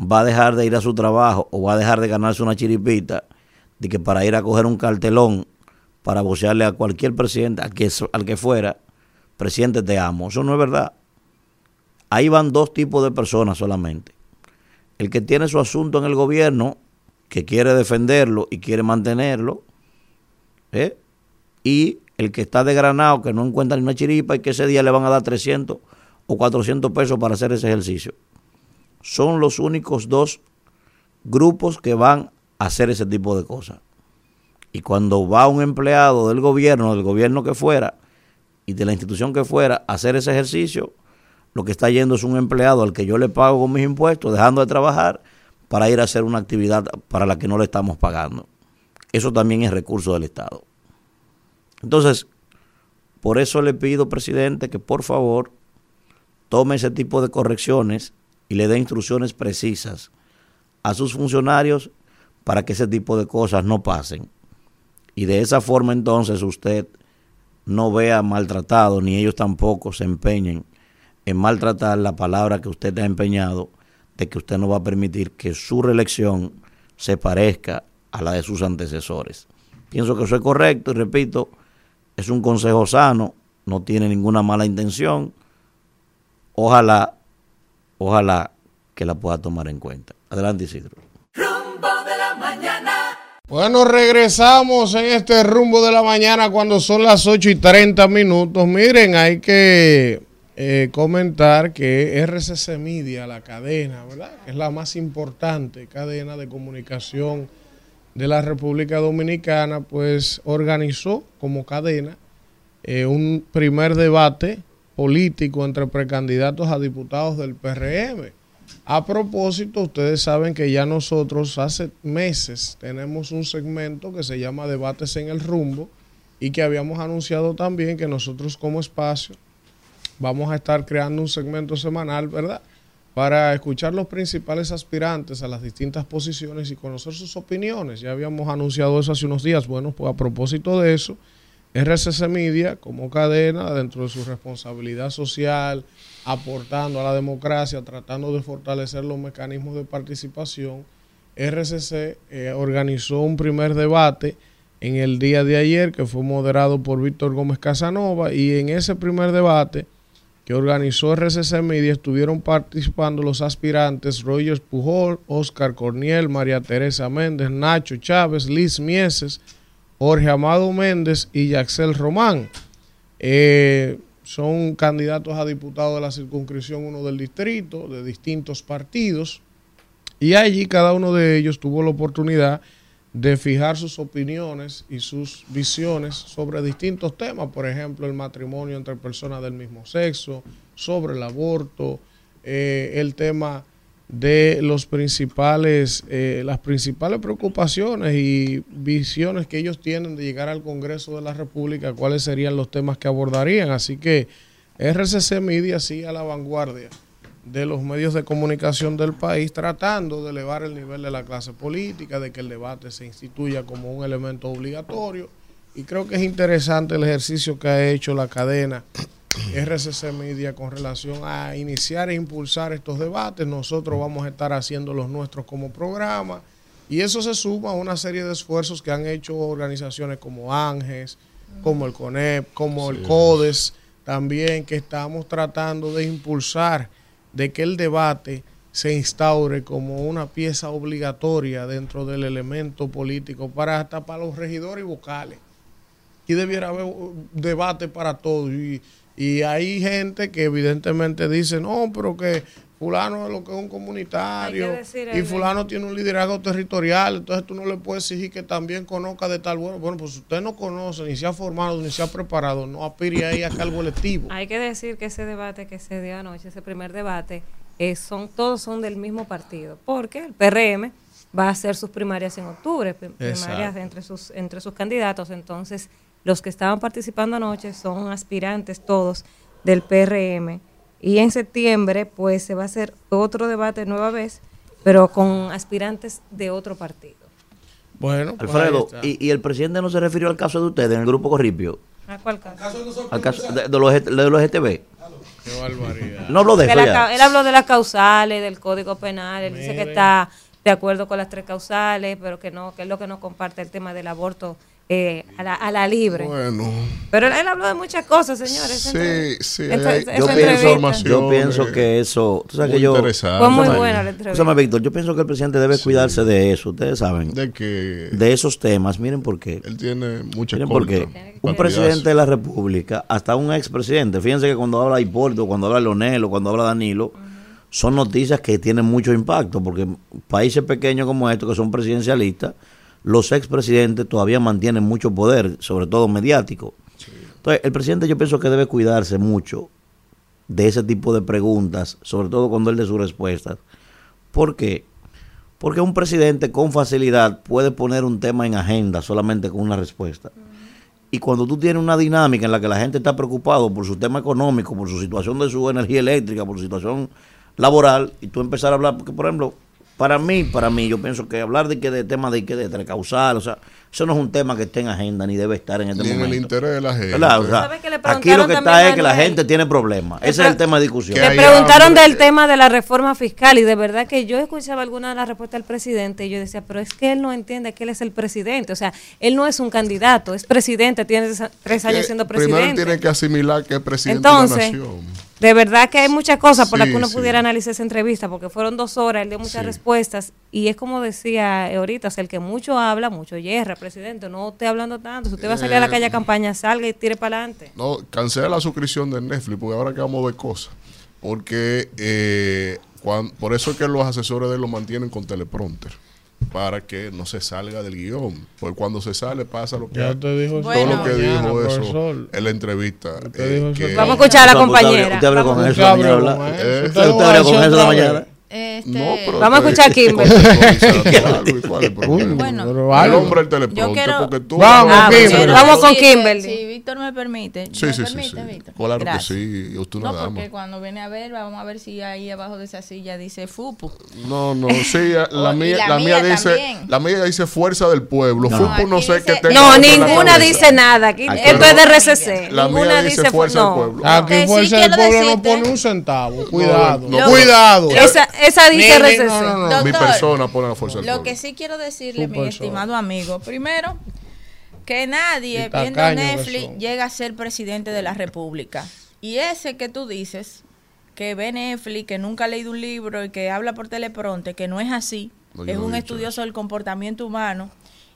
Speaker 5: va a dejar de ir a su trabajo o va a dejar de ganarse una chiripita de que para ir a coger un cartelón para vocearle a cualquier presidente, al que, al que fuera, presidente te amo. Eso no es verdad. Ahí van dos tipos de personas solamente. El que tiene su asunto en el gobierno que quiere defenderlo y quiere mantenerlo, ¿eh? y el que está desgranado, que no encuentra ni una chiripa y que ese día le van a dar 300 o 400 pesos para hacer ese ejercicio. Son los únicos dos grupos que van a hacer ese tipo de cosas. Y cuando va un empleado del gobierno, del gobierno que fuera, y de la institución que fuera, a hacer ese ejercicio, lo que está yendo es un empleado al que yo le pago con mis impuestos, dejando de trabajar para ir a hacer una actividad para la que no le estamos pagando. Eso también es recurso del Estado. Entonces, por eso le pido, presidente, que por favor tome ese tipo de correcciones y le dé instrucciones precisas a sus funcionarios para que ese tipo de cosas no pasen. Y de esa forma entonces usted no vea maltratado, ni ellos tampoco se empeñen en maltratar la palabra que usted ha empeñado de que usted no va a permitir que su reelección se parezca a la de sus antecesores. Pienso que eso es correcto y repito, es un consejo sano, no tiene ninguna mala intención. Ojalá, ojalá que la pueda tomar en cuenta. Adelante, Isidro.
Speaker 1: Rumbo de la mañana.
Speaker 2: Bueno, regresamos en este rumbo de la mañana cuando son las 8 y 30 minutos. Miren, hay que eh, comentar que RCC Media, la cadena, ¿verdad? Es la más importante cadena de comunicación de la República Dominicana, pues organizó como cadena eh, un primer debate político entre precandidatos a diputados del PRM. A propósito, ustedes saben que ya nosotros hace meses tenemos un segmento que se llama Debates en el Rumbo y que habíamos anunciado también que nosotros como espacio vamos a estar creando un segmento semanal, ¿verdad? para escuchar los principales aspirantes a las distintas posiciones y conocer sus opiniones. Ya habíamos anunciado eso hace unos días. Bueno, pues a propósito de eso, RCC Media, como cadena, dentro de su responsabilidad social, aportando a la democracia, tratando de fortalecer los mecanismos de participación, RCC eh, organizó un primer debate en el día de ayer que fue moderado por Víctor Gómez Casanova y en ese primer debate que organizó RCC Media estuvieron participando los aspirantes Rogers Pujol, Oscar Corniel, María Teresa Méndez, Nacho Chávez, Liz Mieses, Jorge Amado Méndez y Yaxel Román. Eh, son candidatos a diputados de la circunscripción 1 del distrito, de distintos partidos, y allí cada uno de ellos tuvo la oportunidad de fijar sus opiniones y sus visiones sobre distintos temas, por ejemplo, el matrimonio entre personas del mismo sexo, sobre el aborto, eh, el tema de los principales, eh, las principales preocupaciones y visiones que ellos tienen de llegar al Congreso de la República, cuáles serían los temas que abordarían. Así que RCC Media sigue a la vanguardia de los medios de comunicación del país, tratando de elevar el nivel de la clase política, de que el debate se instituya como un elemento obligatorio. Y creo que es interesante el ejercicio que ha hecho la cadena RCC Media con relación a iniciar e impulsar estos debates. Nosotros vamos a estar haciendo los nuestros como programa. Y eso se suma a una serie de esfuerzos que han hecho organizaciones como Ángeles, como el CONEP, como el CODES, también que estamos tratando de impulsar de que el debate se instaure como una pieza obligatoria dentro del elemento político para hasta para los regidores y vocales. Y debiera haber debate para todos. Y, y hay gente que evidentemente dice, no, pero que fulano es lo que es un comunitario y fulano tiene un liderazgo territorial, entonces tú no le puedes exigir que también conozca de tal bueno. Bueno, pues si usted no conoce, ni se ha formado, ni se ha preparado, no aspire ahí a cargo electivo.
Speaker 4: Hay que decir que ese debate que se dio anoche, ese primer debate, eh, son todos son del mismo partido, porque el PRM va a hacer sus primarias en octubre, prim- primarias
Speaker 2: Exacto.
Speaker 4: entre sus entre sus candidatos, entonces los que estaban participando anoche son aspirantes todos del PRM y en septiembre pues se va a hacer otro debate nueva vez, pero con aspirantes de otro partido.
Speaker 2: Bueno, pues
Speaker 5: Alfredo, y, y el presidente no se refirió al caso de ustedes en el grupo Corripio,
Speaker 4: ¿A cuál caso?
Speaker 5: al caso de, de los, de los GTV.
Speaker 2: Qué barbaridad.
Speaker 5: No habló de
Speaker 4: De
Speaker 5: eso
Speaker 4: la él habló de las causales, del código penal, él dice que está de acuerdo con las tres causales, pero que no, que es lo que no comparte el tema del aborto eh, a, la, a la libre.
Speaker 3: Bueno,
Speaker 4: Pero él, habló de muchas cosas, señores.
Speaker 3: Sí, sí,
Speaker 4: Esa-
Speaker 3: hay-
Speaker 4: esa
Speaker 3: yo pienso-
Speaker 5: Yo pienso que eso, tú sabes
Speaker 3: Muy
Speaker 5: que yo,
Speaker 3: interesante.
Speaker 4: Fue muy
Speaker 5: Escúchame,
Speaker 4: buena la entrevista.
Speaker 5: escúchame, Víctor, yo pienso que el presidente debe cuidarse de eso, ustedes saben,
Speaker 3: de que
Speaker 5: de esos temas, miren por qué.
Speaker 3: él tiene mucha
Speaker 5: Miren por qué. Un presidente de la República, hasta un expresidente, fíjense que cuando habla Hipólito, cuando habla Leonel o cuando habla Danilo, son noticias que tienen mucho impacto, porque países pequeños como estos, que son presidencialistas, los expresidentes todavía mantienen mucho poder, sobre todo mediático. Entonces, el presidente yo pienso que debe cuidarse mucho de ese tipo de preguntas, sobre todo cuando él de sus respuestas. ¿Por qué? Porque un presidente con facilidad puede poner un tema en agenda solamente con una respuesta. Y cuando tú tienes una dinámica en la que la gente está preocupado por su tema económico, por su situación de su energía eléctrica, por su situación laboral, y tú empezar a hablar, porque por ejemplo, para mí, para mí, yo pienso que hablar de que de tema de que de trecausal, o sea, eso no es un tema que esté en agenda ni debe estar en este
Speaker 3: Ni en el
Speaker 5: momento.
Speaker 3: interés de la gente.
Speaker 5: O sea,
Speaker 4: ¿Sabes que le
Speaker 5: aquí lo
Speaker 4: preguntaron
Speaker 5: que está es que la gente tiene problemas.
Speaker 4: Le
Speaker 5: Ese es el tema de discusión.
Speaker 3: Hay
Speaker 4: preguntaron
Speaker 3: hambre.
Speaker 4: del tema de la reforma fiscal y de verdad que yo escuchaba alguna de las respuestas del presidente y yo decía, pero es que él no entiende que él es el presidente, o sea, él no es un candidato, es presidente, tiene tres- años siendo
Speaker 3: Primero él
Speaker 4: presidente.
Speaker 3: tiene que asimilar que es presidente
Speaker 4: Entonces,
Speaker 3: de la nación.
Speaker 4: De verdad que hay muchas cosas por las que uno
Speaker 3: sí.
Speaker 4: pudiera analizar esa entrevista, porque fueron dos horas, él dio muchas
Speaker 3: Sí.
Speaker 4: respuestas, y es como decía ahorita, o sea, el que mucho habla, mucho yerra, presidente, no esté hablando tanto, si usted va a salir a la
Speaker 3: Eh,
Speaker 4: calle a campaña, salga y tire para adelante.
Speaker 3: No, cancela la suscripción de Netflix porque ahora que vamos a ver cosas. Porque eh, por eso es que los asesores de él lo mantienen con teleprompter. Para que no se salga del guion. Porque cuando se sale pasa lo que
Speaker 2: Ya te dijo eso
Speaker 3: todo lo
Speaker 14: Bueno.
Speaker 3: que
Speaker 2: mañana,
Speaker 3: dijo eso
Speaker 2: profesor.
Speaker 3: en la entrevita.
Speaker 2: Usted
Speaker 3: eh,
Speaker 2: eso
Speaker 3: que-
Speaker 4: Vamos a escuchar a la compañera.
Speaker 5: Usted habló con eso, mañana,
Speaker 2: eso.
Speaker 5: Eh,
Speaker 2: Usted lo
Speaker 5: habló con eso la
Speaker 2: vez.
Speaker 5: Mañana.
Speaker 14: Eh, este,
Speaker 4: Vamos a escuchar a Kimber.
Speaker 14: Bueno,
Speaker 3: el hombre del
Speaker 14: yo
Speaker 3: teleprompter,
Speaker 14: quiero,
Speaker 3: porque tú
Speaker 4: Vamos,
Speaker 3: Ah,
Speaker 4: Kimber.
Speaker 3: quiero
Speaker 4: Vamos con Kimberly.
Speaker 14: Si Víctor me permite.
Speaker 3: Sí,
Speaker 14: ¿me
Speaker 3: sí, sí,
Speaker 14: permite,
Speaker 3: sí. Claro que sí. y Usted
Speaker 14: No,
Speaker 3: dama.
Speaker 14: porque cuando viene a ver, vamos a ver si ahí abajo de esa silla dice FUPU.
Speaker 3: No, no, sí, la, mía,
Speaker 14: la
Speaker 3: la mía
Speaker 14: mía
Speaker 3: dice, la mía dice fuerza del pueblo.
Speaker 14: No,
Speaker 3: Fupo no sé qué tenga
Speaker 4: No, ninguna dice nada. Aquí, esto
Speaker 3: no.
Speaker 4: es de RCC.
Speaker 3: La
Speaker 4: ninguna
Speaker 3: mía dice
Speaker 4: dice fu-
Speaker 3: fuerza del
Speaker 4: no.
Speaker 3: pueblo.
Speaker 2: Aquí
Speaker 14: sí
Speaker 2: Fuerza del Pueblo no pone un centavo. Cuidado.
Speaker 3: no,
Speaker 2: Cuidado.
Speaker 4: Esa, esa dice RCC.
Speaker 2: no, no, no.
Speaker 3: Mi
Speaker 14: Doctor,
Speaker 3: persona pone la fuerza del
Speaker 14: Lo
Speaker 3: pueblo.
Speaker 14: que sí quiero decirle,
Speaker 2: Su
Speaker 14: mi
Speaker 2: persona.
Speaker 14: estimado amigo, primero, que nadie viendo Netflix llega a ser presidente de la República. Y ese que tú dices, que ve Netflix, que nunca ha leído un libro y que habla por telepronte, que no es así,
Speaker 3: No,
Speaker 14: es un estudioso del comportamiento humano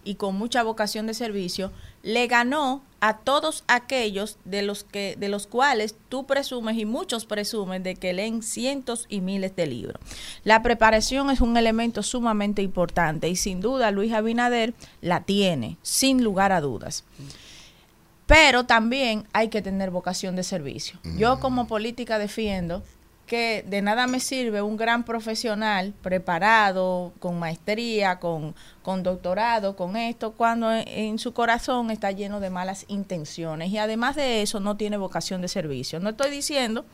Speaker 14: y con mucha vocación de servicio, le ganó a todos aquellos de los que de los cuales tú presumes y muchos presumen de que leen cientos y miles de libros. La preparación es un elemento sumamente importante y sin duda Luis Abinader la tiene, sin lugar a dudas. Pero también hay que tener vocación de servicio. Yo como política defiendo que de nada me sirve un gran profesional preparado, con maestría, con, con doctorado, con esto, cuando en, en su corazón está lleno de malas intenciones y además de eso no tiene vocación de servicio. No estoy diciendo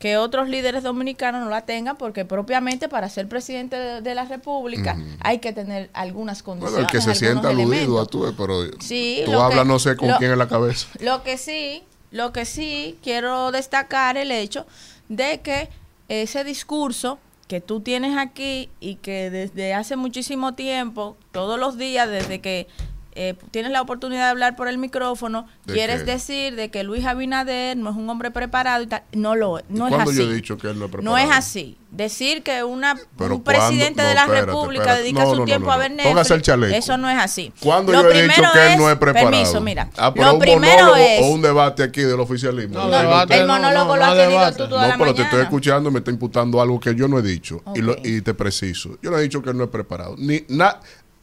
Speaker 14: que otros líderes dominicanos no la tengan porque propiamente para ser presidente de, de la República hay que tener algunas condiciones.
Speaker 3: Bueno, el que se sienta aludido,
Speaker 14: elementos.
Speaker 3: actúe, pero
Speaker 14: Sí,
Speaker 3: tú hablas
Speaker 14: que-
Speaker 3: no sé con
Speaker 14: lo-
Speaker 3: quién en la cabeza.
Speaker 14: Lo que sí, lo que sí quiero destacar el hecho de que ese discurso que tú tienes aquí y que desde hace muchísimo tiempo, todos los días, desde que eh, tienes la oportunidad de hablar por el micrófono,
Speaker 3: ¿De
Speaker 14: quieres
Speaker 3: qué?
Speaker 14: decir de que Luis Abinader no es un hombre preparado y tal. No lo no es
Speaker 3: ¿Cuándo
Speaker 14: así.
Speaker 3: yo he dicho que él no es
Speaker 14: No es así. Decir que una,
Speaker 3: Pero
Speaker 14: un presidente de la
Speaker 3: espérate,
Speaker 14: República
Speaker 3: espérate.
Speaker 14: dedica
Speaker 3: No,
Speaker 14: su
Speaker 3: no, no,
Speaker 14: tiempo
Speaker 3: no,
Speaker 14: a ver Netflix,
Speaker 3: Póngase el chaleco.
Speaker 14: eso no es así.
Speaker 3: ¿Cuándo
Speaker 14: Lo
Speaker 3: yo he dicho
Speaker 14: primero
Speaker 3: que él no es preparado?
Speaker 14: Permiso, mira.
Speaker 3: Ah, pero
Speaker 14: lo
Speaker 3: un
Speaker 14: primero es
Speaker 3: o un debate aquí del oficialismo.
Speaker 2: Debate,
Speaker 3: te-
Speaker 14: el monólogo lo has tenido tú toda
Speaker 3: No,
Speaker 14: la
Speaker 3: pero te estoy escuchando y me está imputando algo que yo no he dicho. Y, lo-
Speaker 14: Ok.
Speaker 3: y te preciso. Yo no he dicho que él no es preparado. Ni na-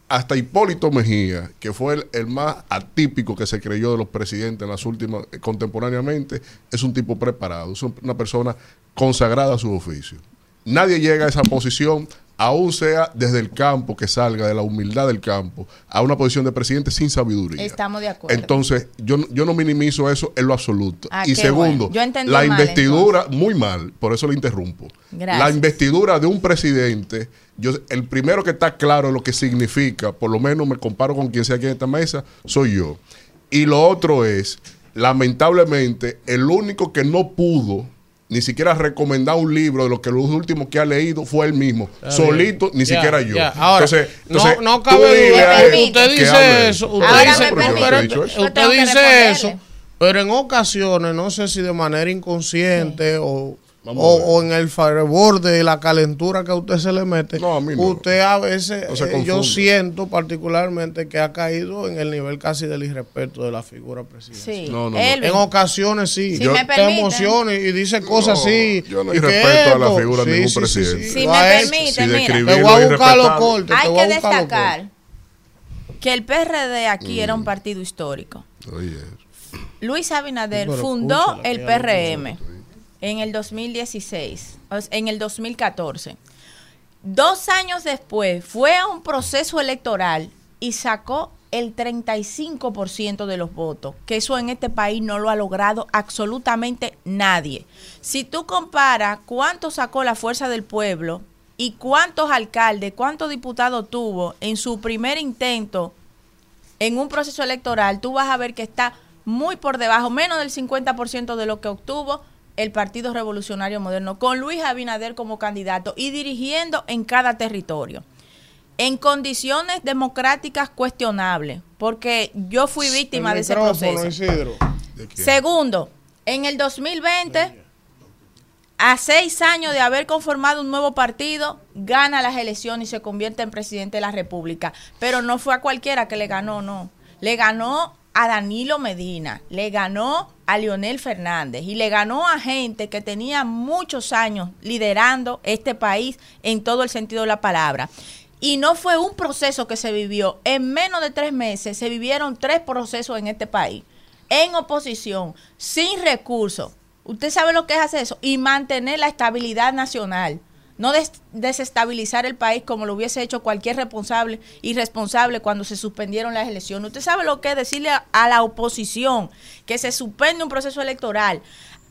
Speaker 3: hasta Hipólito Mejía, que fue el, el más atípico que se creyó de los presidentes en las últimas, eh, contemporáneamente, es un tipo preparado. Es un- una persona consagrada a su oficio. Nadie llega a esa posición, aún sea desde el campo que salga, de la humildad del campo, a una posición de presidente sin sabiduría.
Speaker 14: Estamos de acuerdo.
Speaker 3: Entonces, yo, no- yo no minimizo eso en lo absoluto.
Speaker 14: Ah,
Speaker 3: y segundo,
Speaker 14: bueno. Yo entendí
Speaker 3: la
Speaker 14: mal,
Speaker 3: investidura, muy mal, por eso le interrumpo.
Speaker 14: Gracias.
Speaker 3: La investidura de un presidente, yo, el primero que está claro lo que significa, por lo menos me comparo con quien sea aquí en esta mesa, soy yo. Y lo otro es, lamentablemente, el único que no pudo ni siquiera recomendar un libro de lo que los últimos que ha leído fue él mismo,
Speaker 2: Está
Speaker 3: solito,
Speaker 2: bien.
Speaker 3: ni siquiera yo.
Speaker 2: Ahora,
Speaker 3: entonces,
Speaker 2: no-
Speaker 3: entonces,
Speaker 2: no cabe duda. Usted
Speaker 3: que
Speaker 2: dice eso. Usted
Speaker 14: Ahora
Speaker 2: dice,
Speaker 3: Pero dicho eso.
Speaker 2: Usted dice eso, pero en ocasiones, no sé si de manera inconsciente o, o, o en el fervor de la calentura que a usted se le mete,
Speaker 3: No, a mí no.
Speaker 2: usted a veces,
Speaker 3: No
Speaker 2: eh, yo siento particularmente que ha caído en el nivel casi del irrespeto de la figura presidencial.
Speaker 14: Sí.
Speaker 3: No, no, no.
Speaker 14: Elvin,
Speaker 2: En ocasiones sí,
Speaker 14: Si
Speaker 2: yo te emociona y dice cosas
Speaker 3: No,
Speaker 2: así.
Speaker 3: yo no irrespeto a la figura de ningún presidente.
Speaker 14: Si
Speaker 2: lo
Speaker 14: me
Speaker 2: ha hecho.
Speaker 14: permite,
Speaker 3: Si
Speaker 14: mira.
Speaker 3: describirlo
Speaker 2: Te voy a
Speaker 3: es
Speaker 2: buscar los
Speaker 3: irrespetable.
Speaker 2: cortes. te
Speaker 14: hay
Speaker 2: voy
Speaker 14: que destacar que el PRD aquí era
Speaker 3: Mm.
Speaker 14: un partido histórico.
Speaker 3: Oye,
Speaker 14: Luis Abinader fundó
Speaker 2: escúchala,
Speaker 14: el PRM en el 2016, o sea, en el 2014. Dos años después fue a un proceso electoral y sacó el 35% de los votos, que eso en este país no lo ha logrado absolutamente nadie. Si tú comparas cuánto sacó la fuerza del pueblo y cuántos alcaldes, cuántos diputados tuvo en su primer intento en un proceso electoral, tú vas a ver que está muy por debajo, menos del 50% de lo que obtuvo el Partido Revolucionario Moderno, con Luis Abinader como candidato y dirigiendo en cada territorio. En condiciones democráticas cuestionables, porque yo fui víctima
Speaker 2: El
Speaker 14: de ese proceso.
Speaker 2: Isidro.
Speaker 3: ¿de quién?
Speaker 14: Segundo, en el 2020, a seis años de haber conformado un nuevo partido, gana las elecciones y se convierte en presidente de la República. Pero no fue a cualquiera que le ganó, no. Le ganó a Danilo Medina, le ganó a Leonel Fernández y le ganó a gente que tenía muchos años liderando este país en todo el sentido de la palabra. Y no fue un proceso que se vivió. En menos de tres meses se vivieron tres procesos en este país. En oposición, sin recursos. Usted sabe lo que es hacer eso. Y mantener la estabilidad nacional. No des- desestabilizar el país como lo hubiese hecho cualquier responsable irresponsable cuando se suspendieron las elecciones. Usted sabe lo que es decirle a, a la oposición que se suspende un proceso electoral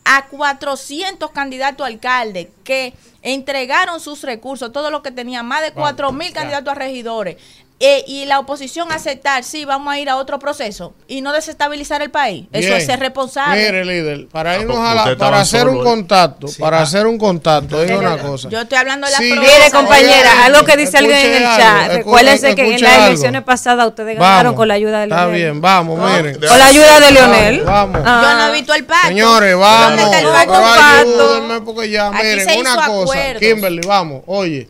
Speaker 14: a 400 candidatos a alcalde que entregaron sus recursos, todo lo que tenían, más de 4 mil candidatos a regidores, eh, y la oposición aceptar, sí, vamos a ir a otro proceso y no desestabilizar el país. Eso
Speaker 2: Bien.
Speaker 14: es ser responsable.
Speaker 2: Mire, líder, para
Speaker 3: Ah,
Speaker 2: irnos
Speaker 3: pues
Speaker 2: a la- para hacer
Speaker 3: solo,
Speaker 2: un contacto, para
Speaker 14: ah.
Speaker 2: hacer un contacto, digo una cosa.
Speaker 14: Yo estoy hablando de la
Speaker 2: Sí.
Speaker 4: Mire, compañera,
Speaker 2: Oye,
Speaker 4: algo que dice alguien en el chat. Recuérdense que en las
Speaker 2: algo.
Speaker 4: elecciones pasadas ustedes ganaron con la ayuda de
Speaker 2: Está
Speaker 4: Leonel.
Speaker 2: bien, vamos, miren.
Speaker 4: Con la ayuda de Leonel.
Speaker 2: Vamos.
Speaker 4: Ah.
Speaker 14: Yo no he visto el pacto.
Speaker 2: Señores,
Speaker 14: ¿Dónde
Speaker 2: vamos.
Speaker 14: está el
Speaker 2: Pero
Speaker 14: pacto?
Speaker 2: ayúdenme porque ya,
Speaker 14: Aquí
Speaker 2: miren, una cosa.
Speaker 14: acuerdos.
Speaker 2: Kimberly, vamos, oye.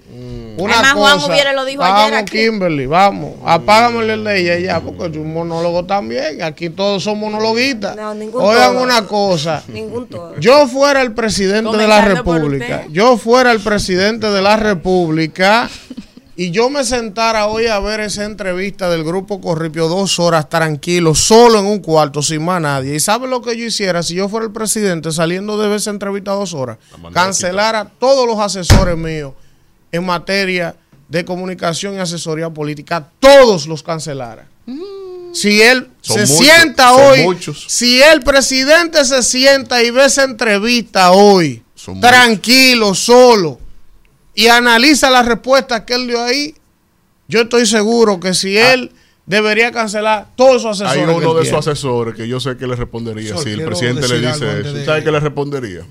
Speaker 2: Una
Speaker 14: Además, Juan
Speaker 2: cosa.
Speaker 14: Hubiera lo dijo
Speaker 2: vamos,
Speaker 14: ayer aquí.
Speaker 2: Kimberly, vamos. Apágame el de ella ya, porque es un monólogo también. Aquí todos son monologuistas.
Speaker 4: No, ningún
Speaker 2: Oigan
Speaker 4: todo.
Speaker 2: una cosa.
Speaker 4: Ningún todo.
Speaker 2: Yo fuera el presidente de la República, yo fuera el presidente de la República y yo me sentara hoy a ver esa entrevista del grupo Corripio dos horas tranquilo, solo en un cuarto, sin más nadie. ¿Y sabe lo que yo hiciera si yo fuera el presidente saliendo de esa entrevista dos horas? Cancelar a todos los asesores míos en materia de comunicación y asesoría política, todos los cancelara. Si él
Speaker 3: Son
Speaker 2: se
Speaker 3: muchos,
Speaker 2: sienta hoy,
Speaker 3: muchos.
Speaker 2: si el presidente se sienta y ve esa entrevista hoy,
Speaker 3: Son
Speaker 2: tranquilo, solo, y analiza las respuestas que él dio ahí, yo estoy seguro que si él debería cancelar todos
Speaker 3: Hay
Speaker 2: asesores. que
Speaker 3: uno de esos asesores que yo sé que le respondería
Speaker 6: Sol,
Speaker 3: si el presidente le dice eso.
Speaker 6: de-
Speaker 3: ¿Sabe qué le respondería?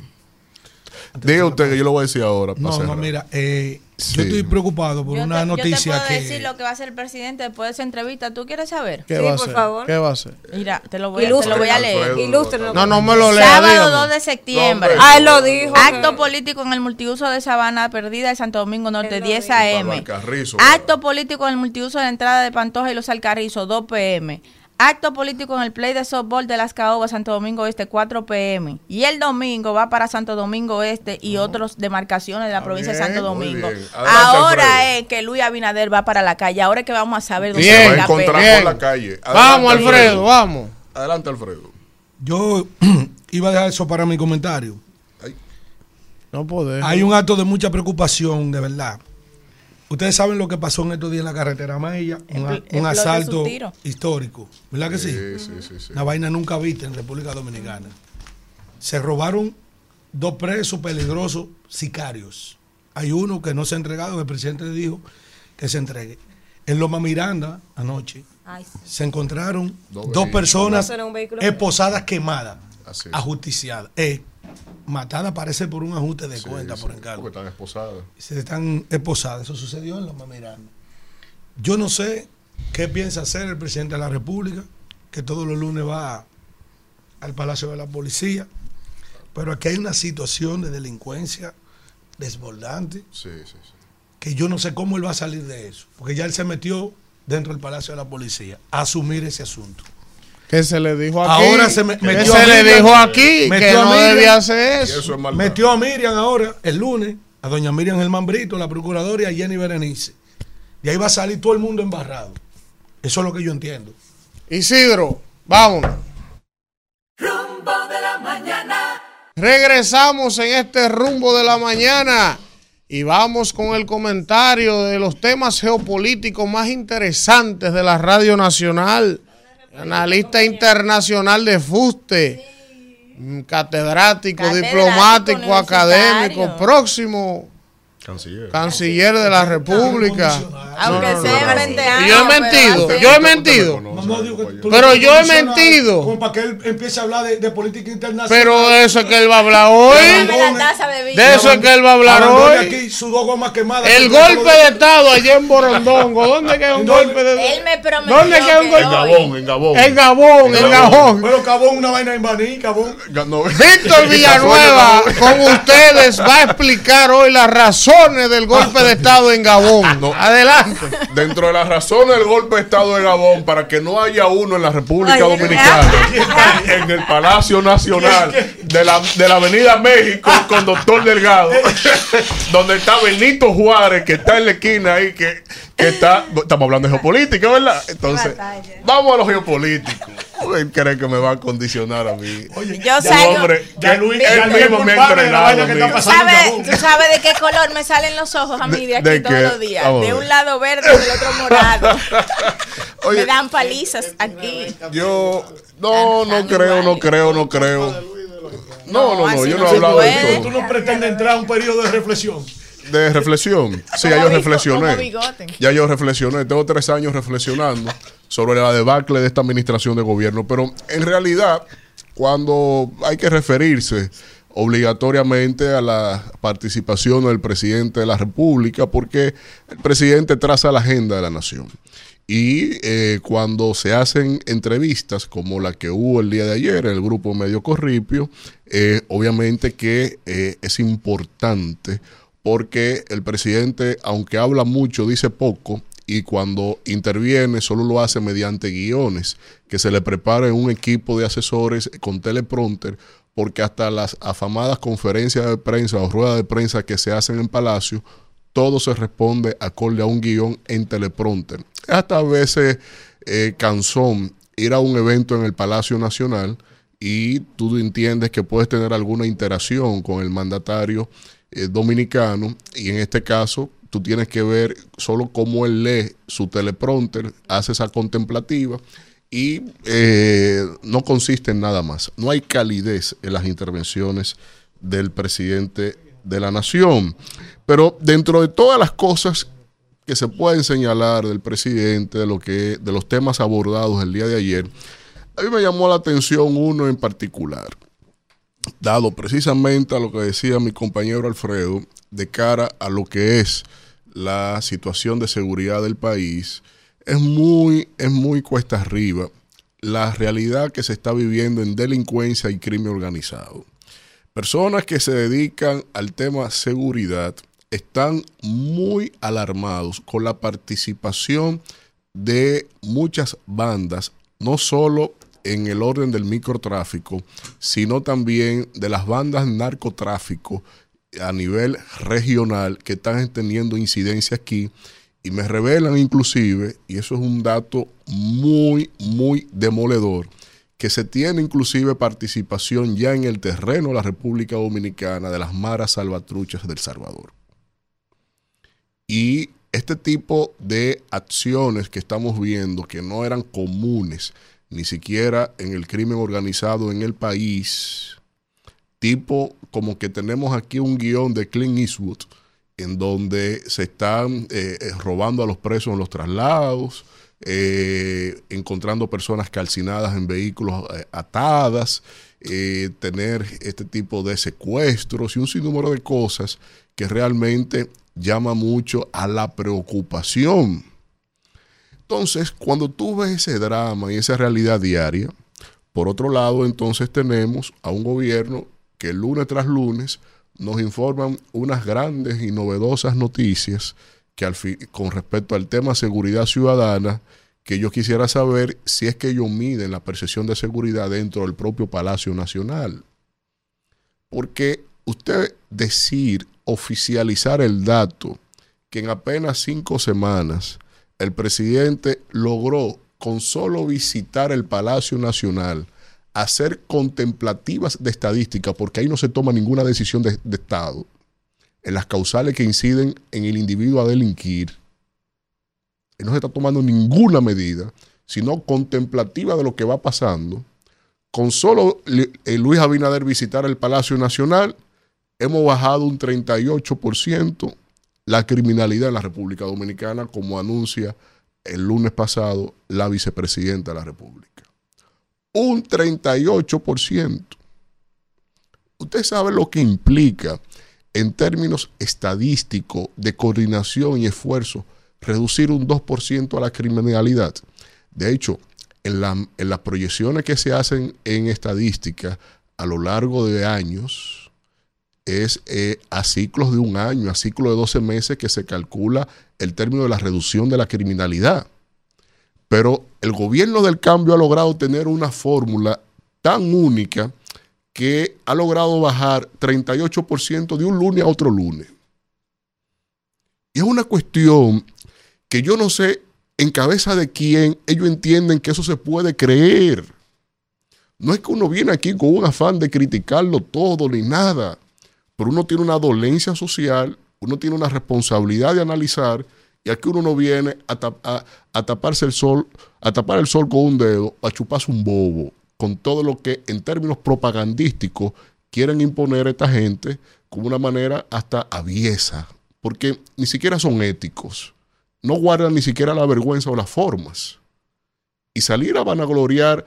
Speaker 3: Diga usted que yo lo voy a decir ahora.
Speaker 6: No, no, mira, eh,
Speaker 3: Sí.
Speaker 6: yo estoy preocupado por
Speaker 14: Yo
Speaker 6: una
Speaker 14: te, yo te
Speaker 6: noticia
Speaker 14: puedo
Speaker 6: que...
Speaker 14: decir lo que va a hacer el presidente después de esa entrevista. ¿Tú quieres saber?
Speaker 2: ¿Qué va a hacer? ¿Qué va a hacer?
Speaker 14: Mira, te lo voy, a, te lo voy a leer.
Speaker 2: Ilústrenos. No, no me lo lea,
Speaker 14: Sábado
Speaker 2: dígame.
Speaker 14: 2 de septiembre.
Speaker 2: No. Ah, él lo dijo
Speaker 14: Acto
Speaker 2: que-
Speaker 14: político en el multiuso de Sabana Perdida de Santo Domingo Norte,
Speaker 3: Él lo
Speaker 14: 10
Speaker 3: dijo.
Speaker 14: AM. Acto político en el multiuso de la entrada de Pantoja y Los Alcarrizos, 2 PM. Acto político en el play de softball de Las Caobas, Santo Domingo Este, 4 PM. Y el domingo va para Santo Domingo Este y otras demarcaciones de la provincia de
Speaker 3: bien,
Speaker 14: Santo Domingo.
Speaker 3: bien. Adelante,
Speaker 14: Ahora
Speaker 3: Alfredo.
Speaker 14: es que Luis Abinader va para la calle. Ahora es que vamos a saber dónde
Speaker 3: Se va a encontrar por la calle.
Speaker 2: Vamos, Alfredo, vamos.
Speaker 3: Adelante, Alfredo.
Speaker 6: Yo iba a dejar eso para mi comentario.
Speaker 2: No podemos.
Speaker 6: Hay un acto de mucha preocupación, de verdad. Ustedes saben lo que pasó en estos días en la carretera Maya, un, asalto histórico, ¿verdad que sí?
Speaker 3: Sí, sí, sí, sí.
Speaker 6: Una vaina nunca vista en República Dominicana. Se robaron dos presos peligrosos sicarios. Hay uno que no se ha entregado, el presidente le dijo que se entregue. En Loma Miranda, anoche,
Speaker 4: Ay, sí.
Speaker 6: se encontraron
Speaker 3: Dos
Speaker 6: personas esposadas quemadas,
Speaker 3: Así es.
Speaker 6: ajusticiadas. Eh, matadas parece por un ajuste de
Speaker 3: Sí,
Speaker 6: cuenta
Speaker 3: sí,
Speaker 6: por encargo
Speaker 3: Porque están esposadas.
Speaker 6: se están esposadas. Eso sucedió en Loma Miranda. Yo no sé qué piensa hacer el presidente de la República, que todos los lunes va al Palacio de la Policía, pero aquí hay una situación de delincuencia desbordante
Speaker 3: Sí, sí, sí.
Speaker 6: que yo no sé cómo él va a salir de eso, porque ya él se metió dentro del Palacio de la Policía a asumir ese asunto.
Speaker 2: Que se le dijo aquí.
Speaker 6: Ahora se me-
Speaker 2: que
Speaker 6: metió
Speaker 2: se
Speaker 6: a
Speaker 2: le
Speaker 6: Miriam.
Speaker 2: dijo aquí que no
Speaker 6: Miriam.
Speaker 2: debía hacer
Speaker 3: Y
Speaker 2: eso.
Speaker 3: eso es.
Speaker 6: Metió a Miriam ahora, el lunes, a doña Miriam Germán Brito, la procuradora, y a Jenny Berenice. De ahí va a salir todo el mundo embarrado. Eso es lo que yo entiendo.
Speaker 2: Isidro, vámonos.
Speaker 1: Rumbo de la mañana.
Speaker 2: Regresamos en este rumbo de la mañana y vamos con el comentario de los temas geopolíticos más interesantes de la Radio Nacional. Analista internacional de fuste, catedrático,
Speaker 14: Catedrático
Speaker 2: diplomático, académico, próximo
Speaker 3: Canciller.
Speaker 2: canciller de la República.
Speaker 14: Aunque
Speaker 2: No,
Speaker 14: sea
Speaker 2: no, no.
Speaker 14: 20
Speaker 2: Y
Speaker 14: años.
Speaker 2: yo he mentido, yo he mentido. Pero yo he mentido.
Speaker 6: Como para que él empiece a hablar de, de política internacional.
Speaker 2: Pero de eso es que él va a hablar hoy.
Speaker 14: La de
Speaker 2: eso es que él va a hablar hoy.
Speaker 6: aquí sus dos gomas quemadas.
Speaker 2: El golpe de Estado allá en Borondongo. ¿Dónde queda un golpe de
Speaker 14: Él me prometió
Speaker 2: ¿Dónde queda un golpe?
Speaker 3: En Gabón, en Gabón.
Speaker 2: En Gabón, en Gabón.
Speaker 6: Pero Cabón, una vaina en Baní, Cabón.
Speaker 3: No.
Speaker 2: Víctor Villanueva con ustedes va a explicar hoy las razones del golpe de Estado en Gabón.
Speaker 3: No.
Speaker 2: Adelante.
Speaker 3: Dentro de las razones del golpe de Estado de Gabón, para que no haya uno en la República
Speaker 4: Ay,
Speaker 3: Dominicana, en el Palacio Nacional de la, de la Avenida México con Doctor Delgado, donde está Benito Juárez, que está en la esquina ahí, que, que está. Estamos hablando de geopolítica, ¿verdad? Entonces, vamos a lo geopolítico. Él cree que me va a condicionar a mí.
Speaker 6: Oye,
Speaker 14: Yo
Speaker 3: Ya
Speaker 14: salgo-
Speaker 3: Luis,
Speaker 6: ya Luis- ya
Speaker 3: él
Speaker 6: Luis
Speaker 3: me ha entrenado.
Speaker 14: ¿Tú sabes, tú sabes de qué color me salen los ojos a mí de aquí
Speaker 3: ¿De
Speaker 14: todos
Speaker 3: qué?
Speaker 14: los días.
Speaker 3: Vamos
Speaker 14: De un lado verde y del otro morado.
Speaker 3: Oye,
Speaker 14: me dan palizas aquí.
Speaker 3: Yo, no, no creo, no creo, no creo. No, no, no, yo
Speaker 14: no
Speaker 3: he hablado de
Speaker 14: puede.
Speaker 6: Tú
Speaker 3: eso.
Speaker 6: no pretendes entrar a un periodo de reflexión.
Speaker 3: De reflexión. Sí, ya yo reflexioné. Ya yo reflexioné. Tengo tres años reflexionando sobre la debacle de esta administración de gobierno. Pero en realidad, cuando hay que referirse obligatoriamente a la participación del presidente de la República, porque el presidente traza la agenda de la nación. Y eh, cuando se hacen entrevistas como la que hubo el día de ayer en el grupo Medio Corripio, eh, obviamente que eh, es importante porque el presidente, aunque habla mucho, dice poco y cuando interviene solo lo hace mediante guiones que se le prepara en un equipo de asesores con teleprompter porque hasta las afamadas conferencias de prensa o ruedas de prensa que se hacen en Palacio todo se responde acorde a un guion en teleprompter. Hasta a veces eh, cansón ir a un evento en el Palacio Nacional y tú entiendes que puedes tener alguna interacción con el mandatario eh, dominicano y en este caso tú tienes que ver solo cómo él lee su teleprompter, hace esa contemplativa y eh, no consiste en nada más. No hay calidez en las intervenciones del presidente de la nación. Pero dentro de todas las cosas que se pueden señalar del presidente, de, lo que, de los temas abordados el día de ayer, a mí me llamó la atención uno en particular, dado precisamente a lo que decía mi compañero Alfredo, de cara a lo que es la situación de seguridad del país, es muy, es muy cuesta arriba la realidad que se está viviendo en delincuencia y crimen organizado. Personas que se dedican al tema seguridad están muy alarmados con la participación de muchas bandas, no solo en el orden del microtráfico, sino también de las bandas narcotráfico a nivel regional que están teniendo incidencia aquí y me revelan inclusive, y eso es un dato muy, muy demoledor, que se tiene inclusive participación ya en el terreno de la República Dominicana de las maras salvatruchas del Salvador. Y este tipo de acciones que estamos viendo, que no eran comunes ni siquiera en el crimen organizado en el país, tipo como que tenemos aquí un guion de Clint Eastwood, en donde se están eh, eh, robando a los presos en los traslados, eh, encontrando personas calcinadas en vehículos eh, atadas, tener este tipo de secuestros y un sinnúmero de cosas que realmente llama mucho a la preocupación. Entonces, cuando tú ves ese drama y esa realidad diaria, por otro lado, entonces tenemos a un gobierno que lunes tras lunes nos informan unas grandes y novedosas noticias que con respecto al tema seguridad ciudadana, que yo quisiera saber si es que ellos miden la percepción de seguridad dentro del propio Palacio Nacional. Porque usted decir, oficializar el dato, que en apenas cinco semanas el presidente logró con solo visitar el Palacio Nacional, hacer contemplativas de estadística, porque ahí no se toma ninguna decisión de, de Estado, en las causales que inciden en el individuo a delinquir. Y no se está tomando ninguna medida, sino contemplativa de lo que va pasando. Con solo eh, Luis Abinader visitar el Palacio Nacional, hemos bajado un 38% la criminalidad en la República Dominicana, como anuncia el lunes pasado la vicepresidenta de la República. Un 38%. Usted sabe lo que implica en términos estadísticos de coordinación y esfuerzo reducir un 2% a la criminalidad. De hecho, en, en, las proyecciones que se hacen en estadística a lo largo de años, es eh, a ciclos de un año, a ciclos de 12 meses que se calcula el término de la reducción de la criminalidad. Pero el gobierno del cambio ha logrado tener una fórmula tan única que ha logrado bajar 38% de un lunes a otro lunes. Y es una cuestión que yo no sé en cabeza de quién ellos entienden que eso se puede creer. No es que uno viene aquí con un afán de criticarlo todo ni nada, pero uno tiene una dolencia social, uno tiene una responsabilidad de analizar y aquí uno no viene a, tap- a- a taparse el sol, a tapar el sol con un dedo, a chuparse un bobo, con todo lo que en términos propagandísticos quieren imponer a esta gente como una manera hasta aviesa, porque ni siquiera son éticos, no guardan ni siquiera la vergüenza o las formas. Y salir a vanagloriar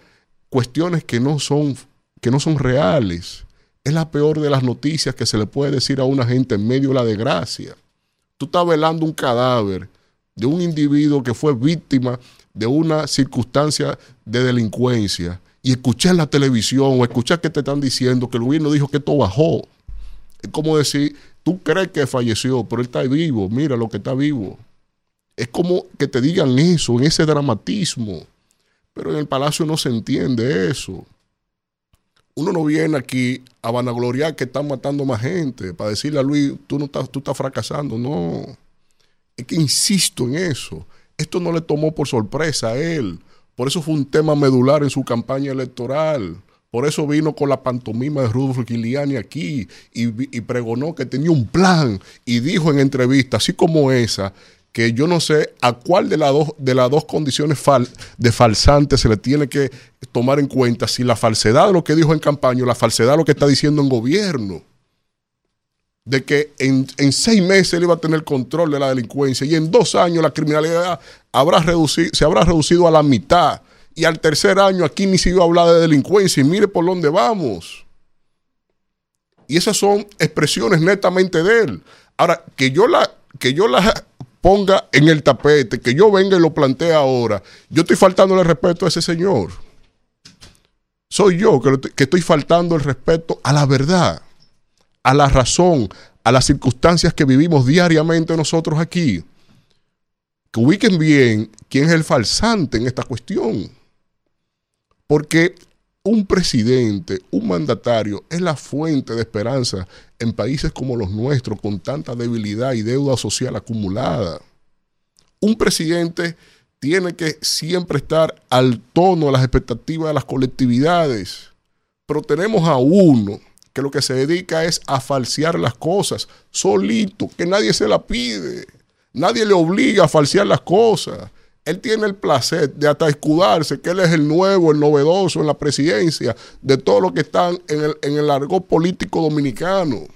Speaker 3: cuestiones que no son, que no son reales, es la peor de las noticias que se le puede decir a una gente en medio de la desgracia. Tú estás velando un cadáver de un individuo que fue víctima de una circunstancia de delincuencia y escuchar la televisión o escuchar que te están diciendo que el gobierno dijo que esto bajó. Es como decir, tú crees que falleció, pero él está vivo, mira lo que está vivo. Es como que te digan eso, en ese dramatismo. Pero en el palacio no se entiende eso. Uno no viene aquí a vanagloriar que están matando más gente, para decirle a Luis, tú no estás, tú estás fracasando. No. Es que insisto en eso. Esto no le tomó por sorpresa a él. Por eso fue un tema medular en su campaña electoral. Por eso vino con la pantomima de Rudolf Giuliani aquí y, y pregonó que tenía un plan y dijo en entrevistas, así como esa, que yo no sé a cuál de, las dos, de las dos condiciones de falsante se le tiene que tomar en cuenta, si la falsedad de lo que dijo en campaña o la falsedad de lo que está diciendo en gobierno. De que en, en seis meses él iba a tener control de la delincuencia y en dos años la criminalidad habrá reducido, se habrá reducido a la mitad. Y al tercer año aquí ni se iba a hablar de delincuencia y mire por dónde vamos. Y esas son expresiones netamente de él. Ahora, que yo la, que yo la ponga en el tapete, que yo venga y lo plantee ahora, yo estoy faltando el respeto a ese señor. Soy yo que, que estoy faltando el respeto a la verdad, a la razón, a las circunstancias que vivimos diariamente nosotros aquí. Que ubiquen bien quién es el falsante en esta cuestión. Porque un presidente, un mandatario, es la fuente de esperanza en países como los nuestros, con tanta debilidad y deuda social acumulada. Un presidente tiene que siempre estar al tono de las expectativas de las colectividades. Pero tenemos a uno que lo que se dedica es a falsear las cosas, solito, que nadie se la pide. Nadie le obliga a falsear las cosas. Él tiene el placer de hasta escudarse que él es el nuevo, el novedoso en la presidencia de todos los que están en el, en el político dominicano.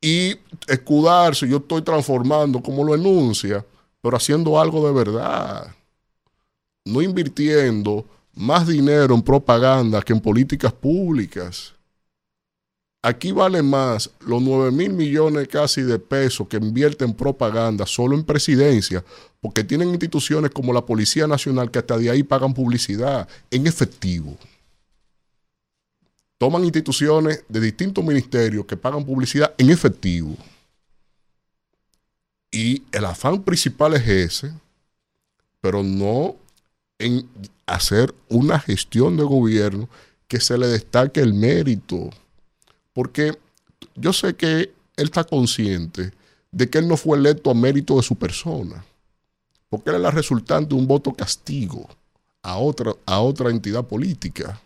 Speaker 3: Y escudarse, yo estoy transformando como lo enuncia, pero haciendo algo de verdad. No invirtiendo más dinero en propaganda que en políticas públicas. Aquí vale más los 9 mil millones casi de pesos que invierte en propaganda solo en presidencia, porque tienen instituciones como la Policía Nacional que hasta de ahí pagan publicidad en efectivo. Toman instituciones de distintos ministerios que pagan publicidad en efectivo. Y el afán principal es ese, pero no en hacer una gestión de gobierno que se le destaque el mérito. Porque yo sé que él está consciente de que él no fue electo a mérito de su persona, porque él es la resultante de un voto castigo a otra, a otra entidad política.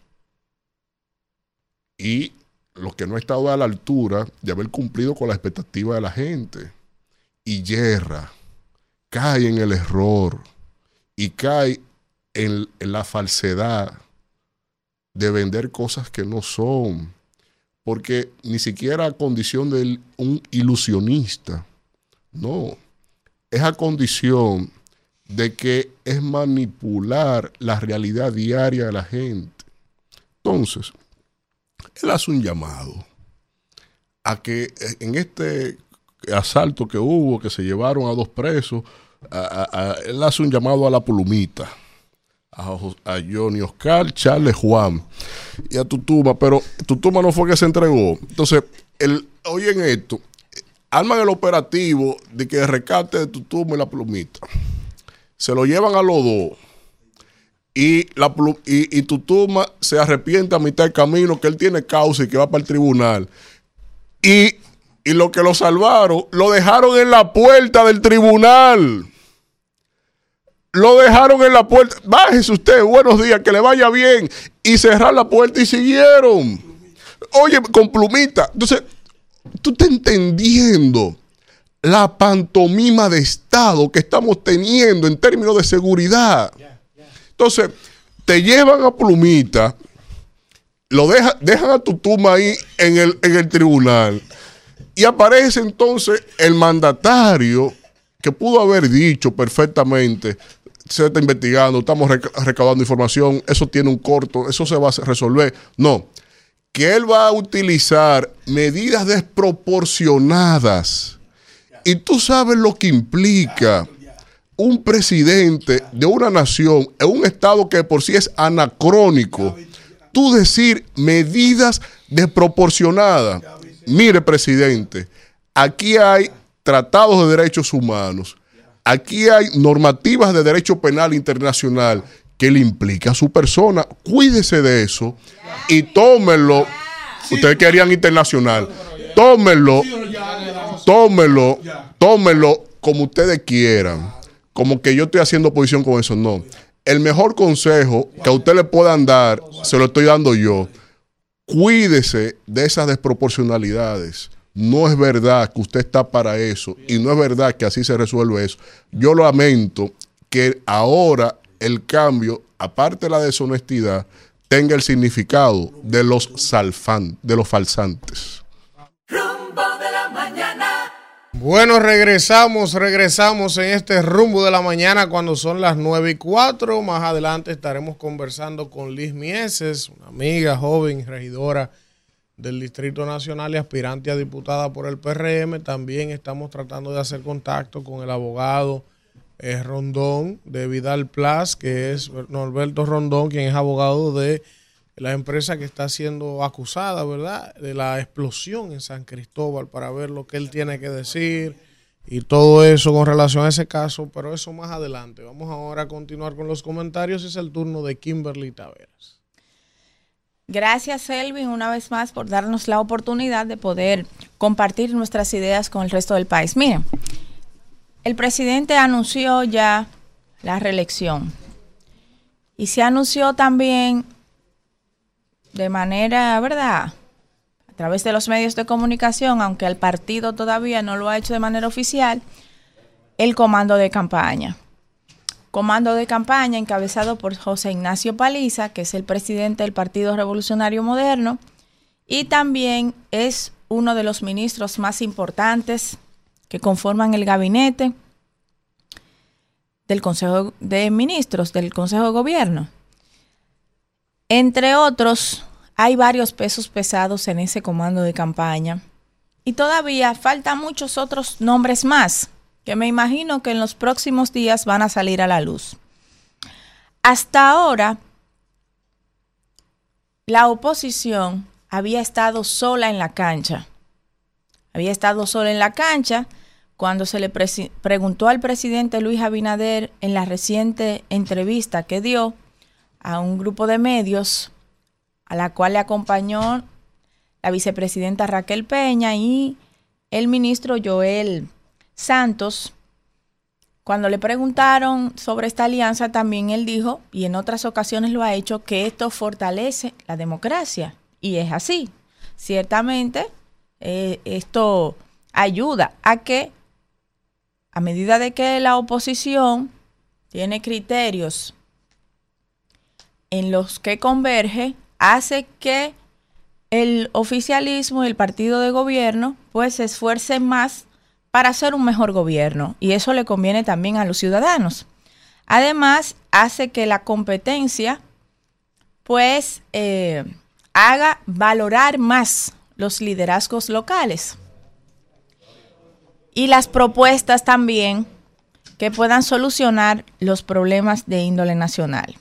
Speaker 3: Y lo que no ha estado a la altura de haber cumplido con la expectativa de la gente. Y yerra, cae en el error y cae en la falsedad de vender cosas que no son porque ni siquiera a condición de un ilusionista, no, es a condición de que es manipular la realidad diaria de la gente. Entonces, él hace un llamado a que en este asalto que hubo, que se llevaron a dos presos, a, él hace un llamado a la plumita a, Johnny Oscar, Charles Juan y a Tutuma, pero Tutuma no fue que se entregó. Entonces, el, oyen esto, arman el operativo de que rescate de Tutuma y la plumita. Se lo llevan a los dos. Y, la, y, y Tutuma se arrepiente a mitad del camino que él tiene causa y que va para el tribunal. Y, y lo que lo salvaron, lo dejaron en la puerta del tribunal Lo dejaron en la puerta. Bájese usted, buenos días, que le vaya bien. Y cerrar la puerta y siguieron. Oye, con plumita. Entonces, tú estás entendiendo la pantomima de Estado que estamos teniendo en términos de seguridad. Entonces, te llevan a plumita, lo deja, dejan a tu tuma ahí en el, en el tribunal. Y aparece entonces el mandatario que pudo haber dicho perfectamente, se está investigando, estamos rec- recaudando información, eso tiene un corto, eso se va a resolver. No, que él va a utilizar medidas desproporcionadas. Y tú sabes lo que implica un presidente de una nación en un estado que por sí es anacrónico, tú decir medidas desproporcionadas. Mire, presidente, aquí hay tratados de derechos humanos, aquí hay normativas de derecho penal internacional que le implica a su persona. Cuídese de eso y tómenlo. Ustedes querían internacional. Tómenlo, tómenlo, tómenlo como ustedes quieran. Como que yo estoy haciendo oposición con eso. No. El mejor consejo que a usted le puedan dar, se lo estoy dando yo. Cuídese de esas desproporcionalidades. No es verdad que usted está para eso y no es verdad que así se resuelve eso. Yo lamento que ahora el cambio, aparte de la deshonestidad, tenga el significado de los salfan, de los falsantes.
Speaker 1: Rumbo de la mañana.
Speaker 2: Bueno, regresamos, regresamos en este rumbo de la mañana cuando son las 9 y 4. Más adelante estaremos conversando con Liz Mieses, una amiga joven, regidora del Distrito Nacional y aspirante a diputada por el PRM. También estamos tratando de hacer contacto con el abogado eh, Rondón de Vidal Plus, que es Norberto Rondón, quien es abogado de la empresa que está siendo acusada, ¿verdad? De la explosión en San Cristóbal para ver lo que él tiene que decir y todo eso con relación a ese caso, pero eso más adelante. Vamos ahora a continuar con los comentarios. Es el turno de Kimberly Taveras.
Speaker 14: Gracias, Elvin, una vez más por darnos la oportunidad de poder compartir nuestras ideas con el resto del país. Miren, el presidente anunció ya la reelección y se anunció también de manera, ¿verdad? A través de los medios de comunicación, aunque el partido todavía no lo ha hecho de manera oficial, el comando de campaña comando de campaña encabezado por José Ignacio Paliza, que es el presidente del Partido Revolucionario Moderno, y también es uno de los ministros más importantes que conforman el gabinete del Consejo de Ministros, del Consejo de Gobierno. Entre otros, hay varios pesos pesados en ese comando de campaña. Y todavía faltan muchos otros nombres más que me imagino que en los próximos días van a salir a la luz. Hasta ahora, la oposición había estado sola en la cancha. Había estado sola en la cancha cuando se le preguntó al presidente Luis Abinader en la reciente entrevista que dio a un grupo de medios a la cual le acompañó la vicepresidenta Raquel Peña y el ministro Joel Santos, cuando le preguntaron sobre esta alianza, también él dijo, y en otras ocasiones lo ha hecho, que esto fortalece la democracia. Y es así. Ciertamente, eh, esto ayuda a que, a medida de que la oposición tiene criterios en los que converge, hace que el oficialismo y el partido de gobierno pues se esfuercen más para hacer un mejor gobierno y eso le conviene también a los ciudadanos. Además, hace que la competencia pues eh, haga valorar más los liderazgos locales y las propuestas también que puedan solucionar los problemas de índole nacional.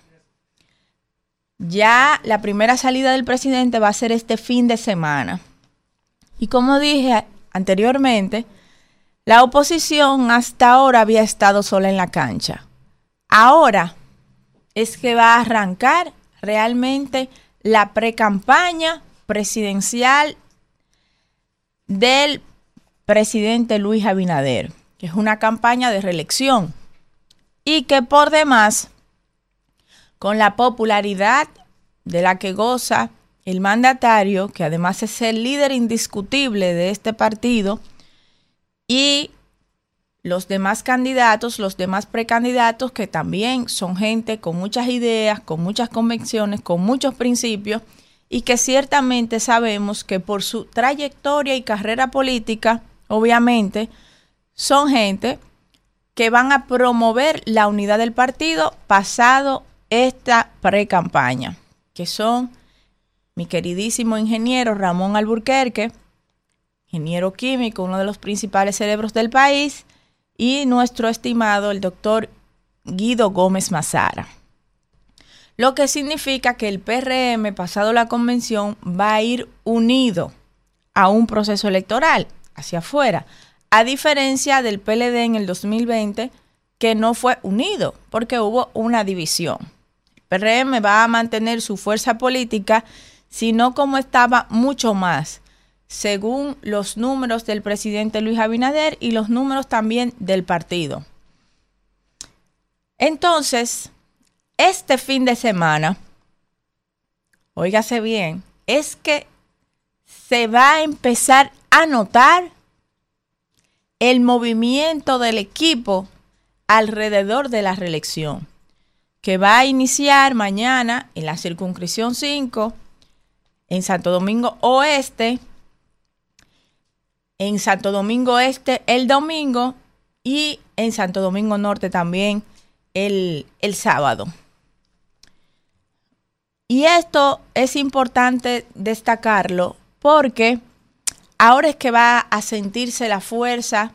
Speaker 14: Ya la primera salida del presidente va a ser este fin de semana. Y como dije anteriormente, la oposición hasta ahora había estado sola en la cancha. Ahora es que va a arrancar realmente la precampaña presidencial del presidente Luis Abinader, que es una campaña de reelección. y que por demás, con la popularidad de la que goza el mandatario, que además es el líder indiscutible de este partido, y los demás candidatos, los demás precandidatos, que también son gente con muchas ideas, con muchas convicciones, con muchos principios, y que ciertamente sabemos que por su trayectoria y carrera política, obviamente, son gente que van a promover la unidad del partido pasado esta pre-campaña, que son mi queridísimo ingeniero Ramón Alburquerque, ingeniero químico, uno de los principales cerebros del país, y nuestro estimado el doctor Guido Gómez Mazara. Lo que significa que el PRM, pasado la convención, va a ir unido a un proceso electoral hacia afuera, a diferencia del PLD en el 2020, que no fue unido porque hubo una división. El PRM va a mantener su fuerza política, sino como estaba mucho más, según los números del presidente Luis Abinader y los números también del partido. Entonces, este fin de semana, óigase bien, es que se va a empezar a notar el movimiento del equipo alrededor de la reelección, que va a iniciar mañana en la circunscripción 5, en Santo Domingo Oeste, en Santo Domingo Este el domingo y en Santo Domingo Norte también el, el sábado. Y esto es importante destacarlo porque ahora es que va a sentirse la fuerza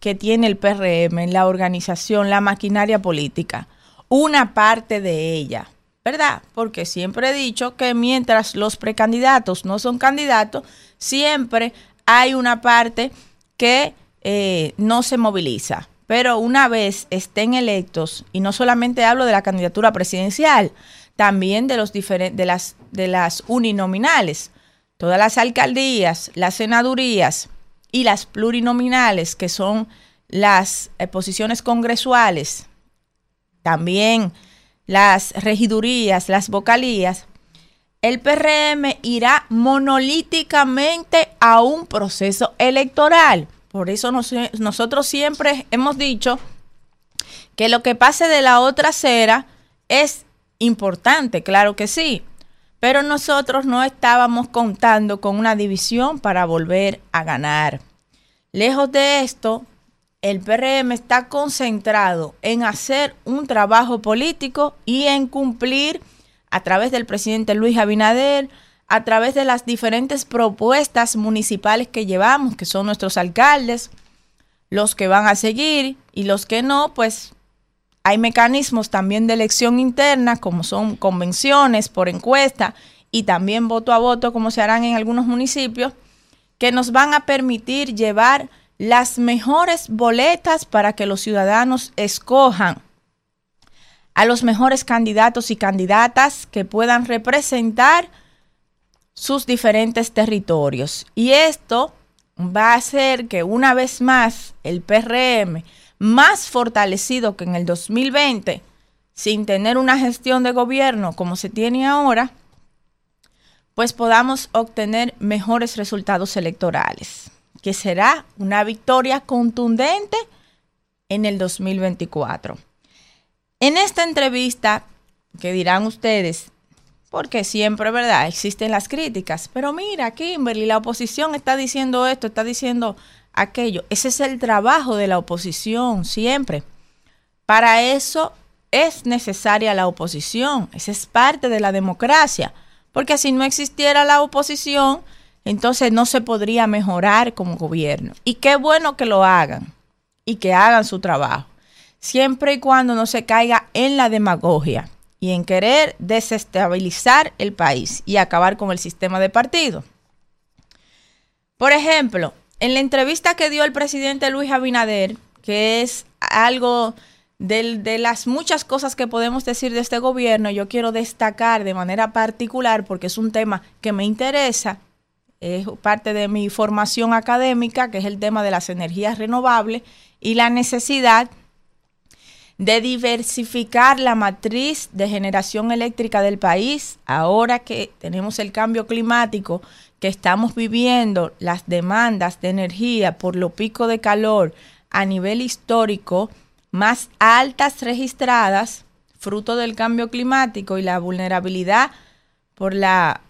Speaker 14: que tiene el PRM la organización, la maquinaria política, una parte de ella, ¿verdad? Porque siempre he dicho que mientras los precandidatos no son candidatos, siempre hay una parte que eh, no se moviliza. Pero una vez estén electos, y no solamente hablo de la candidatura presidencial, también de, los de, las, de las uninominales, todas las alcaldías, las senadurías y las plurinominales, que son las eh, posiciones congresuales, también las regidurías, las vocalías, el PRM irá monolíticamente a un proceso electoral. Por eso nosotros siempre hemos dicho que lo que pase de la otra acera es importante, claro que sí, pero nosotros no estábamos contando con una división para volver a ganar. Lejos de esto, el PRM está concentrado en hacer un trabajo político y en cumplir a través del presidente Luis Abinader, a través de las diferentes propuestas municipales que llevamos, que son nuestros alcaldes, los que van a seguir y los que no, pues hay mecanismos también de elección interna, como son convenciones por encuesta y también voto a voto, como se harán en algunos municipios, que nos van a permitir llevar las mejores boletas para que los ciudadanos escojan a los mejores candidatos y candidatas que puedan representar sus diferentes territorios. Y esto va a hacer que una vez más el PRM, más fortalecido que en el 2020, sin tener una gestión de gobierno como se tiene ahora, pues podamos obtener mejores resultados electorales, que será una victoria contundente en el 2024. En esta entrevista, que dirán ustedes, porque siempre, ¿verdad? Existen las críticas, pero mira, Kimberly, la oposición está diciendo esto, está diciendo aquello. Ese es el trabajo de la oposición, siempre. Para eso es necesaria la oposición, esa es parte de la democracia, porque si no existiera la oposición, entonces no se podría mejorar como gobierno. Y qué bueno que lo hagan y que hagan su trabajo siempre y cuando no se caiga en la demagogia y en querer desestabilizar el país y acabar con el sistema de partido. Por ejemplo, en la entrevista que dio el presidente Luis Abinader, que es algo de, de, las muchas cosas que podemos decir de este gobierno, yo quiero destacar de manera particular, porque es un tema que me interesa, es parte de mi formación académica, que es el tema de las energías renovables y la necesidad de diversificar la matriz de generación eléctrica del país, ahora que tenemos el cambio climático, que estamos viviendo las demandas de energía por lo pico de calor a nivel histórico más altas registradas, fruto del cambio climático y la vulnerabilidad por la,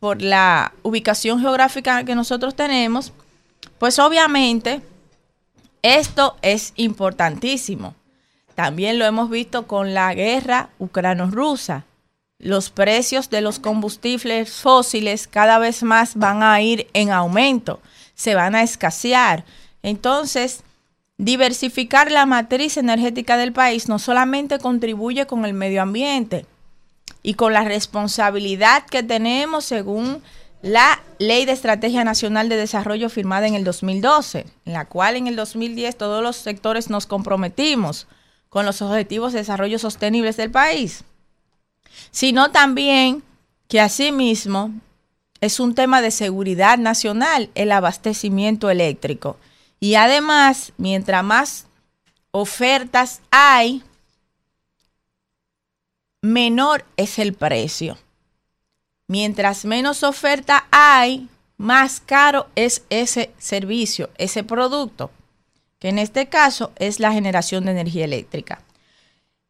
Speaker 14: por la ubicación geográfica que nosotros tenemos, pues obviamente esto es importantísimo. También lo hemos visto con la guerra ucrano-rusa. Los precios de los combustibles fósiles cada vez más van a ir en aumento, se van a escasear. Entonces, diversificar la matriz energética del país no solamente contribuye con el medio ambiente y con la responsabilidad que tenemos según la Ley de Estrategia Nacional de Desarrollo firmada en el 2012, en la cual en el 2010 todos los sectores nos comprometimos con los objetivos de desarrollo sostenibles del país, sino también que asimismo es un tema de seguridad nacional el abastecimiento eléctrico. Y además, mientras más ofertas hay, menor es el precio. Mientras menos oferta hay, más caro es ese servicio, ese producto que en este caso es la generación de energía eléctrica.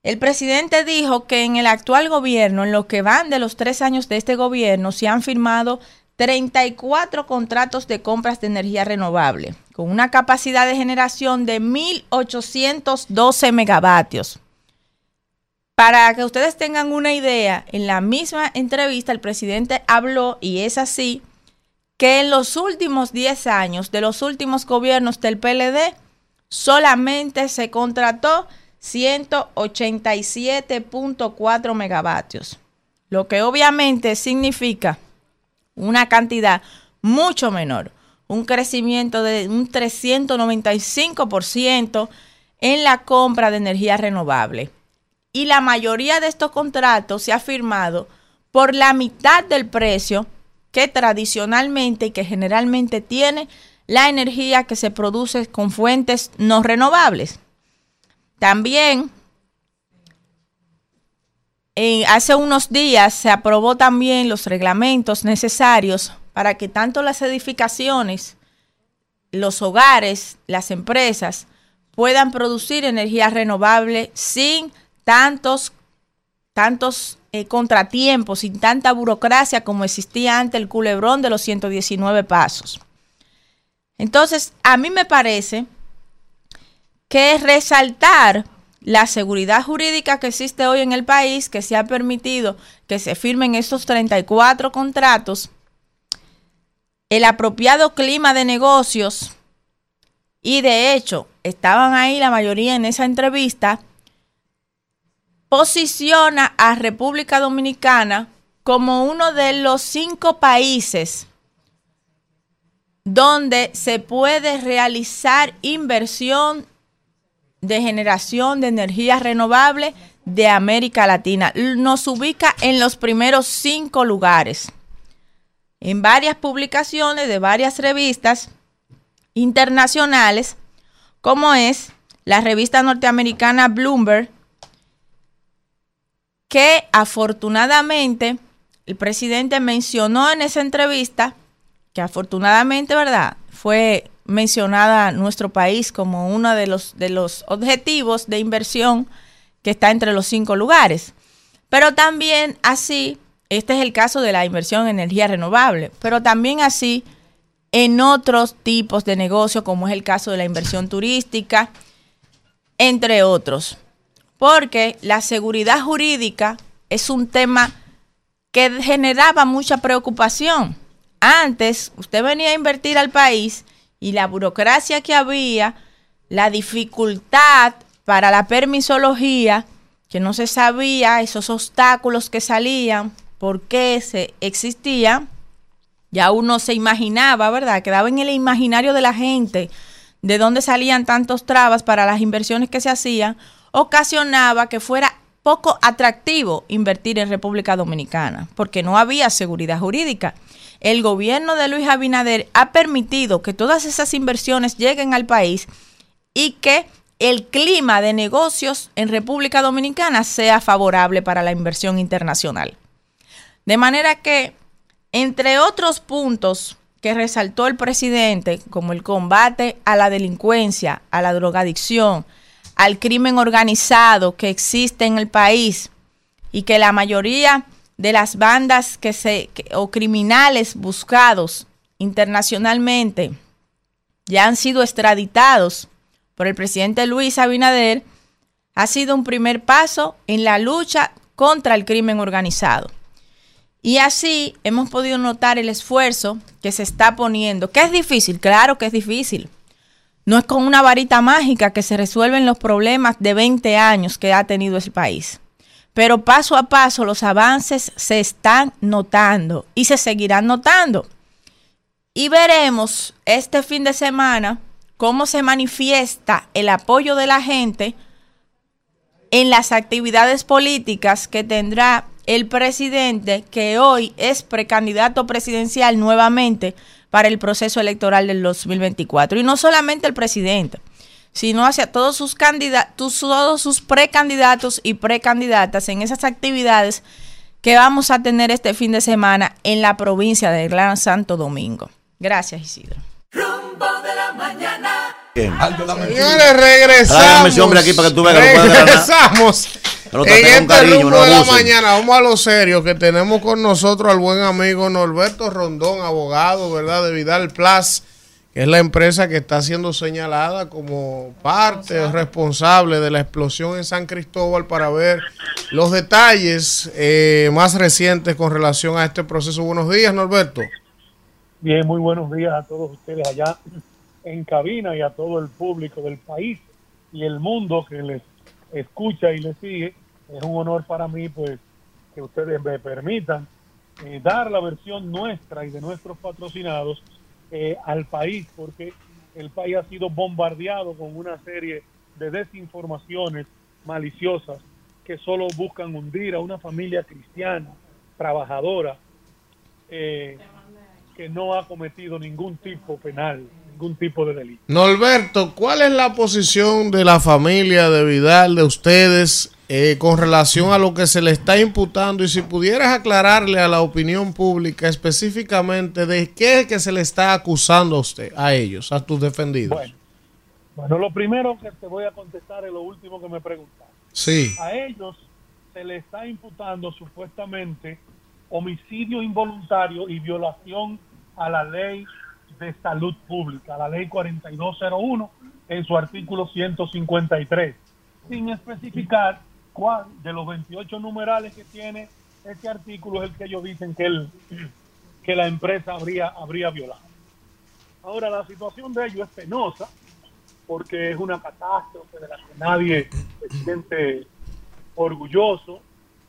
Speaker 14: El presidente dijo que en el actual gobierno, en lo que van de los tres años de este gobierno, se han firmado 34 contratos de compras de energía renovable, con una capacidad de generación de 1.812 megavatios. Para que ustedes tengan una idea, en la misma entrevista el presidente habló, y es así, que en los últimos 10 años de los últimos gobiernos del PLD, solamente se contrató 187.4 megavatios, lo que obviamente significa una cantidad mucho menor, un crecimiento de un 395% en la compra de energía renovable. Y la mayoría de estos contratos se ha firmado por la mitad del precio que tradicionalmente y que generalmente tiene la energía que se produce con fuentes no renovables. También hace unos días se aprobó también los reglamentos necesarios para que tanto las edificaciones, los hogares, las empresas puedan producir energía renovable sin tantos, tantos eh, contratiempos, sin tanta burocracia como existía antes el culebrón de los 119 pasos. Entonces, a mí me parece que resaltar la seguridad jurídica que existe hoy en el país, que se ha permitido que se firmen estos 34 contratos, el apropiado clima de negocios, y de hecho, estaban ahí la mayoría en esa entrevista, posiciona a República Dominicana como uno de los cinco países donde se puede realizar inversión de generación de energía renovable de América Latina. Nos ubica en los primeros cinco lugares. En varias publicaciones de varias revistas internacionales, como es la revista norteamericana Bloomberg, que afortunadamente el presidente mencionó en esa entrevista que afortunadamente, ¿verdad? Fue mencionada nuestro país como uno de los, de los objetivos de inversión que está entre los cinco lugares. Pero también así, este es el caso de la inversión en energía renovable, pero también así en otros tipos de negocio, como es el caso de la inversión turística, entre otros. Porque la seguridad jurídica es un tema que generaba mucha preocupación antes, usted venía a invertir al país y la burocracia que había, la dificultad para la permisología, que no se sabía, esos obstáculos que salían, por qué se existían, ya uno se imaginaba, ¿verdad? Quedaba en el imaginario de la gente de dónde salían tantos trabas para las inversiones que se hacían, ocasionaba que fuera poco atractivo invertir en República Dominicana, porque no había seguridad jurídica el gobierno de Luis Abinader ha permitido que todas esas inversiones lleguen al país y que el clima de negocios en República Dominicana sea favorable para la inversión internacional. De manera que, entre otros puntos que resaltó el presidente, como el combate a la delincuencia, a la drogadicción, al crimen organizado que existe en el país y que la mayoría de las bandas que se o criminales buscados internacionalmente ya han sido extraditados por el presidente Luis Abinader, ha sido un primer paso en la lucha contra el crimen organizado. Y así hemos podido notar el esfuerzo que se está poniendo, que es difícil, claro que es difícil. No es con una varita mágica que se resuelven los problemas de 20 años que ha tenido el país. Pero paso a paso los avances se están notando y se seguirán notando. Y veremos este fin de semana cómo se manifiesta el apoyo de la gente en las actividades políticas que tendrá el presidente, que hoy es precandidato presidencial nuevamente para el proceso electoral del 2024. Y no solamente el presidente, sino hacia todos sus candidatos, todos sus precandidatos y precandidatas en esas actividades que vamos a tener este fin de semana en la provincia de Gran Santo Domingo. Gracias, Isidro.
Speaker 1: Rumbo de la mañana.
Speaker 2: Señores, regresamos.
Speaker 5: Hombre aquí para que tú veas.
Speaker 2: Regresamos.
Speaker 5: Que lo
Speaker 2: En este
Speaker 5: cariño,
Speaker 2: rumbo
Speaker 5: no
Speaker 2: de la mañana, vamos a lo serio, que tenemos con nosotros al buen amigo Norberto Rondón, abogado, ¿verdad? De Vidal Plus, que es la empresa que está siendo señalada como parte o responsable de la explosión en San Cristóbal para ver los detalles eh, más recientes con relación a este proceso. Buenos días, Norberto.
Speaker 15: Bien, muy buenos días a todos ustedes allá en cabina y a todo el público del país y el mundo que les escucha y les sigue. Es un honor para mí, pues, que ustedes me permitan eh, dar la versión nuestra y de nuestros patrocinados eh, al país, porque el país ha sido bombardeado con una serie de desinformaciones maliciosas que solo buscan hundir a una familia cristiana, trabajadora, eh, que no ha cometido ningún tipo penal, ningún tipo de delito.
Speaker 2: Norberto, ¿cuál es la posición de la familia de Vidal, de ustedes, eh, con relación a lo que se le está imputando? Y si pudieras aclararle a la opinión pública específicamente de qué es que se le está acusando a usted, a ellos, a tus defendidos.
Speaker 15: Bueno, bueno, lo primero que te voy a contestar es lo último que me preguntaste.
Speaker 2: Sí.
Speaker 15: A ellos se le está imputando supuestamente homicidio involuntario y violación a la ley de salud pública, la ley 4201 en su artículo 153, sin especificar cuál de los 28 numerales que tiene este artículo es el que ellos dicen que, el, que la empresa habría, habría violado. Ahora, la situación de ellos es penosa porque es una catástrofe de la que nadie se siente orgulloso.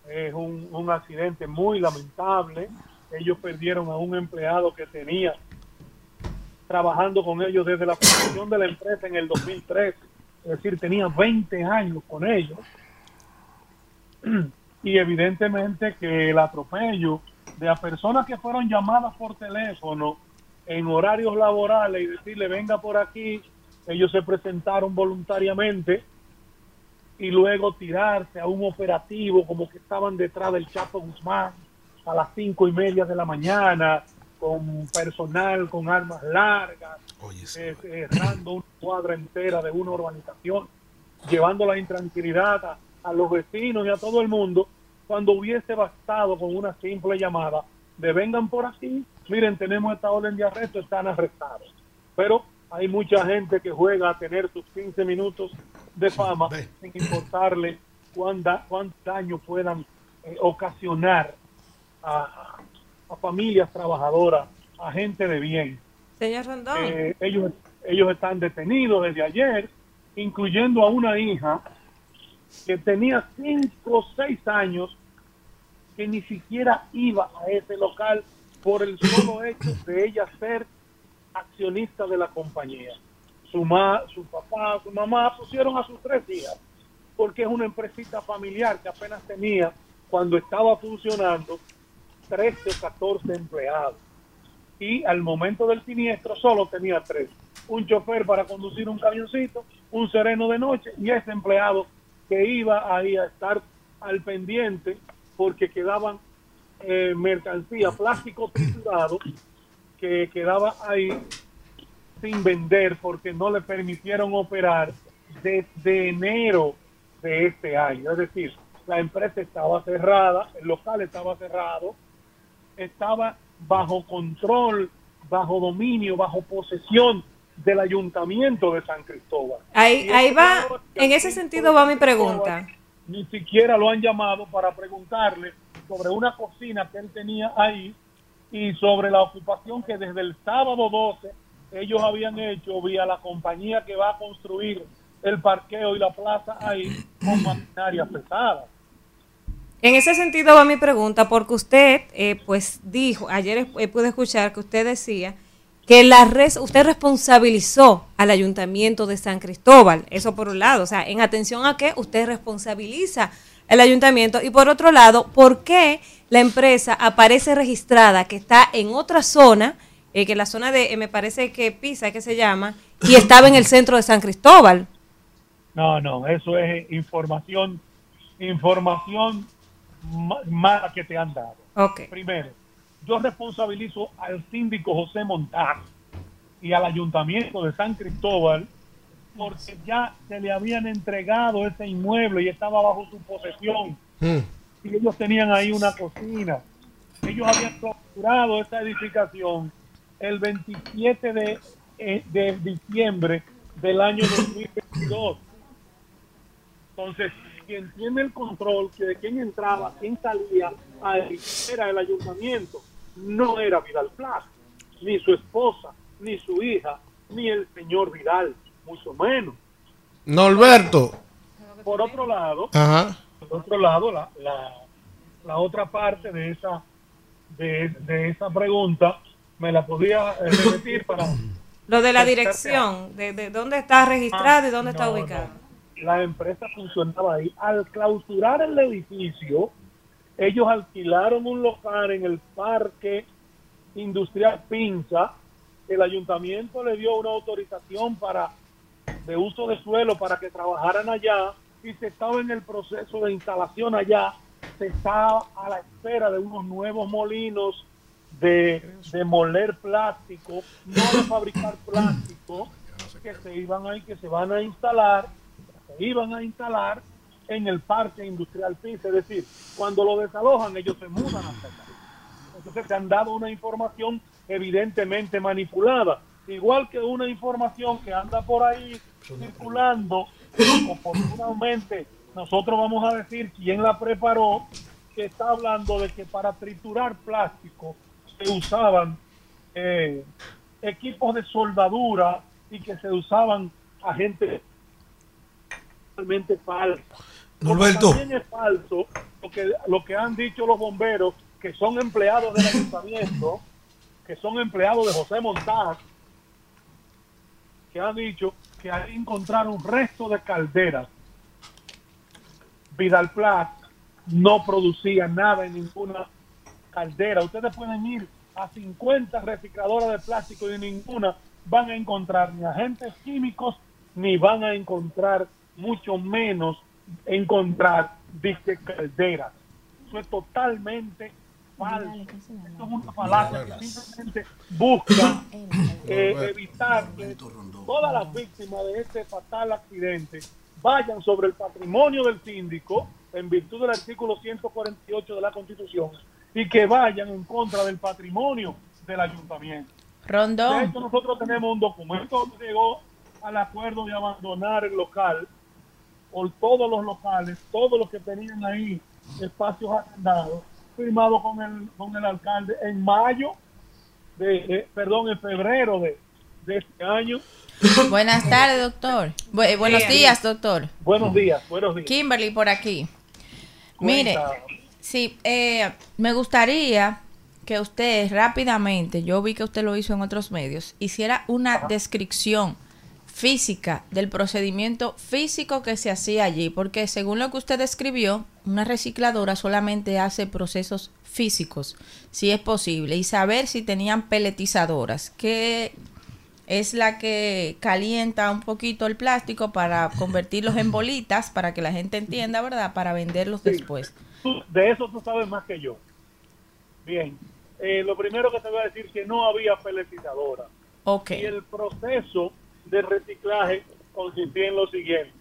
Speaker 15: Es un, un accidente muy lamentable. Ellos perdieron a un empleado que tenía trabajando con ellos desde la fundación de la empresa en el 2003. Es decir, tenía 20 años con ellos. Y evidentemente que el atropello de las personas que fueron llamadas por teléfono en horarios laborales y decirle venga por aquí, ellos se presentaron voluntariamente y luego tirarse a un operativo como que estaban detrás del Chapo Guzmán a las cinco y media de la mañana con personal con armas largas, eh, cerrando una cuadra entera de una urbanización, llevando la intranquilidad a, a los vecinos y a todo el mundo, cuando hubiese bastado con una simple llamada de vengan por aquí, miren, tenemos esta orden de arresto, están arrestados. Pero hay mucha gente que juega a tener sus 15 minutos de fama sin importarle cuán, da- cuán daño puedan eh, ocasionar a, a familias trabajadoras, a gente de bien.
Speaker 4: Señor Rondón.
Speaker 15: Eh, ellos, ellos están detenidos desde ayer, incluyendo a una hija que tenía 5 o 6 años que ni siquiera iba a ese local por el solo hecho de ella ser accionista de la compañía. Su, ma, su papá, su mamá pusieron a sus tres hijas porque es una empresita familiar que apenas tenía cuando estaba funcionando 13 o 14 empleados y al momento del siniestro solo tenía tres. Un chofer para conducir un camioncito, un sereno de noche y ese empleado iba ahí a estar al pendiente porque quedaban eh, mercancía, plástico que quedaba ahí sin vender porque no le permitieron operar desde enero de este año. Es decir, la empresa estaba cerrada, el local estaba cerrado, estaba bajo control, bajo dominio, bajo posesión del ayuntamiento de San Cristóbal.
Speaker 4: Ahí, ahí va, en ese sentido va mi pregunta.
Speaker 15: Ni siquiera lo han llamado para preguntarle sobre una cocina que él tenía ahí y sobre la ocupación que desde el sábado 12 ellos habían hecho vía la compañía que va a construir el parqueo y la plaza ahí con maquinaria pesada.
Speaker 4: En ese sentido va mi pregunta, porque usted, eh, pues dijo, ayer eh, pude escuchar que usted decía que la res, usted responsabilizó al ayuntamiento de San Cristóbal, eso por un lado, o sea, en atención a que usted responsabiliza el ayuntamiento y por otro lado, ¿por qué la empresa aparece registrada que está en otra zona, eh, que la zona de, eh, me parece que Pisa, que se llama, y estaba en el centro de San Cristóbal?
Speaker 15: No, no, eso es información, información ma- mala que te han dado.
Speaker 4: Ok.
Speaker 15: Primero, yo responsabilizo al síndico José Montaz y al ayuntamiento de San Cristóbal porque ya se le habían entregado ese inmueble y estaba bajo su posesión. Y ellos tenían ahí una cocina. Ellos habían clausurado esa edificación el 27 de, eh, de diciembre del año 2022. Entonces, quien tiene el control que de quién entraba, quién salía, ahí era el ayuntamiento. No era Vidal Plaza, ni su esposa, ni su hija, ni el señor Vidal, mucho menos.
Speaker 2: Norberto.
Speaker 15: Por otro lado,
Speaker 2: Ajá.
Speaker 15: por otro lado, la, la, la otra parte de esa de, de esa pregunta me la podía eh, repetir para
Speaker 4: Lo de la dirección, de, de dónde está registrado y dónde está
Speaker 15: Ah, no,
Speaker 4: ubicado.
Speaker 15: la empresa funcionaba ahí. Al clausurar el edificio, ellos alquilaron un local en el parque industrial Pinza. El ayuntamiento le dio una autorización para de uso de suelo para que trabajaran allá y se estaba en el proceso de instalación allá. Se estaba a la espera de unos nuevos molinos de, moler plástico, no de fabricar plástico, que se iban a, que se van a instalar, se iban a instalar en el parque industrial Pisa, es decir, cuando lo desalojan ellos se mudan hasta acá. Entonces se han dado una información evidentemente manipulada, igual que una información que anda por ahí circulando, oportunamente nosotros vamos a decir quién la preparó, que está hablando de que para triturar plástico se usaban eh, equipos de soldadura y que se usaban agentes totalmente falsos. Como
Speaker 6: Norberto.
Speaker 15: También es falso lo que, lo que han dicho los bomberos, que son empleados del ayuntamiento, que son empleados de José Montaz, que han dicho que ahí encontraron resto de calderas. Vidal Plas no producía nada en ninguna caldera. Ustedes pueden ir a 50 recicladoras de plástico y ninguna van a encontrar ni agentes químicos ni van a encontrar mucho menos encontrar disque calderas. Eso es totalmente falso. Esto es una falacia que simplemente busca eh, evitar que todas las víctimas de este fatal accidente vayan sobre el patrimonio del síndico en virtud del artículo 148 de la Constitución y que vayan en contra del patrimonio del ayuntamiento.
Speaker 14: Rondón.
Speaker 15: De hecho, nosotros tenemos un documento donde llegó al acuerdo de abandonar el local, por todos los locales, todos los que tenían ahí espacios arrendados, firmado con el, con el alcalde en mayo, de, perdón, en febrero de, de este año.
Speaker 14: Buenas tardes, doctor. Bu- eh, buenos días, doctor.
Speaker 15: Buenos días, buenos días.
Speaker 14: Kimberly por aquí. Mire, sí, eh, me gustaría que usted rápidamente, yo vi que usted lo hizo en otros medios, hiciera una descripción física del procedimiento físico que se hacía allí, porque según lo que usted describió, una recicladora solamente hace procesos físicos, si es posible, y saber si tenían peletizadoras, qué, es la que calienta un poquito el plástico para convertirlos en bolitas, para que la gente entienda, ¿verdad? Para venderlos después.
Speaker 15: Tú- de eso tú sabes más que yo. Bien, eh, lo primero que te voy a decir que no había peletizadora.
Speaker 14: Ok.
Speaker 15: Y el proceso de reciclaje consistía en lo siguiente.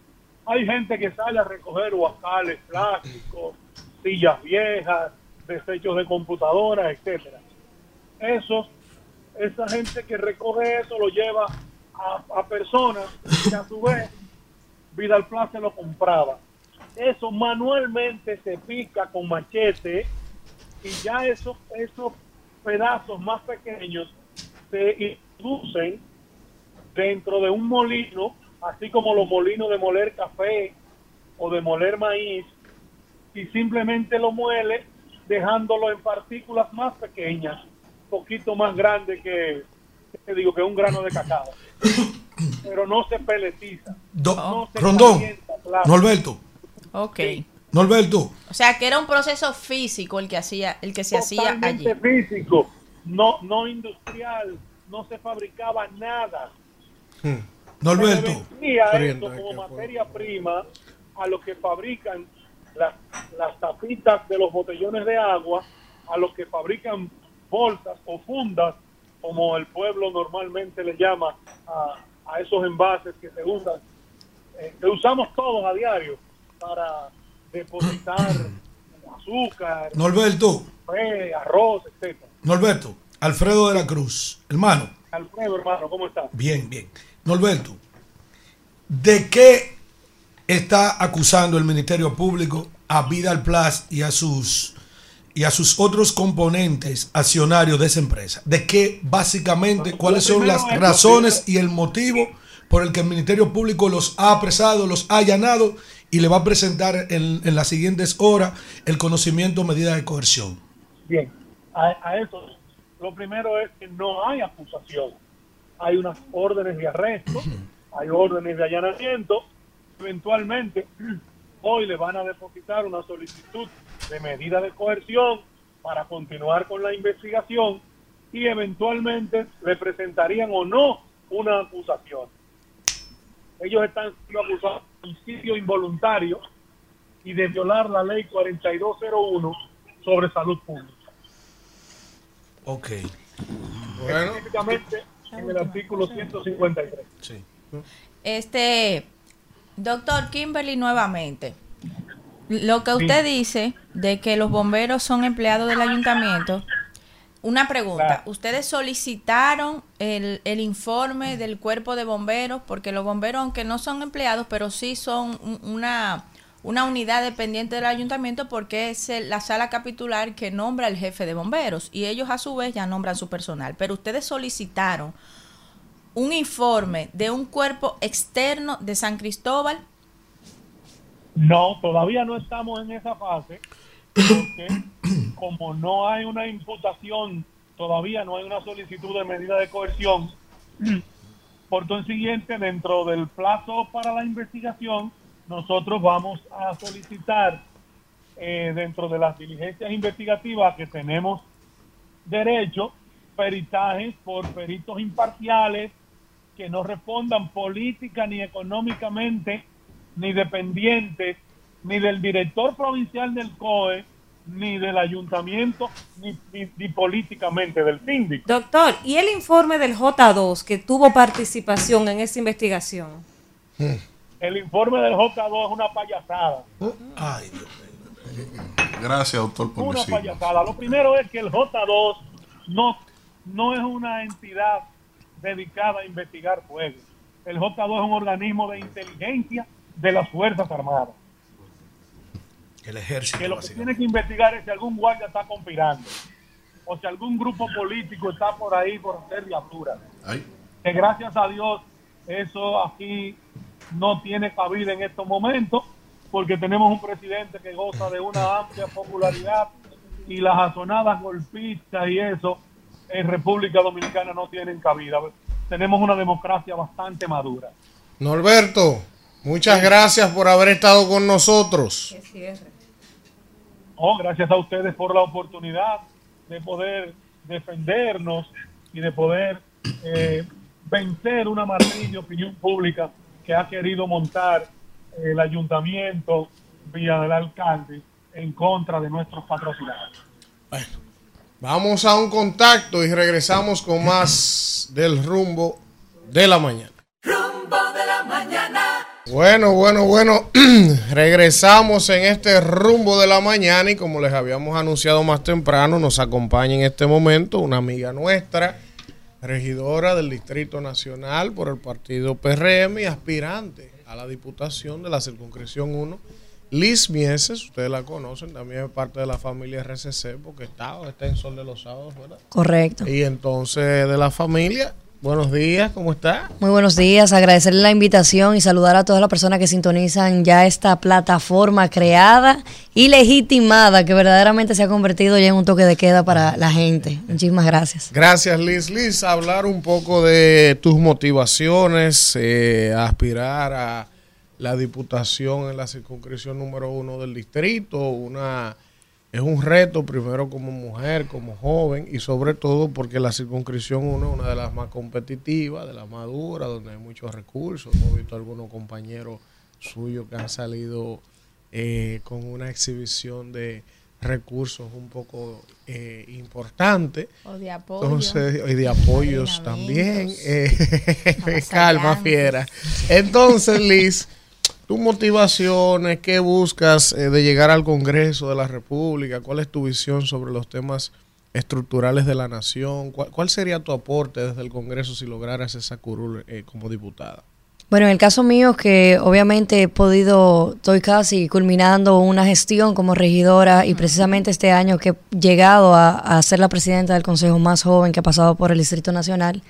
Speaker 15: Hay gente que sale a recoger guacales plásticos, sillas viejas, desechos de computadoras, etcétera. Esos, esa gente que recoge eso lo lleva a, personas que a su vez Vidal Plaza lo compraba. Eso manualmente se pica con machete y ya esos, esos pedazos más pequeños se introducen dentro de un molino, así como los molinos de moler café o de moler maíz, y simplemente lo muele dejándolo en partículas más pequeñas, poquito más grandes que, que digo, que un grano de cacao. Pero no se peletiza.
Speaker 6: Do-
Speaker 15: no se
Speaker 6: Rondón,
Speaker 15: calienta, claro.
Speaker 6: Norberto,
Speaker 14: Ok.
Speaker 6: Norberto,
Speaker 14: O sea, que era un proceso físico el que hacía, el que se hacía allí.
Speaker 15: Totalmente físico, no, no industrial, no se fabricaba nada.
Speaker 6: Norberto.
Speaker 15: Esto
Speaker 6: es
Speaker 15: como materia prima a los que fabrican las, las tapitas de los botellones de agua, a los que fabrican bolsas o fundas, como el pueblo normalmente le llama a, a esos envases que se usan, eh, que usamos todos a diario para depositar azúcar,
Speaker 6: Norberto,
Speaker 15: café, arroz, etcétera.
Speaker 6: Norberto, Alfredo de la Cruz, hermano.
Speaker 15: Alfredo, hermano, ¿cómo estás?
Speaker 6: Bien, bien. Norberto, ¿de qué está acusando el Ministerio Público a Vidal Plus y a sus y a sus otros componentes accionarios de esa empresa? ¿De qué básicamente, cuáles son las
Speaker 15: es-
Speaker 6: razones y el motivo por el que el Ministerio Público los ha apresado, los ha allanado y le va a presentar en, en las siguientes horas el conocimiento medida de coerción?
Speaker 15: Bien, a, a eso, lo primero es que no hay acusación. Hay unas órdenes de arresto, hay órdenes de allanamiento. Eventualmente, hoy le van a depositar una solicitud de medida de coerción para continuar con la investigación y eventualmente le presentarían o no una acusación. Ellos están siendo acusados de homicidio involuntario y de violar la ley 4201 sobre salud pública.
Speaker 6: Ok.
Speaker 2: Bueno.
Speaker 15: Específicamente en el artículo 153.
Speaker 6: Sí.
Speaker 14: Este, doctor Kimberly, nuevamente. Lo que usted dice de que los bomberos son empleados del ayuntamiento, una pregunta. ¿Ustedes solicitaron el, el informe del cuerpo de bomberos? Porque los bomberos, aunque no son empleados, pero sí son un- una, una unidad dependiente del ayuntamiento porque es la sala capitular que nombra el jefe de bomberos y ellos a su vez ya nombran su personal. Pero ustedes solicitaron un informe de un cuerpo externo de San Cristóbal.
Speaker 15: No, todavía no estamos en esa fase, porque como no hay una imputación, todavía no hay una solicitud de medida de coerción, por consiguiente, dentro del plazo para la investigación, nosotros vamos a solicitar eh, dentro de las diligencias investigativas que tenemos derecho, peritajes por peritos imparciales que no respondan política ni económicamente, ni dependientes, ni del director provincial del COE, ni del ayuntamiento, ni, ni- ni políticamente del síndico.
Speaker 4: Doctor, ¿y el informe del J2 que tuvo participación en esa investigación?
Speaker 15: El informe del J2 es una payasada.
Speaker 6: Ay,
Speaker 3: Gracias, doctor, por
Speaker 15: una
Speaker 3: decirlo.
Speaker 15: payasada. Lo primero es que el J2 no, no es una entidad dedicada a investigar fuego. El J2 es un organismo de inteligencia de las Fuerzas Armadas.
Speaker 6: El ejército.
Speaker 15: Que lo que tiene que investigar es si algún guardia está conspirando o si algún grupo político está por ahí por hacer.
Speaker 3: Ay.
Speaker 15: Que gracias a Dios eso aquí no tiene cabida en estos momentos porque tenemos un presidente que goza de una amplia popularidad y las azonadas golpistas y eso en República Dominicana no tienen cabida. Tenemos una democracia bastante madura.
Speaker 2: Norberto, muchas gracias por haber estado con nosotros.
Speaker 15: Oh, gracias a ustedes por la oportunidad de poder defendernos y de poder eh, vencer una matriz de opinión pública que ha querido montar el ayuntamiento vía del alcalde en contra de nuestros patrocinadores.
Speaker 2: Vamos a un contacto y regresamos con más del rumbo de la mañana.
Speaker 1: Rumbo de la mañana.
Speaker 2: Bueno, bueno, bueno, regresamos en este rumbo de la mañana y como les habíamos anunciado más temprano, nos acompaña en este momento una amiga nuestra, regidora del Distrito Nacional por el partido PRM y aspirante a la Diputación de la Circunscripción 1, Liz Mieses, ustedes la conocen, también es parte de la familia RCC porque está, está en Sol de los Sábados, ¿verdad?
Speaker 16: Correcto.
Speaker 2: Y entonces de la familia, buenos días, ¿cómo está?
Speaker 16: Muy buenos días, agradecerle la invitación y saludar a todas las personas que sintonizan ya esta plataforma creada y legitimada que verdaderamente se ha convertido ya en un toque de queda para la gente. Muchísimas gracias.
Speaker 2: Gracias, Liz. Liz, hablar un poco de tus motivaciones eh, aspirar a la diputación en la circunscripción número uno del distrito. Una es un reto primero como mujer, como joven y sobre todo porque la circunscripción uno es una de las más competitivas, de las más duras, donde hay muchos recursos. Hemos visto algunos compañeros suyos que han salido eh, con una exhibición de recursos un poco eh, importante.
Speaker 14: O de apoyo.
Speaker 2: Entonces, y de apoyos también. Eh, calma, fiera. Entonces, Liz, tus motivaciones, qué buscas eh, de llegar al Congreso de la República, cuál es tu visión sobre los temas estructurales de la nación, cuál, cuál sería tu aporte desde el Congreso si lograras esa curul eh, como diputada.
Speaker 16: Bueno, en el caso mío, que obviamente he podido, estoy casi culminando una gestión como regidora y precisamente este año que he llegado a, a ser la presidenta del consejo más joven que ha pasado por el Distrito Nacional,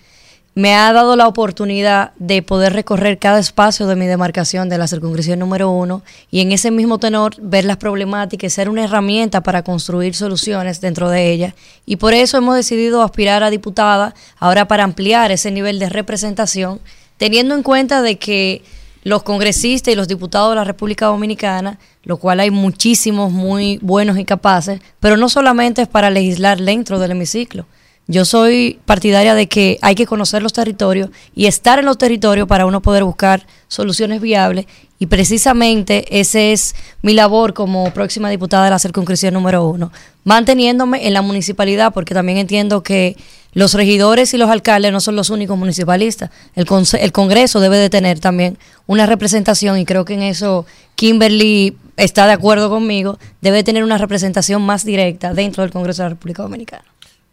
Speaker 16: me ha dado la oportunidad de poder recorrer cada espacio de mi demarcación de la circunscripción número uno y en ese mismo tenor ver las problemáticas y ser una herramienta para construir soluciones dentro de ella. Y por eso hemos decidido aspirar a diputada ahora para ampliar ese nivel de representación, teniendo en cuenta de que los congresistas y los diputados de la República Dominicana, lo cual hay muchísimos muy buenos y capaces, pero no solamente es para legislar dentro del hemiciclo. Yo soy partidaria de que hay que conocer los territorios y estar en los territorios para uno poder buscar soluciones viables y precisamente ese es mi labor como próxima diputada de la circunscripción número uno, manteniéndome en la municipalidad porque también entiendo que los regidores y los alcaldes no son los únicos municipalistas. El, conce- el Congreso debe de tener también una representación y creo que en eso Kimberly está de acuerdo conmigo, debe tener una representación más directa dentro del Congreso de la República Dominicana.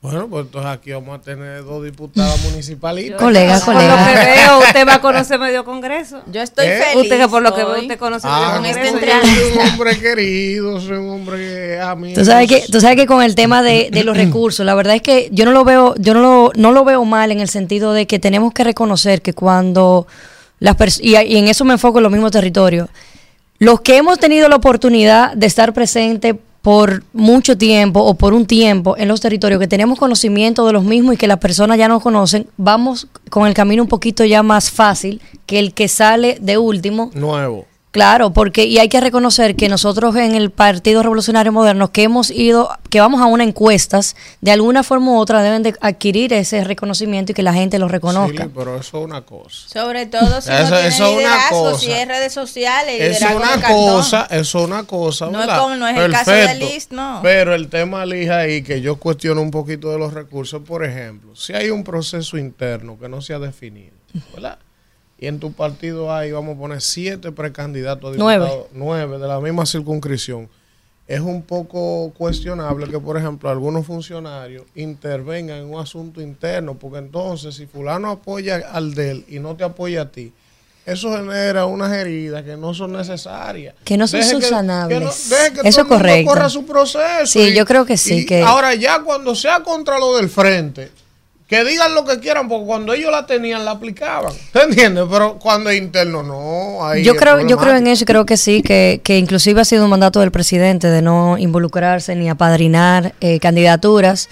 Speaker 2: Bueno, pues entonces aquí vamos a tener dos diputadas municipalistas.
Speaker 16: Colega,
Speaker 4: Por lo que veo, usted va a conocer medio congreso.
Speaker 14: Yo estoy
Speaker 2: ¿Eh?
Speaker 14: feliz.
Speaker 4: Usted que por lo que veo, usted conoce
Speaker 2: Ah,
Speaker 4: medio congreso.
Speaker 2: yo soy un hombre querido, soy un hombre amigo.
Speaker 16: Tú sabes que, tú sabes que con el tema de, de los recursos, la verdad es que yo no lo veo, yo no lo, no lo veo mal en el sentido de que tenemos que reconocer que cuando las personas, y, y en eso me enfoco en los mismos territorios, los que hemos tenido la oportunidad de estar presentes por mucho tiempo o por un tiempo en los territorios, que tenemos conocimiento de los mismos y que las personas ya nos conocen, vamos con el camino un poquito ya más fácil que el que sale de último.
Speaker 2: Nuevo.
Speaker 16: Claro, porque y hay que reconocer que nosotros en el Partido Revolucionario Moderno que hemos ido, que vamos a una encuestas, de alguna forma u otra deben de adquirir ese reconocimiento y que la gente lo reconozca.
Speaker 2: Sí, pero eso es una cosa.
Speaker 14: Sobre todo si
Speaker 2: Eso-
Speaker 14: no tiene
Speaker 2: eso es una
Speaker 14: liderazgo,
Speaker 2: cosa.
Speaker 14: si es redes sociales,
Speaker 2: Eso es una cosa, eso es una cosa,
Speaker 14: No es
Speaker 2: ¿verdad?
Speaker 14: como- no es el caso de Liz, no.
Speaker 2: Pero el tema Liz ahí que yo cuestiono un poquito de los recursos, por ejemplo, si hay un proceso interno que no se ha definido, ¿verdad? Y en tu partido hay, vamos a poner, siete precandidatos a
Speaker 16: Nueve.
Speaker 2: diputados, nueve de la misma circunscripción. Es un poco cuestionable que, por ejemplo, algunos funcionarios intervengan en un asunto interno, porque entonces si fulano apoya al de él y no te apoya a ti, eso genera unas heridas que no son necesarias.
Speaker 16: Que no son
Speaker 2: Deje que-
Speaker 16: subsanables.
Speaker 2: que no- deje que
Speaker 16: Eso
Speaker 2: todo el mundo
Speaker 16: correcto.
Speaker 2: corra su proceso.
Speaker 16: Sí, yo creo que sí, que-
Speaker 2: Ahora ya cuando sea contra lo del frente, que digan lo que quieran, porque cuando ellos la tenían, la aplicaban. ¿Te entiendes? Pero cuando es interno, no. ahí
Speaker 16: Yo creo, yo creo en eso y creo que sí, que, que inclusive ha sido un mandato del presidente de no involucrarse ni apadrinar eh, candidaturas.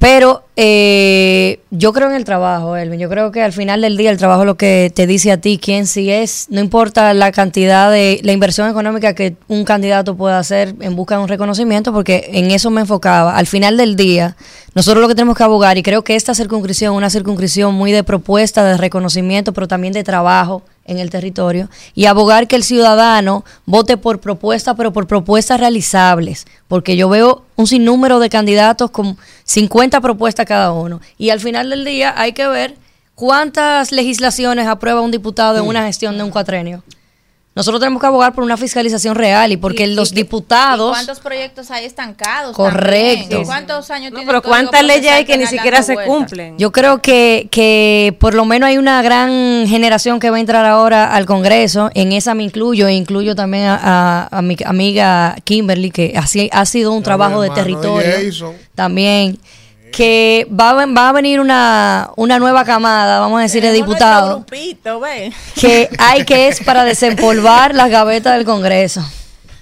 Speaker 16: Pero eh, yo creo en el trabajo, Elvin. Yo creo que al final del día el trabajo es lo que te dice a ti quién sí es. No importa la cantidad de la inversión económica que un candidato pueda hacer en busca de un reconocimiento, porque en eso me enfocaba. Al final del día, nosotros lo que tenemos que abogar, y creo que esta circunscripción una circunscripción muy de propuesta, de reconocimiento, pero también de trabajo en el territorio y abogar que el ciudadano vote por propuestas, pero por propuestas realizables, porque yo veo un sinnúmero de candidatos con 50 propuestas cada uno y al final del día hay que ver cuántas legislaciones aprueba un diputado en una gestión de un cuatrenio. Nosotros tenemos que abogar por una fiscalización real y porque los diputados...
Speaker 14: ¿Cuántos proyectos hay estancados?
Speaker 16: Correcto.
Speaker 14: ¿Y ¿Cuántos años tiene
Speaker 4: pero ¿cuántas leyes hay que ni siquiera se cumplen?
Speaker 16: Yo creo que, que por lo menos hay una gran generación que va a entrar ahora al Congreso. En esa me incluyo, e incluyo también a, a- a mi amiga Kimberly, que así ha sido un trabajo de territorio.
Speaker 2: Jason.
Speaker 16: También. Que va, va a venir una, una nueva camada, vamos a decir, de diputados, que hay que es para desempolvar las gavetas del Congreso.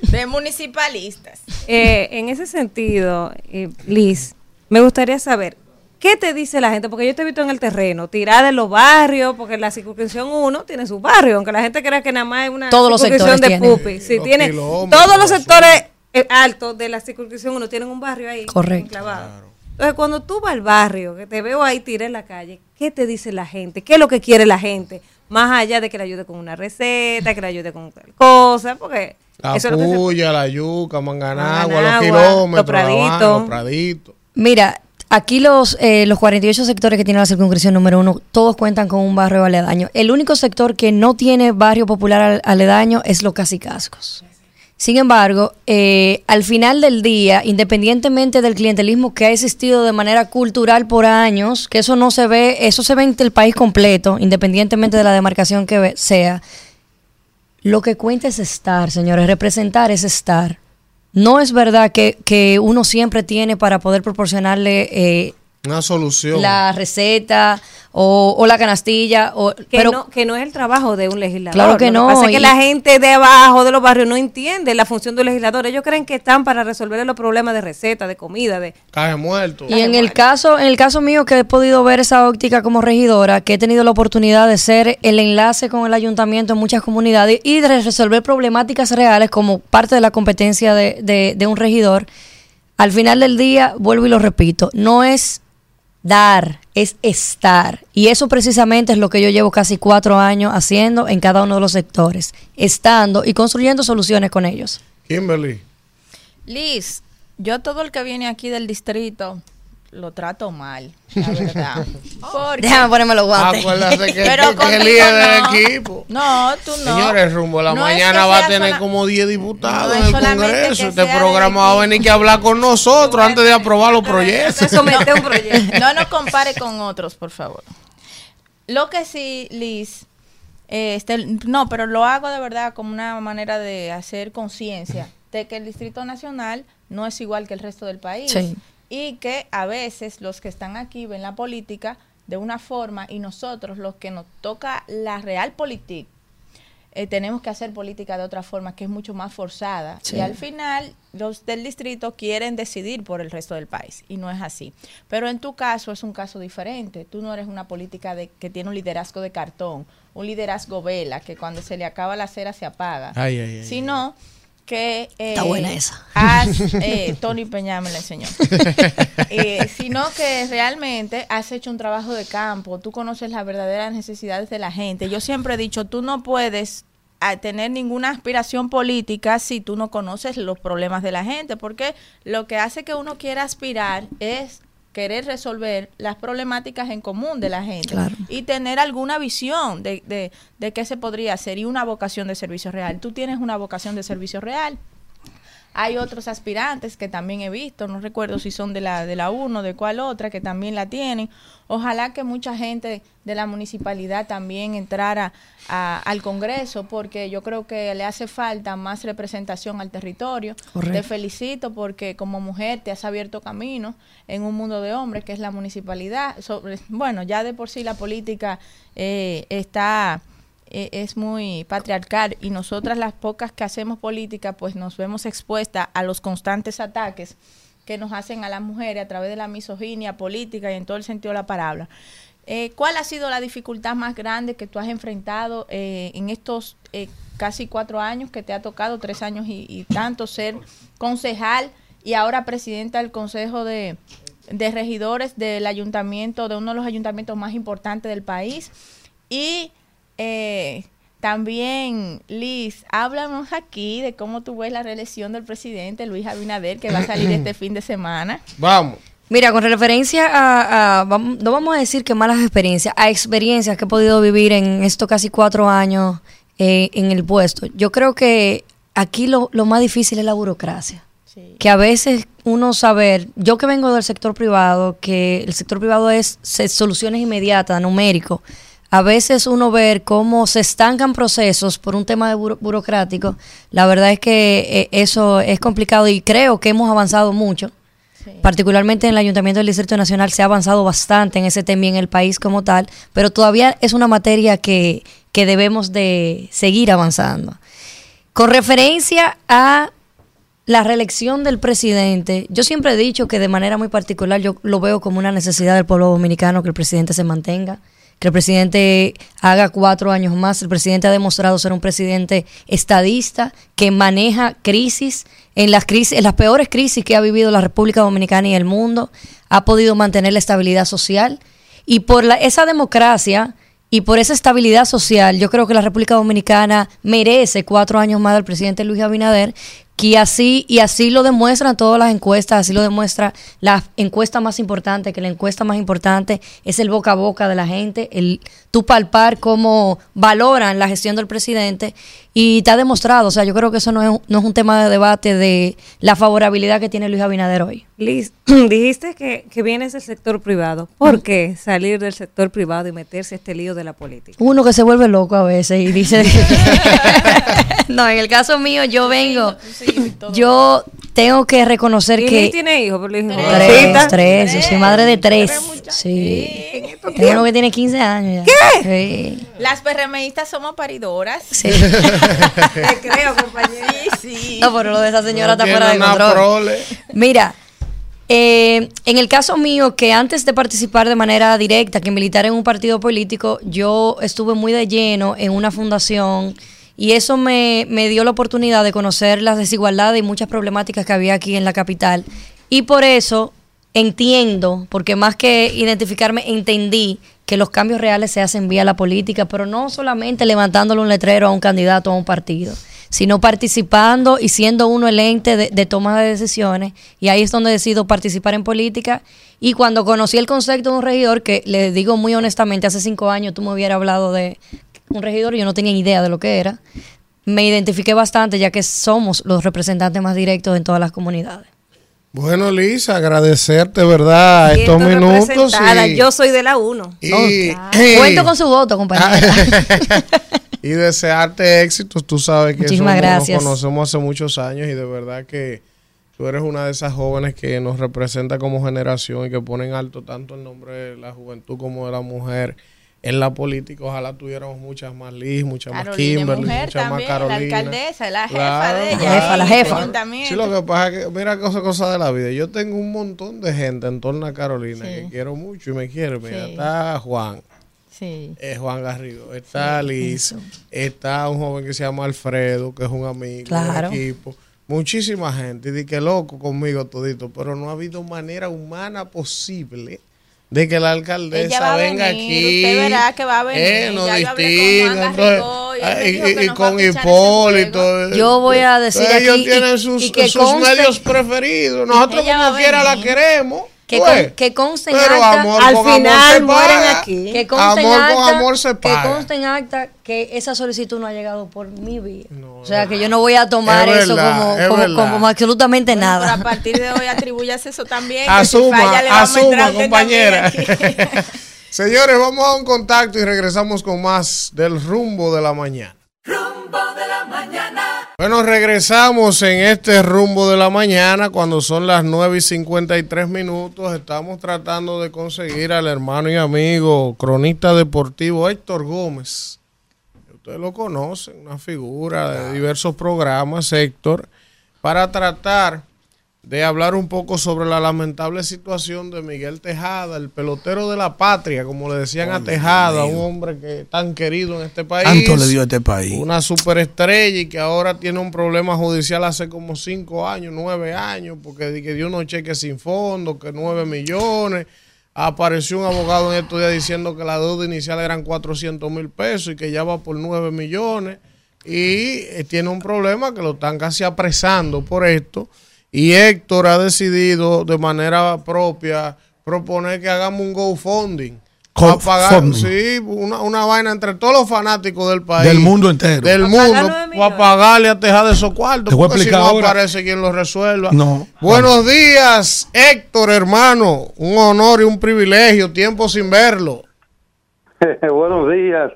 Speaker 14: de municipalistas.
Speaker 4: Eh, en ese sentido, eh, Liz, me gustaría saber, ¿qué te dice la gente? Porque yo te he visto en el terreno, tirar de los barrios, porque la circunscripción 1 tiene su barrio, aunque la gente crea que nada más es una
Speaker 16: Todos los
Speaker 4: circunscripción
Speaker 16: sectores
Speaker 4: de pupi. Sí,
Speaker 2: Los
Speaker 4: tiene, todos los sectores eh, altos de la circunscripción 1 tienen un barrio ahí.
Speaker 16: Correcto.
Speaker 4: enclavado. Entonces, cuando tú vas al barrio, que te veo ahí tiré en la calle, ¿qué te dice la gente? ¿Qué es lo que quiere la gente? Más allá de que le ayude con una receta, que le ayude con tal cosa, porque
Speaker 2: La
Speaker 4: eso es lo que se
Speaker 2: puya, la yuca, manganagua,
Speaker 4: Manganagua,
Speaker 2: los kilómetros,
Speaker 4: los praditos.
Speaker 2: los.
Speaker 16: Mira, aquí los, eh, los 48 sectores que tiene la circunscripción número uno, todos cuentan con un barrio aledaño. El único sector que no tiene barrio popular al- aledaño es los casicascos. Sin embargo, eh, al final del día, independientemente del clientelismo que ha existido de manera cultural por años, que eso no se ve, eso se ve en el país completo, independientemente de la demarcación que sea, lo que cuenta es estar, señores, representar es estar. No es verdad que, que uno siempre tiene para poder proporcionarle eh,
Speaker 2: Una solución.
Speaker 16: la receta o, o la canastilla, o,
Speaker 4: que,
Speaker 16: pero
Speaker 4: no, que no es el trabajo de un legislador.
Speaker 16: Claro que
Speaker 4: Lo
Speaker 16: no,
Speaker 4: pasa es que la gente de abajo de los barrios no entiende la función del legislador. Ellos creen que están para resolver los problemas de receta, de comida, de...
Speaker 2: Caje muerto.
Speaker 16: Y en el caso, en el caso mío que he podido ver esa óptica como regidora, que he tenido la oportunidad de ser el enlace con el ayuntamiento en muchas comunidades y de resolver problemáticas reales como parte de la competencia de, de- de un regidor, al final del día, vuelvo y lo repito, no es dar, es estar. Y eso precisamente es lo que yo llevo casi cuatro años haciendo en cada uno de los sectores, estando y construyendo soluciones con ellos.
Speaker 2: Kimberly.
Speaker 14: Liz, yo todo el que viene aquí del distrito lo trato mal, la verdad. Porque-
Speaker 16: Déjame ponerme los guantes.
Speaker 2: Acuérdate que,
Speaker 14: Pero
Speaker 2: que- el líder del
Speaker 14: no.
Speaker 2: equipo.
Speaker 14: No, tú no.
Speaker 2: Señores, rumbo de la
Speaker 14: No es
Speaker 2: mañana
Speaker 14: que
Speaker 2: va a tener
Speaker 14: sola-
Speaker 2: como 10 diputados
Speaker 14: No
Speaker 2: en el Congreso. Este programa va a venir que hablar con nosotros antes de aprobar los proyectos.
Speaker 4: Somete un proyecto.
Speaker 14: No nos compare con otros, por favor. Lo que sí, Liz, eh, este, no, pero lo hago de verdad como una manera de hacer conciencia de que el Distrito Nacional no es igual que el resto del país.
Speaker 16: Sí.
Speaker 14: Y que a veces los que están aquí ven la política de una forma y nosotros, los que nos toca la real política, eh, tenemos que hacer política de otra forma que es mucho más forzada.
Speaker 16: Sí.
Speaker 14: Y al final los del distrito quieren decidir por el resto del país y no es así. Pero en tu caso es un caso diferente. Tú no eres una política de, que tiene un liderazgo de cartón, un liderazgo vela, que cuando se le acaba la cera se apaga.
Speaker 2: Ay, ay, ay,
Speaker 14: sino que... eh,
Speaker 16: Está buena esa.
Speaker 14: has- eh, Tony Peña me la enseñó. Eh, sino que realmente has hecho un trabajo de campo, tú conoces las verdaderas necesidades de la gente. Yo siempre he dicho, tú no puedes ah, tener ninguna aspiración política si tú no conoces los problemas de la gente, porque lo que hace que uno quiera aspirar es querer resolver las problemáticas en común de la gente
Speaker 16: Claro.
Speaker 14: y tener alguna visión de, de, de qué se podría hacer y una vocación de servicio real. Tú tienes una vocación de servicio real. Hay otros aspirantes que también he visto, no recuerdo si son de la de la uno, de cuál otra, que también la tienen. Ojalá que mucha gente de la municipalidad también entrara a- al Congreso, porque yo creo que le hace falta más representación al territorio.
Speaker 16: Correcto.
Speaker 14: Te felicito porque como mujer te has abierto camino en un mundo de hombres que es la municipalidad. Sobre, bueno, ya de por sí la política eh, está eh, es muy patriarcal y nosotras las pocas que hacemos política pues nos vemos expuestas a los constantes ataques que nos hacen a las mujeres a través de la misoginia política y en todo el sentido de la palabra. Eh, ¿Cuál ha sido la dificultad más grande que tú has enfrentado eh, en estos eh, casi cuatro años que te ha tocado, tres años y, y tanto, ser concejal y ahora presidenta del Consejo de, de Regidores del ayuntamiento, de uno de los ayuntamientos más importantes del país? Y eh, también, Liz, háblanos aquí de cómo tú ves la reelección del presidente Luis Abinader, que va a salir este fin de semana.
Speaker 2: Vamos.
Speaker 16: Mira, con referencia a, no vamos a decir que malas experiencias, a experiencias que he podido vivir en estos casi cuatro años eh, en el puesto, yo creo que aquí lo, lo más difícil es la burocracia. Que a veces uno saber, yo que vengo del sector privado, que el sector privado es se- soluciones inmediatas, numérico, a veces uno ver cómo se estancan procesos por un tema de buro- burocrático, la verdad es que eh, eso es complicado y creo que hemos avanzado mucho. Particularmente en el Ayuntamiento del Distrito Nacional se ha avanzado bastante en ese tema y en el país como tal, pero todavía es una materia que, que debemos de seguir avanzando. Con referencia a la reelección del presidente, yo siempre he dicho que de manera muy particular yo lo veo como una necesidad del pueblo dominicano que el presidente se mantenga, que el presidente haga cuatro años más. El presidente ha demostrado ser un presidente estadista que maneja crisis en las crisis, en las peores crisis que ha vivido la República Dominicana y el mundo, ha podido mantener la estabilidad social y por la, esa democracia y por esa estabilidad social, yo creo que la República Dominicana merece cuatro años más del presidente Luis Abinader, que así, y así lo demuestran todas las encuestas, así lo demuestra la encuesta más importante, que la encuesta más importante es el boca a boca de la gente, el tú palpar cómo valoran la gestión del presidente, y está demostrado, o sea, yo creo que eso no es, un- no es un tema de debate de la favorabilidad que tiene Luis Abinader hoy.
Speaker 4: Liz, dijiste que, que vienes del sector privado. ¿Por qué salir del sector privado y meterse a este lío de la política?
Speaker 16: Uno que se vuelve loco a veces y dice... no, en el caso mío yo vengo, yo tengo que reconocer
Speaker 4: ¿Y
Speaker 16: que...
Speaker 4: Tiene hijos? Por
Speaker 16: Tres,
Speaker 4: jovencita.
Speaker 16: tres, yo soy madre de tres. Sí. Tengo uno que tiene 15 años ya. ¿Qué?
Speaker 14: Las PRMistas somos paridoras.
Speaker 16: Sí.
Speaker 14: Te creo. Sí, sí.
Speaker 16: No, pero lo de esa señora
Speaker 2: No
Speaker 16: está fuera de control.
Speaker 2: prole.
Speaker 16: Mira, eh, en el caso mío, que antes de participar de manera directa, que militar en un partido político, yo estuve muy de lleno en una fundación y eso me, me dio la oportunidad de conocer las desigualdades y muchas problemáticas que había aquí en la capital. Y por eso entiendo, porque más que identificarme, entendí que los cambios reales se hacen vía la política, pero no solamente levantándole un letrero a un candidato o a un partido, sino participando y siendo uno el ente de, de toma de decisiones. Y ahí es donde decido participar en política. Y cuando conocí el concepto de un regidor, que le digo muy honestamente, hace cinco años tú me hubieras hablado de un regidor y yo no tenía idea de lo que era, me identifiqué bastante ya que somos los representantes más directos en todas las comunidades.
Speaker 2: Bueno, Liz, agradecerte, ¿verdad? Estos minutos. Y,
Speaker 4: Yo soy de la 1.
Speaker 2: y- y-
Speaker 16: Cuento con su voto, compañera.
Speaker 2: y desearte éxitos. Tú sabes que
Speaker 16: Muchísimas gracias.
Speaker 2: nos conocemos hace muchos años y de verdad que tú eres una de esas jóvenes que nos representa como generación y que ponen alto tanto el nombre de la juventud como de la mujer en la política. Ojalá tuviéramos muchas más Liz, muchas más
Speaker 14: Carolina
Speaker 2: Kimberly,
Speaker 14: mujer
Speaker 2: muchas más
Speaker 14: también, la
Speaker 2: Carolina.
Speaker 14: alcaldesa, la jefa
Speaker 2: Claro,
Speaker 14: de ella. en el
Speaker 2: claro.
Speaker 14: ayuntamiento.
Speaker 2: Sí, lo que pasa es que, mira, cosa, cosa de la vida. Yo tengo un montón de gente en torno a Carolina
Speaker 14: Sí.
Speaker 2: que quiero mucho y me quiere. Mira,
Speaker 14: Sí.
Speaker 2: está Juan,
Speaker 14: Sí.
Speaker 2: es Juan Garrido, está Liz, está un joven que se llama Alfredo, que es un amigo
Speaker 16: Claro.
Speaker 2: del equipo. Muchísima gente. Y di que loco conmigo todito, pero no ha habido manera humana posible de que la alcaldesa
Speaker 14: Ella va a
Speaker 2: venga
Speaker 14: venir,
Speaker 2: aquí.
Speaker 14: usted verá que va a venir.
Speaker 2: Eh,
Speaker 14: hablé con
Speaker 2: distinga,
Speaker 14: y
Speaker 2: y, con Hipólito. eh,
Speaker 16: Yo voy a decir
Speaker 2: entonces ellos
Speaker 16: aquí y-
Speaker 2: tienen sus,
Speaker 16: y que
Speaker 2: sus medios preferidos. Nosotros como quiera la queremos.
Speaker 16: Que,
Speaker 2: tú
Speaker 16: con-
Speaker 2: ves.
Speaker 16: que conste en
Speaker 2: Pero
Speaker 16: acta,
Speaker 2: amor
Speaker 4: al
Speaker 2: con amor
Speaker 4: final
Speaker 2: se
Speaker 4: mueren aquí.
Speaker 16: que conste en
Speaker 2: Amor con
Speaker 16: acta,
Speaker 2: amor se
Speaker 16: que
Speaker 2: paga.
Speaker 16: conste en acta que esa solicitud no ha llegado por mi vía. o sea, que yo no voy a tomar
Speaker 2: Es
Speaker 16: eso
Speaker 2: verdad,
Speaker 16: como,
Speaker 2: es
Speaker 16: como, absolutamente nada.
Speaker 14: a partir de hoy atribuyas eso también. que si
Speaker 2: Asuma,
Speaker 14: falla, le
Speaker 2: asuma,
Speaker 14: a
Speaker 2: compañera. Señores, vamos a un contacto y regresamos con más del rumbo de la mañana.
Speaker 1: Rumbo de la mañana.
Speaker 2: Bueno, regresamos en este rumbo de la mañana cuando son las 9 y 53 minutos. Estamos tratando de conseguir al hermano y amigo cronista deportivo Héctor Gómez. Ustedes lo conocen, una figura de diversos programas, Héctor, para tratar de hablar un poco sobre la lamentable situación de Miguel Tejada, el pelotero de la patria, como le decían a Tejada, un hombre que tan querido en este país.
Speaker 6: Tanto le dio a este país.
Speaker 2: Una superestrella y que ahora tiene un problema judicial hace como cinco años, nueve años, porque que dio unos cheques sin fondo, que nueve millones. Apareció un abogado en estos días diciendo que la deuda inicial eran 400 mil pesos y que ya va por nueve millones. Y eh, tiene un problema que lo están casi apresando por esto. Y Héctor ha decidido de manera propia proponer que hagamos un GoFunding. Para pagar,
Speaker 6: funding.
Speaker 2: sí, una, una vaina entre todos los fanáticos del país.
Speaker 6: Del mundo entero.
Speaker 2: Del mundo. Para pagarle a Tejada esos cuartos.
Speaker 6: Te voy a
Speaker 2: porque si no
Speaker 6: ahora.
Speaker 2: aparece quien lo resuelva.
Speaker 6: No.
Speaker 2: Buenos días, Héctor, hermano. Un honor y un privilegio. Tiempo sin verlo.
Speaker 17: buenos días,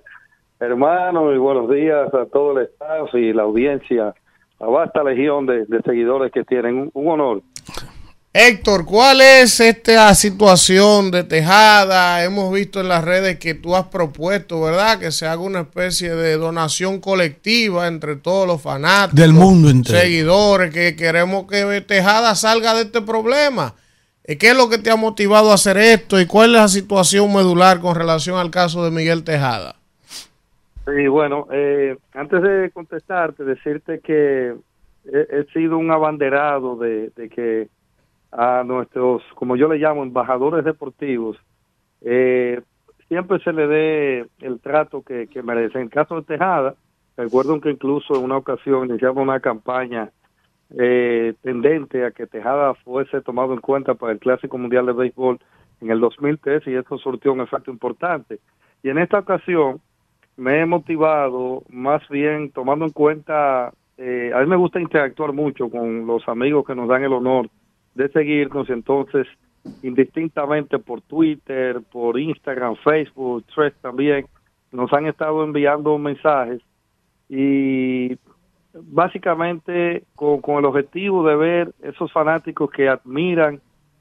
Speaker 17: hermano, y buenos días a todo el staff y la audiencia, la vasta legión de, de seguidores que tienen. Un, un honor.
Speaker 2: Héctor, ¿cuál es esta situación de Tejada? Hemos visto en las redes que tú has propuesto, ¿verdad? Que se haga una especie de donación colectiva entre todos los fanáticos.
Speaker 6: Del mundo entero.
Speaker 2: Seguidores, que queremos que Tejada salga de este problema. Eh, ¿Qué es lo que te ha motivado a hacer esto y cuál es la situación medular con relación al caso de Miguel Tejada?
Speaker 17: Sí, bueno, eh, antes de contestarte, decirte que he, sido un abanderado de, que a nuestros, como yo le llamo, embajadores deportivos, eh, siempre se le dé el trato que, que merecen. En el caso de Tejada, recuerdo que incluso en una ocasión iniciamos una campaña eh, tendente a que Tejada fuese tomado en cuenta para el Clásico Mundial de Béisbol en el 2003 y eso surtió un efecto importante. Y en esta ocasión me he motivado más bien tomando en cuenta, eh, a mí me gusta interactuar mucho con los amigos que nos dan el honor de seguirnos, entonces indistintamente por Twitter, por Instagram, Facebook, Threads también, nos han estado enviando mensajes y básicamente con, con el objetivo de ver esos fanáticos que admiran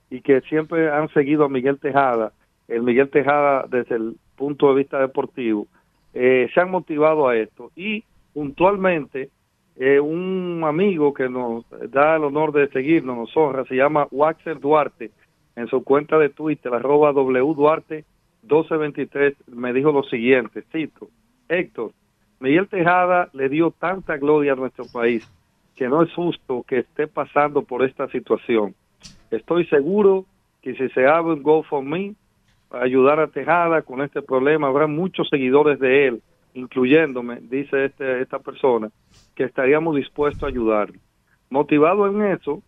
Speaker 17: y que siempre han seguido a Miguel Tejada, el Miguel Tejada desde el punto de vista deportivo, eh, se han motivado a esto y puntualmente eh, un amigo que nos da el honor de seguirnos, nos honra, se llama Waxer Duarte, en su cuenta de Twitter, arroba wduarte 1223, me dijo lo siguiente, cito, Héctor, Miguel Tejada le dio tanta gloria a nuestro país que no es justo que esté pasando por esta situación. Estoy seguro que si se abre un GoFundMe ayudar a Tejada con este problema, habrá muchos seguidores de él, incluyéndome, dice este, esta persona, que estaríamos dispuestos a ayudarle. Motivado en eso,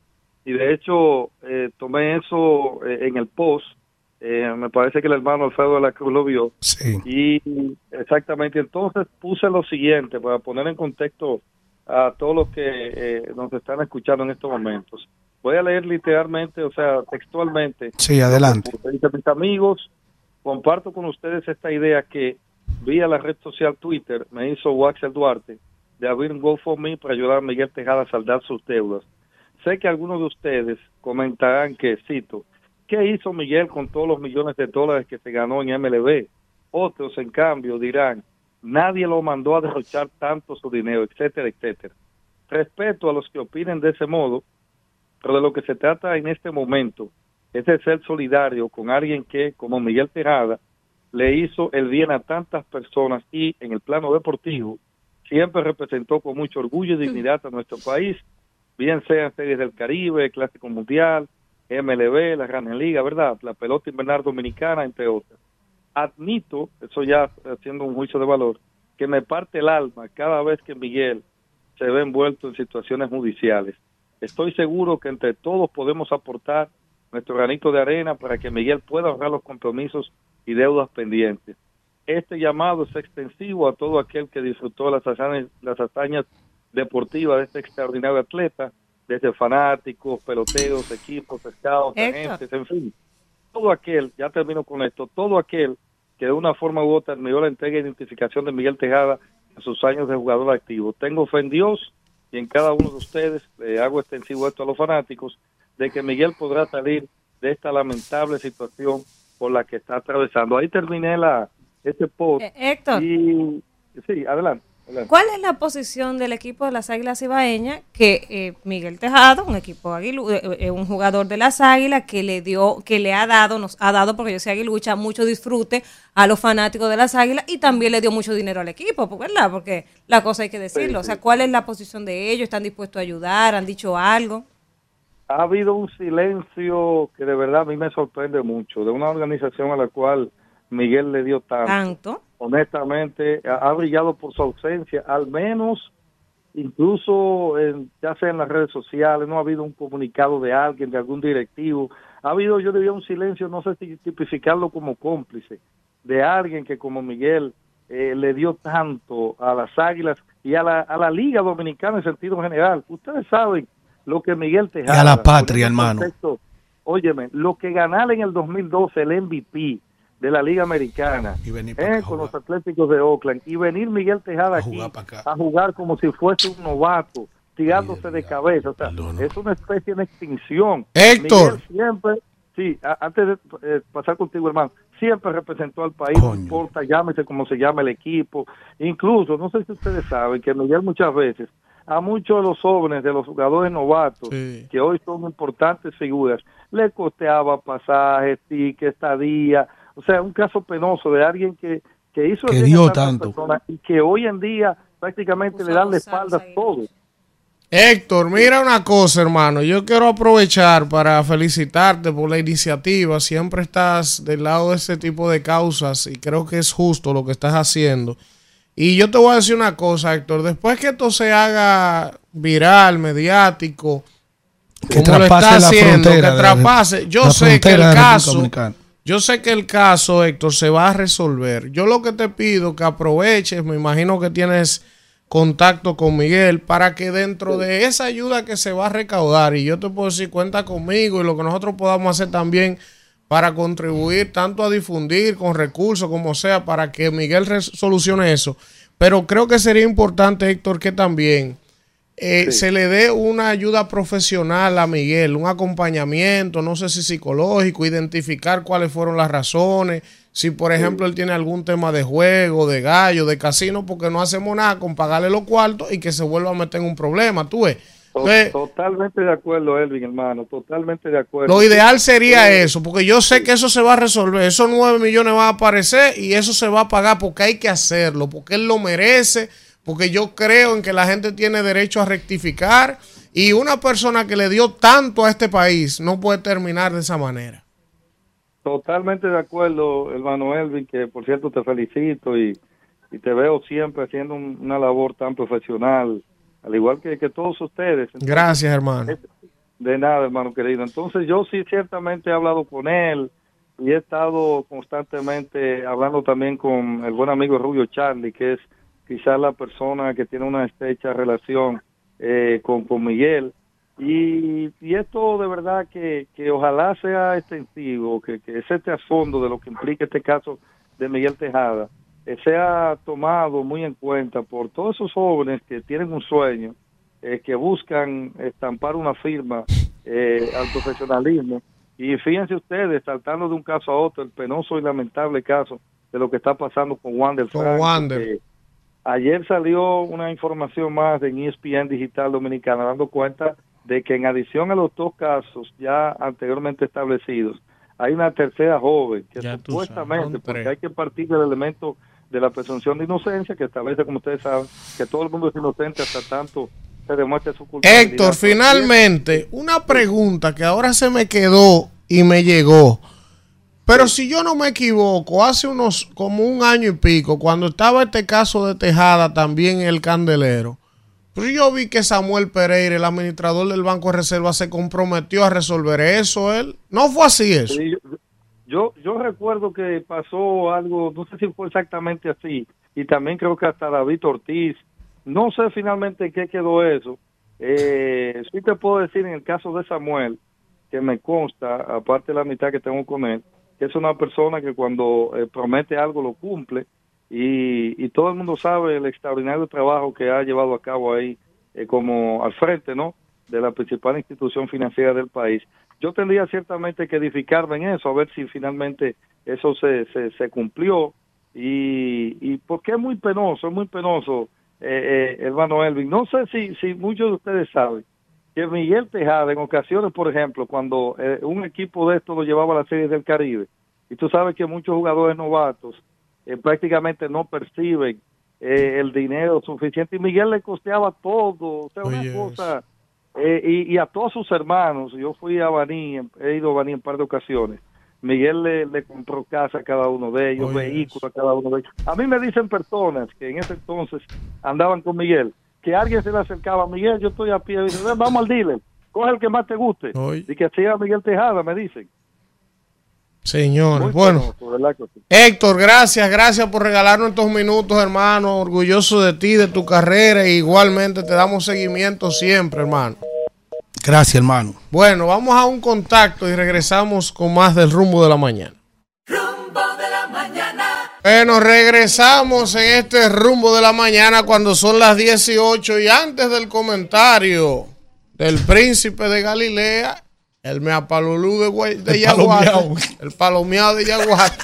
Speaker 17: y de hecho eh, tomé eso eh, en el post, eh, me parece que el hermano Alfredo de la Cruz lo vio,
Speaker 6: Sí.
Speaker 17: y exactamente, entonces puse lo siguiente para poner en contexto a todos los que eh, nos están escuchando en estos momentos. Voy a leer literalmente, o sea, textualmente.
Speaker 6: Sí, adelante.
Speaker 17: Mis amigos, comparto con ustedes esta idea que vía la red social Twitter me hizo Waxel Duarte de abrir un GoFundMe para ayudar a Miguel Tejada a saldar sus deudas. Sé que algunos de ustedes comentarán que, cito, ¿qué hizo Miguel con todos los millones de dólares que se ganó en MLB? Otros, en cambio, dirán, nadie lo mandó a derrochar tanto su dinero, etcétera, etcétera. Respeto a los que opinen de ese modo, pero de lo que se trata en este momento es de ser solidario con alguien que, como Miguel Tejada, le hizo el bien a tantas personas y en el plano deportivo siempre representó con mucho orgullo y dignidad a nuestro país, bien sean series del Caribe, Clásico Mundial, MLB, la Gran Liga, ¿verdad? La pelota invernal dominicana, entre otras. Admito, eso ya haciendo un juicio de valor, que me parte el alma cada vez que Miguel se ve envuelto en situaciones judiciales. Estoy seguro que entre todos podemos aportar nuestro granito de arena para que Miguel pueda ahorrar los compromisos y deudas pendientes. Este llamado es extensivo a todo aquel que disfrutó las hazañas, las hazañas deportivas de este extraordinario atleta, desde fanáticos, peloteros, equipos,
Speaker 18: Héctor.
Speaker 17: agentes, en fin. Todo aquel, ya termino con esto, todo aquel que de una forma u otra admiró la entrega e identificación de Miguel Tejada en sus años de jugador activo. Tengo fe en Dios y en cada uno de ustedes, le hago extensivo esto a los fanáticos, de que Miguel podrá salir de esta lamentable situación por la que está atravesando. Ahí terminé la este post.
Speaker 4: Eh, Héctor.
Speaker 17: Y, sí, adelante.
Speaker 4: ¿Cuál es la posición del equipo de las Águilas Ibaeñas que eh, Miguel Tejado, un equipo aguilu eh, eh, un jugador de las Águilas que le dio, que le ha dado, nos ha dado, porque yo soy aguilucha, mucho disfrute a los fanáticos de las Águilas y también le dio mucho dinero al equipo, pues, ¿verdad? Porque la cosa hay que decirlo. O sea, ¿cuál es la posición de ellos? ¿Están dispuestos a ayudar? ¿Han dicho algo?
Speaker 17: Ha habido un silencio que de verdad a mí me sorprende mucho, de una organización a la cual Miguel le dio tanto.
Speaker 4: Tanto.
Speaker 17: Honestamente, ha, ha brillado por su ausencia, al menos incluso en- ya sea en las redes sociales, no ha habido un comunicado de alguien, de algún directivo. Ha habido, yo diría, un silencio, no sé si tipificarlo como cómplice, de alguien que como Miguel eh, le dio tanto a las Águilas y a la, a la Liga Dominicana en sentido general. Ustedes saben lo que Miguel
Speaker 6: Y
Speaker 17: Tejada...
Speaker 6: a la patria,
Speaker 17: en
Speaker 6: hermano.
Speaker 17: Óyeme, lo que ganar en el 2012 el MVP de la Liga Americana eh, con los Atléticos de Oakland y venir Miguel Tejada aquí a jugar como si fuese un novato, tirándose de cabeza. O sea, es una especie de extinción.
Speaker 6: Héctor.
Speaker 17: Miguel siempre, sí, a- antes de eh, pasar contigo, hermano, siempre representó al país, no importa, llámese como se llama el equipo. Incluso, no sé si ustedes saben que Miguel muchas veces a muchos de los jóvenes, de los jugadores novatos, que hoy son importantes figuras, le costeaba pasajes, tickets, estadía. O sea, un caso penoso de alguien que, que hizo el
Speaker 6: Que dio
Speaker 17: a tantas
Speaker 6: tanto.
Speaker 17: personas y que hoy en día prácticamente le dan la espalda a todo.
Speaker 2: Héctor, mira una cosa, hermano. Yo quiero aprovechar para felicitarte por la iniciativa. Siempre estás del lado de ese tipo de causas y creo que es justo lo que estás haciendo. Y yo te voy a decir una cosa, Héctor. Después que esto se haga viral, mediático,
Speaker 6: Que
Speaker 2: como lo
Speaker 6: traspase
Speaker 2: está
Speaker 6: la
Speaker 2: haciendo,
Speaker 6: frontera
Speaker 2: que traspase. Yo sé que el caso,
Speaker 6: Dominicana.
Speaker 2: Yo sé que el caso, Héctor, se va a resolver. Yo lo que te pido que aproveches, me imagino que tienes contacto con Miguel para que dentro de esa ayuda que se va a recaudar y yo te puedo decir cuenta conmigo y lo que nosotros podamos hacer también para contribuir tanto a difundir con recursos como sea para que Miguel solucione eso. Pero creo que sería importante, Héctor, que también eh,
Speaker 17: Sí.
Speaker 2: se le dé una ayuda profesional a Miguel, un acompañamiento, no sé si psicológico, identificar cuáles fueron las razones, si por ejemplo él tiene algún tema de juego, de gallo, de casino, porque no hacemos nada con pagarle los cuartos y que se vuelva a meter en un problema, tú ves. Entonces,
Speaker 17: Totalmente de acuerdo, Elvin, hermano, totalmente de acuerdo.
Speaker 2: lo ideal sería eso, porque yo sé que eso se va a resolver. Esos nueve millones van a aparecer y eso se va a pagar porque hay que hacerlo, porque él lo merece, porque yo creo en que la gente tiene derecho a rectificar y una persona que le dio tanto a este país no puede terminar de esa manera.
Speaker 17: Totalmente de acuerdo, hermano Elvin, que por cierto te felicito y, y te veo siempre haciendo un- una labor tan profesional, al igual que, que todos ustedes. Entonces,
Speaker 2: Gracias, hermano.
Speaker 17: De nada, hermano querido. Entonces yo sí ciertamente he hablado con él y he estado constantemente hablando también con el buen amigo Rubio Charlie, que es quizás la persona que tiene una estrecha relación eh, con, con Miguel. Y, y esto de verdad que, que ojalá sea extensivo, que, que se esté a fondo de lo que implica este caso de Miguel Tejada, eh, sea tomado muy en cuenta por todos esos jóvenes que tienen un sueño, eh, que buscan estampar una firma eh, al profesionalismo. Y fíjense ustedes, saltando de un caso a otro, el penoso y lamentable caso de lo que está pasando con Wander
Speaker 2: Con Wander.
Speaker 17: Ayer salió una información más en E ESPN Digital Dominicana dando cuenta de que en adición a los dos casos ya anteriormente establecidos, hay una tercera joven que
Speaker 2: Ya
Speaker 17: supuestamente,
Speaker 2: sabes,
Speaker 17: porque hay que partir del elemento de la presunción de inocencia que establece, como ustedes saben, que todo el mundo es inocente hasta tanto se demuestre su culpabilidad.
Speaker 2: Héctor, finalmente, una pregunta que ahora se me quedó y me llegó. Pero si yo no me equivoco, hace unos como un año y pico, cuando estaba este caso de Tejada también en el Candelero, pues yo vi que Samuel Pereira, el administrador del Banco de Reserva, se comprometió a resolver eso. Él no fue así eso.
Speaker 17: Sí, yo, yo, recuerdo que pasó algo, no sé si fue exactamente así, y también creo que hasta David Ortiz, no sé finalmente qué quedó eso. Eh, sí te puedo decir en el caso de Samuel, que me consta, aparte de la amistad que tengo con él, es una persona que cuando eh, promete algo lo cumple y, y todo el mundo sabe el extraordinario trabajo que ha llevado a cabo ahí eh, como al frente, ¿no? De la principal institución financiera del país. Yo tendría ciertamente que edificarme en eso, a ver si finalmente eso se, se, se cumplió y, y porque es muy penoso, es muy penoso eh, eh, hermano Elvin, no sé si, si muchos de ustedes saben que Miguel Tejada en ocasiones, por ejemplo, cuando eh, un equipo de estos lo llevaba a la Serie del Caribe, y tú sabes que muchos jugadores novatos eh, prácticamente no perciben eh, el dinero suficiente, y Miguel le costeaba todo, o sea, una cosa, eh, y, y a todos sus hermanos, yo fui a Baní, he ido a Baní en un par de ocasiones, Miguel le, le compró casa a cada uno de ellos,
Speaker 2: Oye,
Speaker 17: vehículos a cada uno de ellos. A mí me dicen personas que en ese entonces andaban con Miguel, que alguien se le acercaba a Miguel, yo estoy a pie, dice, "Ven, vamos al dealer, coge el que más te guste. Y que así era Miguel Tejada, me dicen.
Speaker 2: Señores,
Speaker 17: Muy
Speaker 2: bueno.
Speaker 17: penoso, ¿verdad que sí?
Speaker 2: Héctor, gracias, gracias por regalarnos estos minutos, hermano. Orgulloso de ti, de tu carrera. E igualmente te damos seguimiento siempre, hermano.
Speaker 6: Gracias, hermano.
Speaker 2: Bueno, vamos a un contacto y regresamos con más del rumbo de la mañana. Bueno, regresamos en este rumbo de la mañana cuando son las 18 y antes del comentario del príncipe de Galilea, el meapalulú de, de
Speaker 6: El
Speaker 2: Yaguate,
Speaker 6: palomeado.
Speaker 2: el palomeado de Yaguate.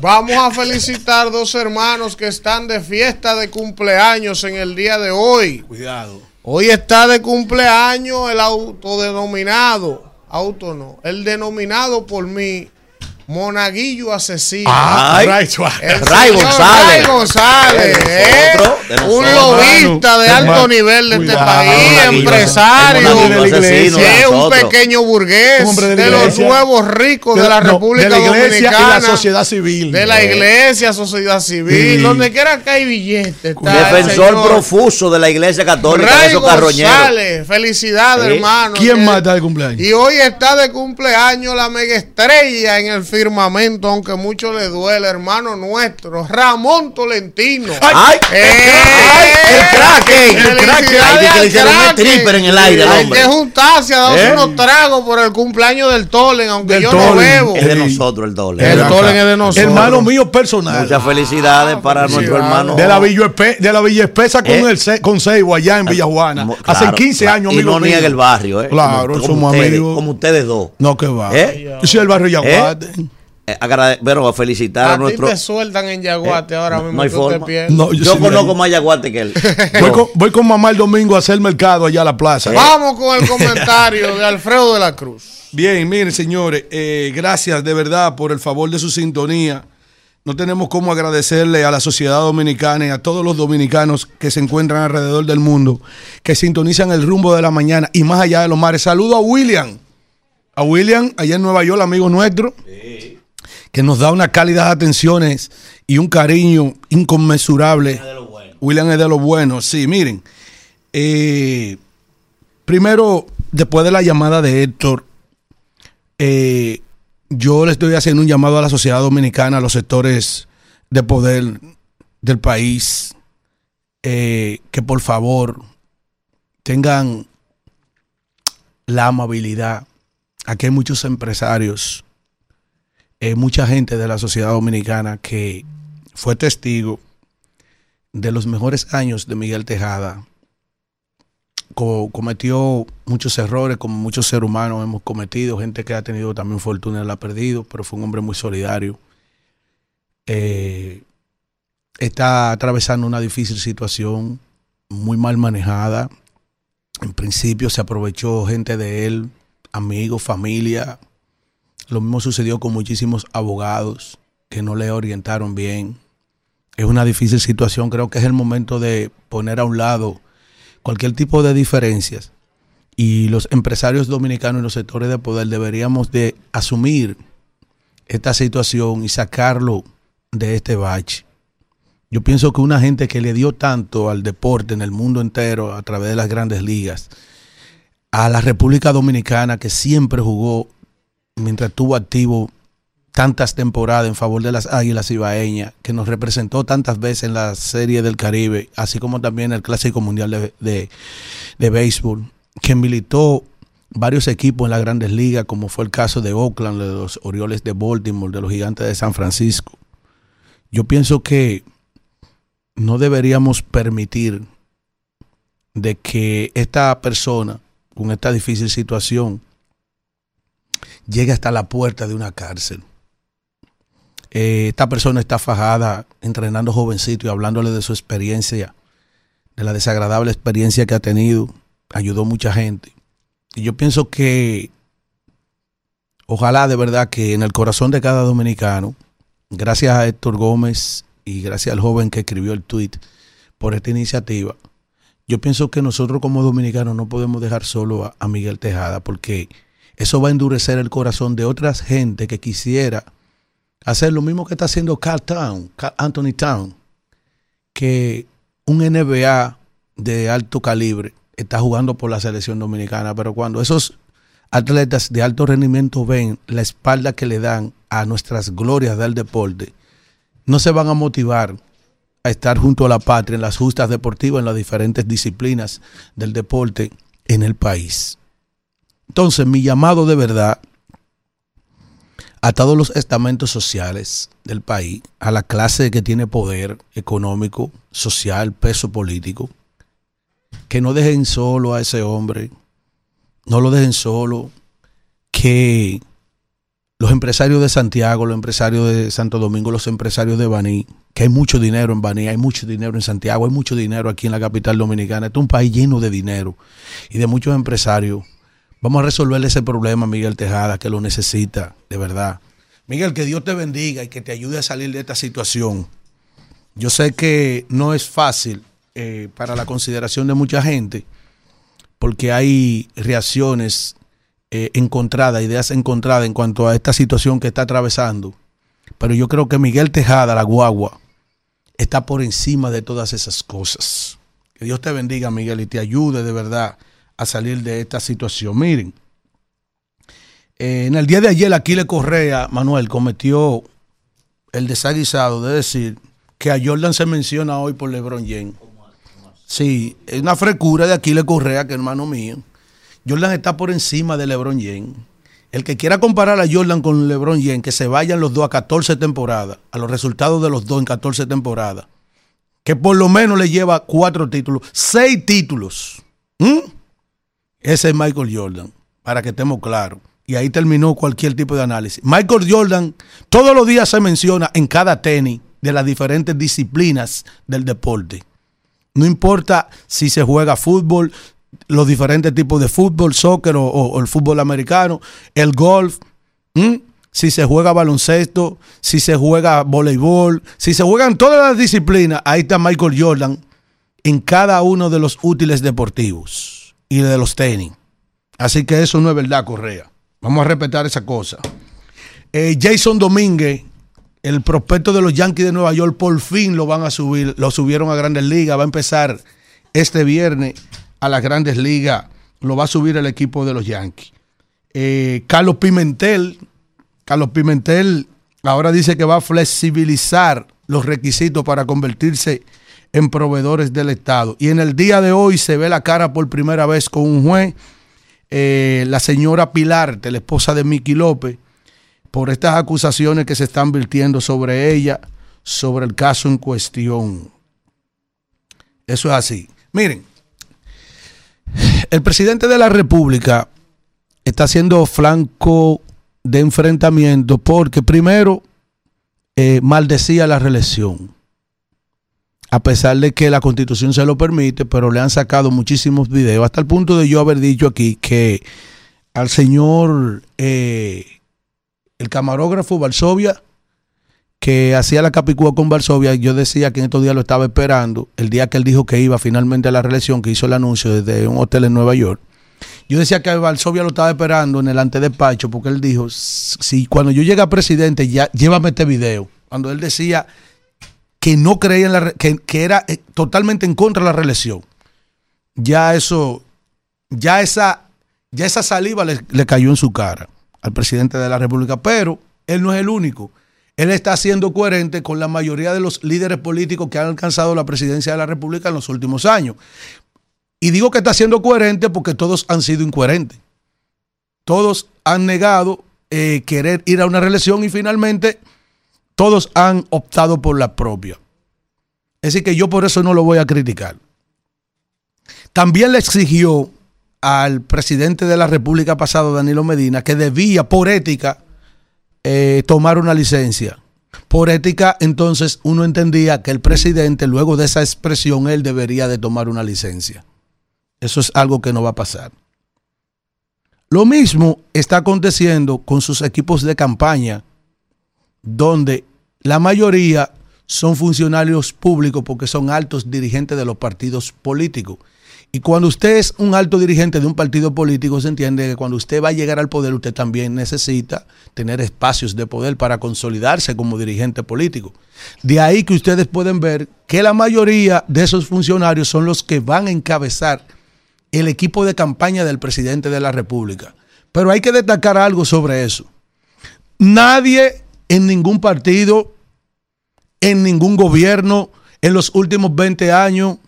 Speaker 2: Vamos a felicitar dos hermanos que están de fiesta de cumpleaños en el día de hoy.
Speaker 6: Cuidado.
Speaker 2: Hoy está de cumpleaños el autodenominado, auto no, el denominado por mí, Monaguillo Asesino.
Speaker 5: Ay, Ray González.
Speaker 2: Ray González, ¿eh?
Speaker 5: otro de nosotros.
Speaker 2: un lobista de alto nivel de este país, empresario,
Speaker 5: asesino
Speaker 2: es un pequeño burgués
Speaker 6: de
Speaker 2: los nuevos ricos de, la
Speaker 6: no,
Speaker 2: República
Speaker 6: de la iglesia
Speaker 2: Dominicana.
Speaker 6: y la sociedad civil.
Speaker 2: De la iglesia, sociedad civil,
Speaker 6: Sí.
Speaker 2: donde quiera que hay billetes.
Speaker 5: Defensor profuso de la iglesia católica, de
Speaker 2: Ray
Speaker 5: esos carroñeros.
Speaker 2: González, felicidades,
Speaker 5: Sí.
Speaker 2: hermano.
Speaker 6: ¿Quién más está de cumpleaños?
Speaker 2: Y hoy está de cumpleaños la mega estrella en el firmamento, aunque mucho le duele, hermano nuestro, Ramón Tolentino.
Speaker 5: ¡Ay!
Speaker 2: ¡Eh!
Speaker 5: ¡El!
Speaker 2: ¡Felicidades
Speaker 5: ¡El Kraken! Ay, que le hicieron un
Speaker 2: Kraken!
Speaker 5: stripper en el aire
Speaker 2: Hay
Speaker 5: hombre.
Speaker 2: que juntarse a darse
Speaker 5: ¿Eh?
Speaker 2: unos tragos por el cumpleaños del Tolen, aunque
Speaker 6: Del
Speaker 2: yo no
Speaker 6: Tolen.
Speaker 2: bebo.
Speaker 5: Es de nosotros el doble.
Speaker 2: El Tolen es de nosotros.
Speaker 6: Hermano mío personal.
Speaker 5: Muchas felicidades para nuestro hermano.
Speaker 6: De la Villa Espe- de la Villa Espesa con
Speaker 5: ¿Eh?
Speaker 6: el con Seibo allá en Villa Juana.
Speaker 5: Mo-
Speaker 6: Hace
Speaker 5: claro,
Speaker 6: 15
Speaker 5: claro.
Speaker 6: años,
Speaker 5: Y
Speaker 6: amigo
Speaker 5: no
Speaker 6: mío.
Speaker 5: niega el barrio, ¿eh?
Speaker 6: Claro,
Speaker 5: como,
Speaker 6: somos
Speaker 5: ustedes,
Speaker 6: amigos.
Speaker 5: como ustedes dos.
Speaker 6: No, que va.
Speaker 5: ¿Eh?
Speaker 6: Yo soy el barrio Yaguate.
Speaker 5: Eh, agrade- bueno, a felicitar a,
Speaker 2: A ti
Speaker 5: nuestro.
Speaker 2: te sueltan en Yaguate ahora
Speaker 5: no-
Speaker 2: mismo.
Speaker 5: no hay forma.
Speaker 6: No, yo
Speaker 5: Yo
Speaker 6: sí,
Speaker 5: conozco más Yaguate que él.
Speaker 6: voy, con, voy con mamá el domingo a hacer mercado allá a la plaza.
Speaker 2: Vamos con el comentario de Alfredo de la Cruz.
Speaker 6: Bien, miren, señores, eh, gracias de verdad por el favor de su sintonía. No tenemos cómo agradecerle a la sociedad dominicana y a todos los dominicanos que se encuentran alrededor del mundo, que sintonizan el rumbo de la mañana y más allá de los mares. Saludo a William, a William, allá en Nueva York, amigo nuestro, que nos da unas cálidas atenciones y un cariño inconmensurable. William es de lo bueno, sí, miren. eh, primero, después de la llamada de Héctor, eh, yo le estoy haciendo un llamado a la sociedad dominicana, a los sectores de poder del país, eh, que por favor tengan la amabilidad. Aquí hay muchos empresarios, eh, mucha gente de la sociedad dominicana que fue testigo de los mejores años de Miguel Tejada. Co- cometió muchos errores, como muchos seres humanos hemos cometido, gente que ha tenido también fortuna la ha perdido, pero fue un hombre muy solidario. Eh, está atravesando una difícil situación, muy mal manejada. En principio se aprovechó gente de él, amigos, familia. Lo mismo sucedió con muchísimos abogados que no le orientaron bien. Es una difícil situación, creo que es el momento de poner a un lado cualquier tipo de diferencias y los empresarios dominicanos y los sectores de poder deberíamos de asumir esta situación y sacarlo de este bache. Yo pienso que una gente que le dio tanto al deporte en el mundo entero a través de las grandes ligas, a la República Dominicana que siempre jugó mientras estuvo activo tantas temporadas en favor de las Águilas Ibaeñas, que nos representó tantas veces en la Serie del Caribe, así como también el Clásico Mundial de, de, de Béisbol, que militó varios equipos en las grandes ligas, como fue el caso de Oakland, de los Orioles de Baltimore, de los Gigantes de San Francisco. Yo pienso que no deberíamos permitir de que esta persona, con esta difícil situación, llegue hasta la puerta de una cárcel. Eh, esta persona está fajada entrenando jovencito y hablándole de su experiencia de la desagradable experiencia que ha tenido, ayudó mucha gente. Y yo pienso que ojalá de verdad que en el corazón de cada dominicano, gracias a Héctor Gómez y gracias al joven que escribió el tweet por esta iniciativa, yo pienso que nosotros como dominicanos no podemos dejar solo a Miguel Tejada porque eso va a endurecer el corazón de otras gente que quisiera hacer lo mismo que está haciendo Carl Town, Carl Anthony Town, que un NBA de alto calibre está jugando por la selección dominicana, pero cuando esos atletas de alto rendimiento ven la espalda que le dan a nuestras glorias del deporte, no se van a motivar a estar junto a la patria en las justas deportivas, en las diferentes disciplinas del deporte en el país. Entonces, mi llamado de verdad a todos los estamentos sociales del país, a la clase que tiene poder económico, social, peso político, que no dejen solo a ese hombre, no lo dejen solo, que los empresarios de Santiago, los empresarios de Santo Domingo, los empresarios de Baní, que hay mucho dinero en Baní, hay mucho dinero en Santiago, hay mucho dinero aquí en la capital dominicana. Este es un país lleno de dinero y de muchos empresarios. Vamos a resolver ese problema, Miguel Tejada, que lo necesita, de verdad. Miguel, que Dios te bendiga y que te ayude a salir de esta situación. Yo sé que no es fácil eh, para la consideración de mucha gente, porque hay reacciones eh, encontradas, ideas encontradas en cuanto a esta situación que está atravesando. Pero yo creo que Miguel Tejada, la guagua, está por encima de todas esas cosas. Que Dios te bendiga, Miguel, y te ayude de verdad a salir de esta situación. Miren, eh, en el día de ayer Aquiles Correa, Manuel, cometió el desaguisado de decir que a Jordan se menciona hoy por LeBron James. Sí, es una frecura de Aquiles Correa, que hermano mío. Jordan está por encima de LeBron James. El que quiera comparar a Jordan con LeBron James, que se vayan los dos a 14 temporadas, a los resultados de los dos en 14 temporadas, que por lo menos le lleva cuatro títulos, seis títulos. Ese es Michael Jordan, para que estemos claros. Y ahí terminó cualquier tipo de análisis. Michael Jordan todos los días se menciona en cada tenis de las diferentes disciplinas del deporte. No importa si se juega fútbol, los diferentes tipos de fútbol, soccer o, el fútbol americano, el golf, si se juega baloncesto, si se juega voleibol, si se juegan todas las disciplinas, ahí está Michael Jordan en cada uno de los útiles deportivos y de los tenis. Así que eso no es verdad, Correa. Vamos a respetar esa cosa. Eh, Jason Domínguez, el prospecto de los Yankees de Nueva York, por fin lo van a subir, lo subieron a Grandes Ligas, va a empezar este viernes a las Grandes Ligas, lo va a subir el equipo de los Yankees. Eh, Carlos Pimentel, Carlos Pimentel ahora dice que va a flexibilizar los requisitos para convertirse en proveedores del Estado. Y en el día de hoy se ve la cara por primera vez con un juez, eh, la señora Pilar, la esposa de Miki López, por estas acusaciones que se están virtiendo sobre ella, sobre el caso en cuestión. Eso es así. Miren, el presidente de la República está siendo flanco de enfrentamiento porque primero eh, maldecía la reelección, a pesar de que la constitución se lo permite, pero le han sacado muchísimos videos, hasta el punto de yo haber dicho aquí que al señor, eh, el camarógrafo Varsovia, que hacía la capicúa con Varsovia, yo decía que en estos días lo estaba esperando, el día que él dijo que iba finalmente a la reelección, que hizo el anuncio desde un hotel en Nueva York. Yo decía que Varsovia lo estaba esperando en el antedespacho porque él dijo, si cuando yo llegue a presidente, ya llévame este video. Cuando él decía que no creía la que, era eh, totalmente en contra de la reelección. Ya eso, ya esa, ya esa saliva le, le cayó en su cara al presidente de la República, pero él no es el único. Él está siendo coherente con la mayoría de los líderes políticos que han alcanzado la presidencia de la República en los últimos años. Y digo que está siendo coherente porque todos han sido incoherentes. Todos han negado eh, querer ir a una reelección y finalmente todos han optado por la propia. Es decir, que yo por eso no lo voy a criticar. También le exigió al presidente de la República pasado, Danilo Medina, que debía, por ética, eh, tomar una licencia Por ética, entonces uno entendía que el presidente, luego de esa expresión, él debería de tomar una licencia. Eso es algo que no va a pasar. Lo mismo está aconteciendo con sus equipos de campaña, donde la mayoría son funcionarios públicos porque son altos dirigentes de los partidos políticos. Y cuando usted es un alto dirigente de un partido político, se entiende que cuando usted va a llegar al poder, usted también necesita tener espacios de poder para consolidarse como dirigente político. De ahí que ustedes pueden ver que la mayoría de esos funcionarios son los que van a encabezar el equipo de campaña del presidente de la República. Pero hay que destacar algo sobre eso. Nadie en ningún partido, en ningún gobierno, en los últimos 20 años,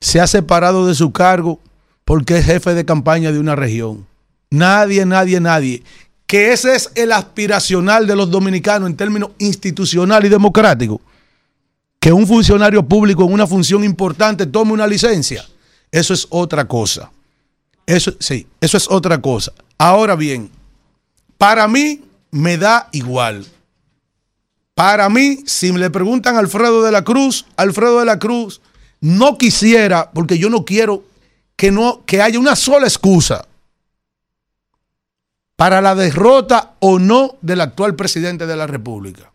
Speaker 6: se ha separado de su cargo porque es jefe de campaña de una región. Nadie, nadie, nadie. Que ese es el aspiracional de los dominicanos en términos institucional y democrático. Que un funcionario público en una función importante tome una licencia. Eso es otra cosa. Eso, sí, eso es otra cosa. Ahora bien, para mí me da igual. Para mí, si me le preguntan a Alfredo de la Cruz, Alfredo de la Cruz no quisiera, porque yo no quiero que, no, que haya una sola excusa para la derrota o no del actual presidente de la República.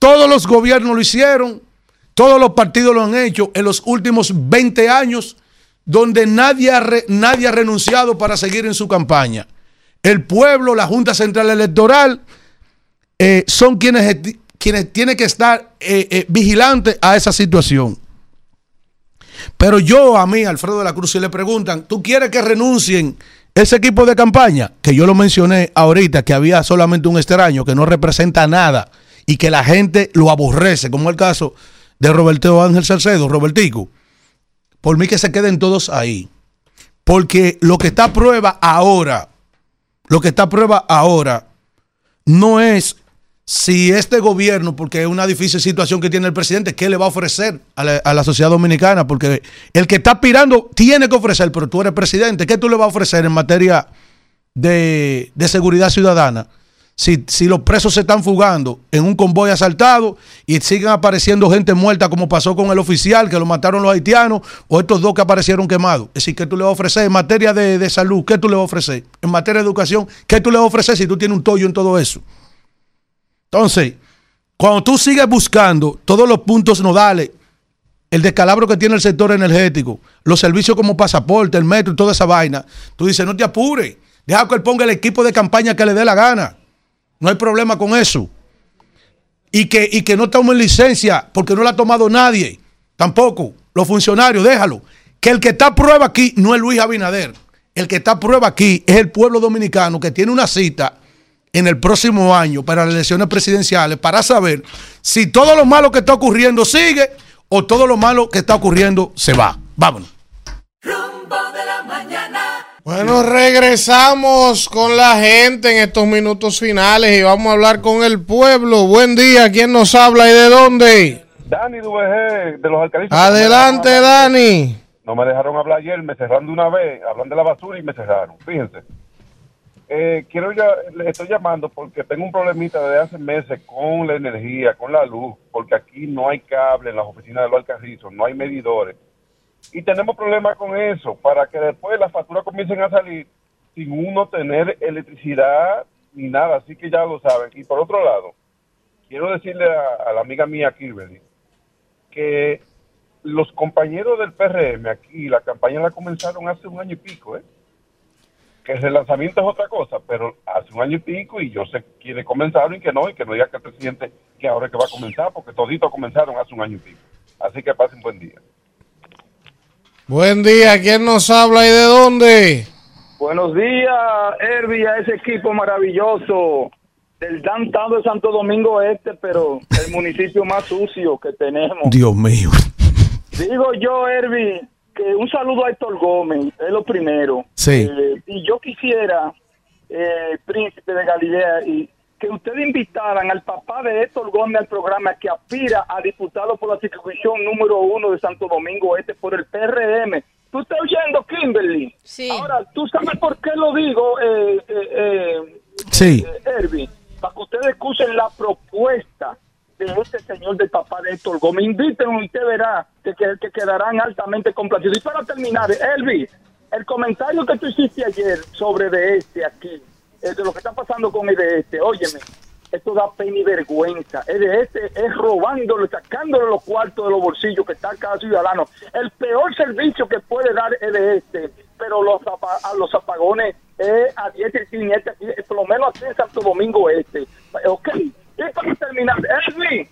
Speaker 6: Todos los gobiernos lo hicieron, todos los partidos lo han hecho en los últimos 20 años, donde nadie ha, nadie ha renunciado para seguir en su campaña. El pueblo, la Junta Central Electoral, eh, son quienes, quienes tienen que estar eh, eh, vigilantes a esa situación. Pero yo a mí, Alfredo de la Cruz, si le preguntan, ¿tú quieres que renuncien ese equipo de campaña? Que yo lo mencioné ahorita, que había solamente un extraño que no representa nada y que la gente lo aborrece, como el caso de Roberto Ángel Salcedo, Robertico. Por mí que se queden todos ahí. Porque lo que está a prueba ahora, lo que está a prueba ahora, no es si este gobierno, porque es una difícil situación que tiene el presidente, ¿qué le va a ofrecer a la, sociedad dominicana? Porque el que está aspirando tiene que ofrecer, pero tú eres presidente, ¿qué tú le vas a ofrecer en materia de, seguridad ciudadana? Si, los presos se están fugando en un convoy asaltado y siguen apareciendo gente muerta como pasó con el oficial que lo mataron los haitianos o estos dos que aparecieron quemados. Es decir, ¿qué tú le vas a ofrecer en materia de, de salud? ¿Qué tú le vas a ofrecer? En materia de educación, ¿qué tú le vas a ofrecer si tú tienes un tollo en todo eso? Entonces, cuando tú sigues buscando todos los puntos nodales, el descalabro que tiene el sector energético, los servicios como pasaporte, el metro y toda esa vaina, tú dices, no te apures, deja que él ponga el equipo de campaña que le dé la gana. No hay problema con eso. Y que, y que no tome licencia porque no la ha tomado nadie. Tampoco. Los funcionarios, déjalo. Que el que está a prueba aquí no es Luis Abinader. El que está a prueba aquí es el pueblo dominicano que tiene una cita en el próximo año para las elecciones presidenciales para saber si todo lo malo que está ocurriendo sigue o todo lo malo que está ocurriendo se va. Vámonos.
Speaker 1: Rumbo de la mañana.
Speaker 2: Bueno, regresamos con la gente en estos minutos finales y vamos a hablar con el pueblo. Buen día, ¿quién nos habla y de dónde?
Speaker 12: Dani Duveje, de los alcaldes.
Speaker 2: Adelante, Dani.
Speaker 12: No me dejaron hablar ayer, me cerraron de una vez, hablan de la basura y me cerraron. Fíjense. Eh, quiero ya, les estoy llamando porque tengo un problemita desde hace meses con la energía, con la luz, porque aquí no hay cable en las oficinas de los alcarrizos, no hay medidores. Y tenemos problemas con eso, para que después las facturas comiencen a salir sin uno tener electricidad ni nada, así que ya lo saben. Y por otro lado, quiero decirle a, a la amiga mía Kirby que los compañeros del PRM aquí, la campaña la comenzaron hace un año y pico, ¿eh? Que el lanzamiento es otra cosa, pero hace un año y pico y yo sé quiénes comenzaron y que no, y que no diga que el presidente que ahora es que va a comenzar, porque toditos comenzaron hace un año y pico. Así que pasen buen día.
Speaker 2: Buen día, ¿quién nos habla y de dónde?
Speaker 18: Buenos días, Herbie, a ese equipo maravilloso del downtown de Santo Domingo Este, pero el municipio más sucio que tenemos.
Speaker 6: Dios mío.
Speaker 18: Digo yo, Herbie, que un saludo a Héctor Gómez, es lo primero.
Speaker 6: Sí.
Speaker 18: Eh, y yo quisiera, eh, príncipe de Galilea, y que ustedes invitaran al papá de Héctor Gómez al programa que aspira a diputado por la circunscripción número uno de Santo Domingo Este por el PRM. ¿Tú estás oyendo, Kimberly?
Speaker 14: Sí.
Speaker 18: Ahora, ¿tú sabes por qué lo digo, eh, eh, eh,
Speaker 6: Sí.
Speaker 18: eh, Herbie? Para que ustedes escuchen la propuesta de este señor del papá de Héctor Gómez. Invítenlo y usted verá que, que, que quedarán altamente complacidos. Y para terminar, Elvis, el comentario que tú hiciste ayer sobre de este aquí, eh, de lo que está pasando con el de este, óyeme, esto da pena y vergüenza. El de este es robándole, sacándole los cuartos de los bolsillos que está cada ciudadano. El peor servicio que puede dar el de este, pero los, a los apagones es a diestra y siniestra, aquí, por lo menos aquí en Santo Domingo Este. Ok, y para terminar, Elvis,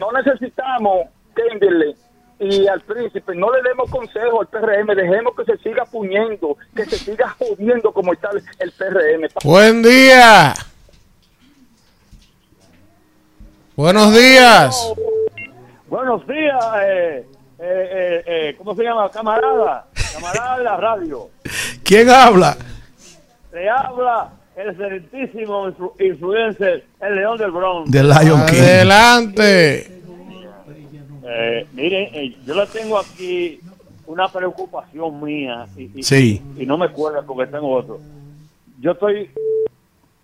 Speaker 18: no necesitamos Kimberly y al príncipe, no le demos consejo al PRM, dejemos que se siga puñendo, que se siga jodiendo como está el, PRM.
Speaker 2: Buen día. Buenos días.
Speaker 19: Buenos días, eh, eh, eh, eh, ¿cómo se llama? Camarada, camarada de la radio.
Speaker 6: ¿Quién habla?
Speaker 19: Le habla excelentísimo influ- influencer, el León del Bronx.
Speaker 6: De Lion King.
Speaker 2: Adelante.
Speaker 19: Eh, miren, eh, yo le tengo aquí una preocupación mía y, y-
Speaker 6: Sí.
Speaker 19: y no me cuelga porque tengo otro. Yo estoy,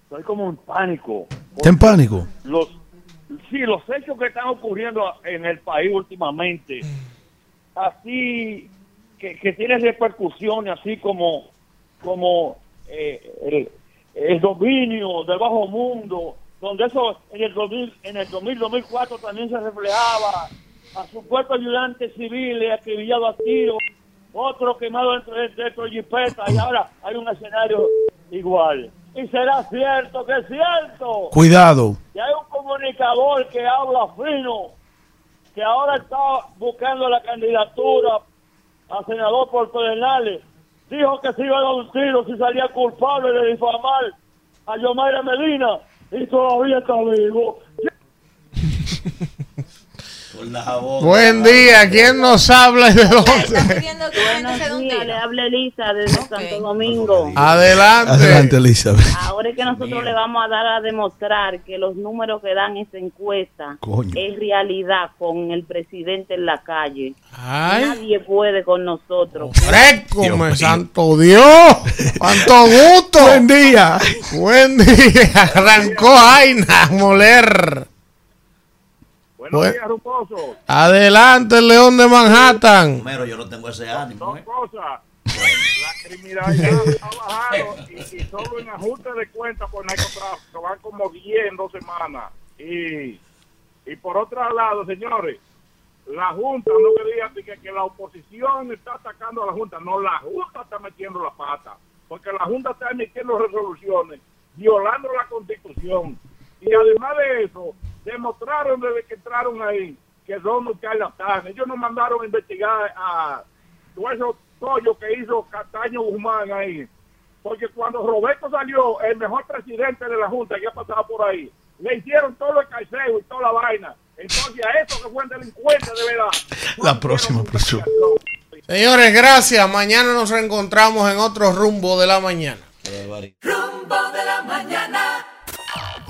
Speaker 19: estoy como en pánico.
Speaker 6: ¿Está en pánico?
Speaker 19: los sí los hechos que están ocurriendo en el país últimamente así que, que tienen repercusiones así como como eh, el, el dominio del bajo mundo donde eso en el 2000, en el 2000 2004 también se reflejaba a su cuerpo ayudante civil acribillado a tiro otro quemado dentro de dentro de jipeta y ahora hay un escenario igual y será cierto que es cierto
Speaker 6: Cuidado.
Speaker 19: y hay un comunicador que habla fino, que ahora está buscando la candidatura a senador por Pedernales. Dijo que se iba a dar un si salía culpable de difamar a Yomaira Medina y todavía está vivo.
Speaker 2: Buen día. ¿Quién nos habla y de dónde?
Speaker 20: Buenos días, le habla Elisa desde Santo Domingo.
Speaker 2: Adelante.
Speaker 6: Adelante, Elizabeth.
Speaker 20: Ahora es que nosotros le vamos a dar a demostrar que los números que dan esa encuesta
Speaker 6: Coño.
Speaker 20: es realidad con el presidente en la calle.
Speaker 2: Ay.
Speaker 20: Nadie puede con nosotros.
Speaker 2: Fresco, santo Dios. Cuánto gusto. Buen
Speaker 6: día.
Speaker 2: Buen día. Arrancó Aina a moler.
Speaker 12: Buenos
Speaker 2: Buen-
Speaker 12: días, Ruposo.
Speaker 2: Adelante, el León de Manhattan.
Speaker 5: Pero yo no tengo ese ánimo.
Speaker 12: Dos
Speaker 5: ¿eh?
Speaker 12: cosas. La criminalidad ha bajado y, y solo en ajuste de cuentas por narcotráfico van como 10 en dos semanas. Y, y por otro lado, señores, la Junta, no digan que, que la oposición está atacando a la Junta. No, la Junta está metiendo la pata. Porque la Junta está emitiendo resoluciones, violando la Constitución. Y además de eso, demostraron desde que entraron ahí que son unos charlatanes. Ellos nos mandaron a investigar a todos esos tollos que hizo Cataño Guzmán ahí. Porque cuando Roberto salió, el mejor presidente de la Junta que ha pasado por ahí, le hicieron todo el calceo y toda la vaina. Entonces, a eso que fue un delincuente de verdad.
Speaker 6: La próxima, profesor.
Speaker 2: Señores, gracias. Mañana nos reencontramos en otro rumbo de la mañana.
Speaker 1: Rumbo de la mañana.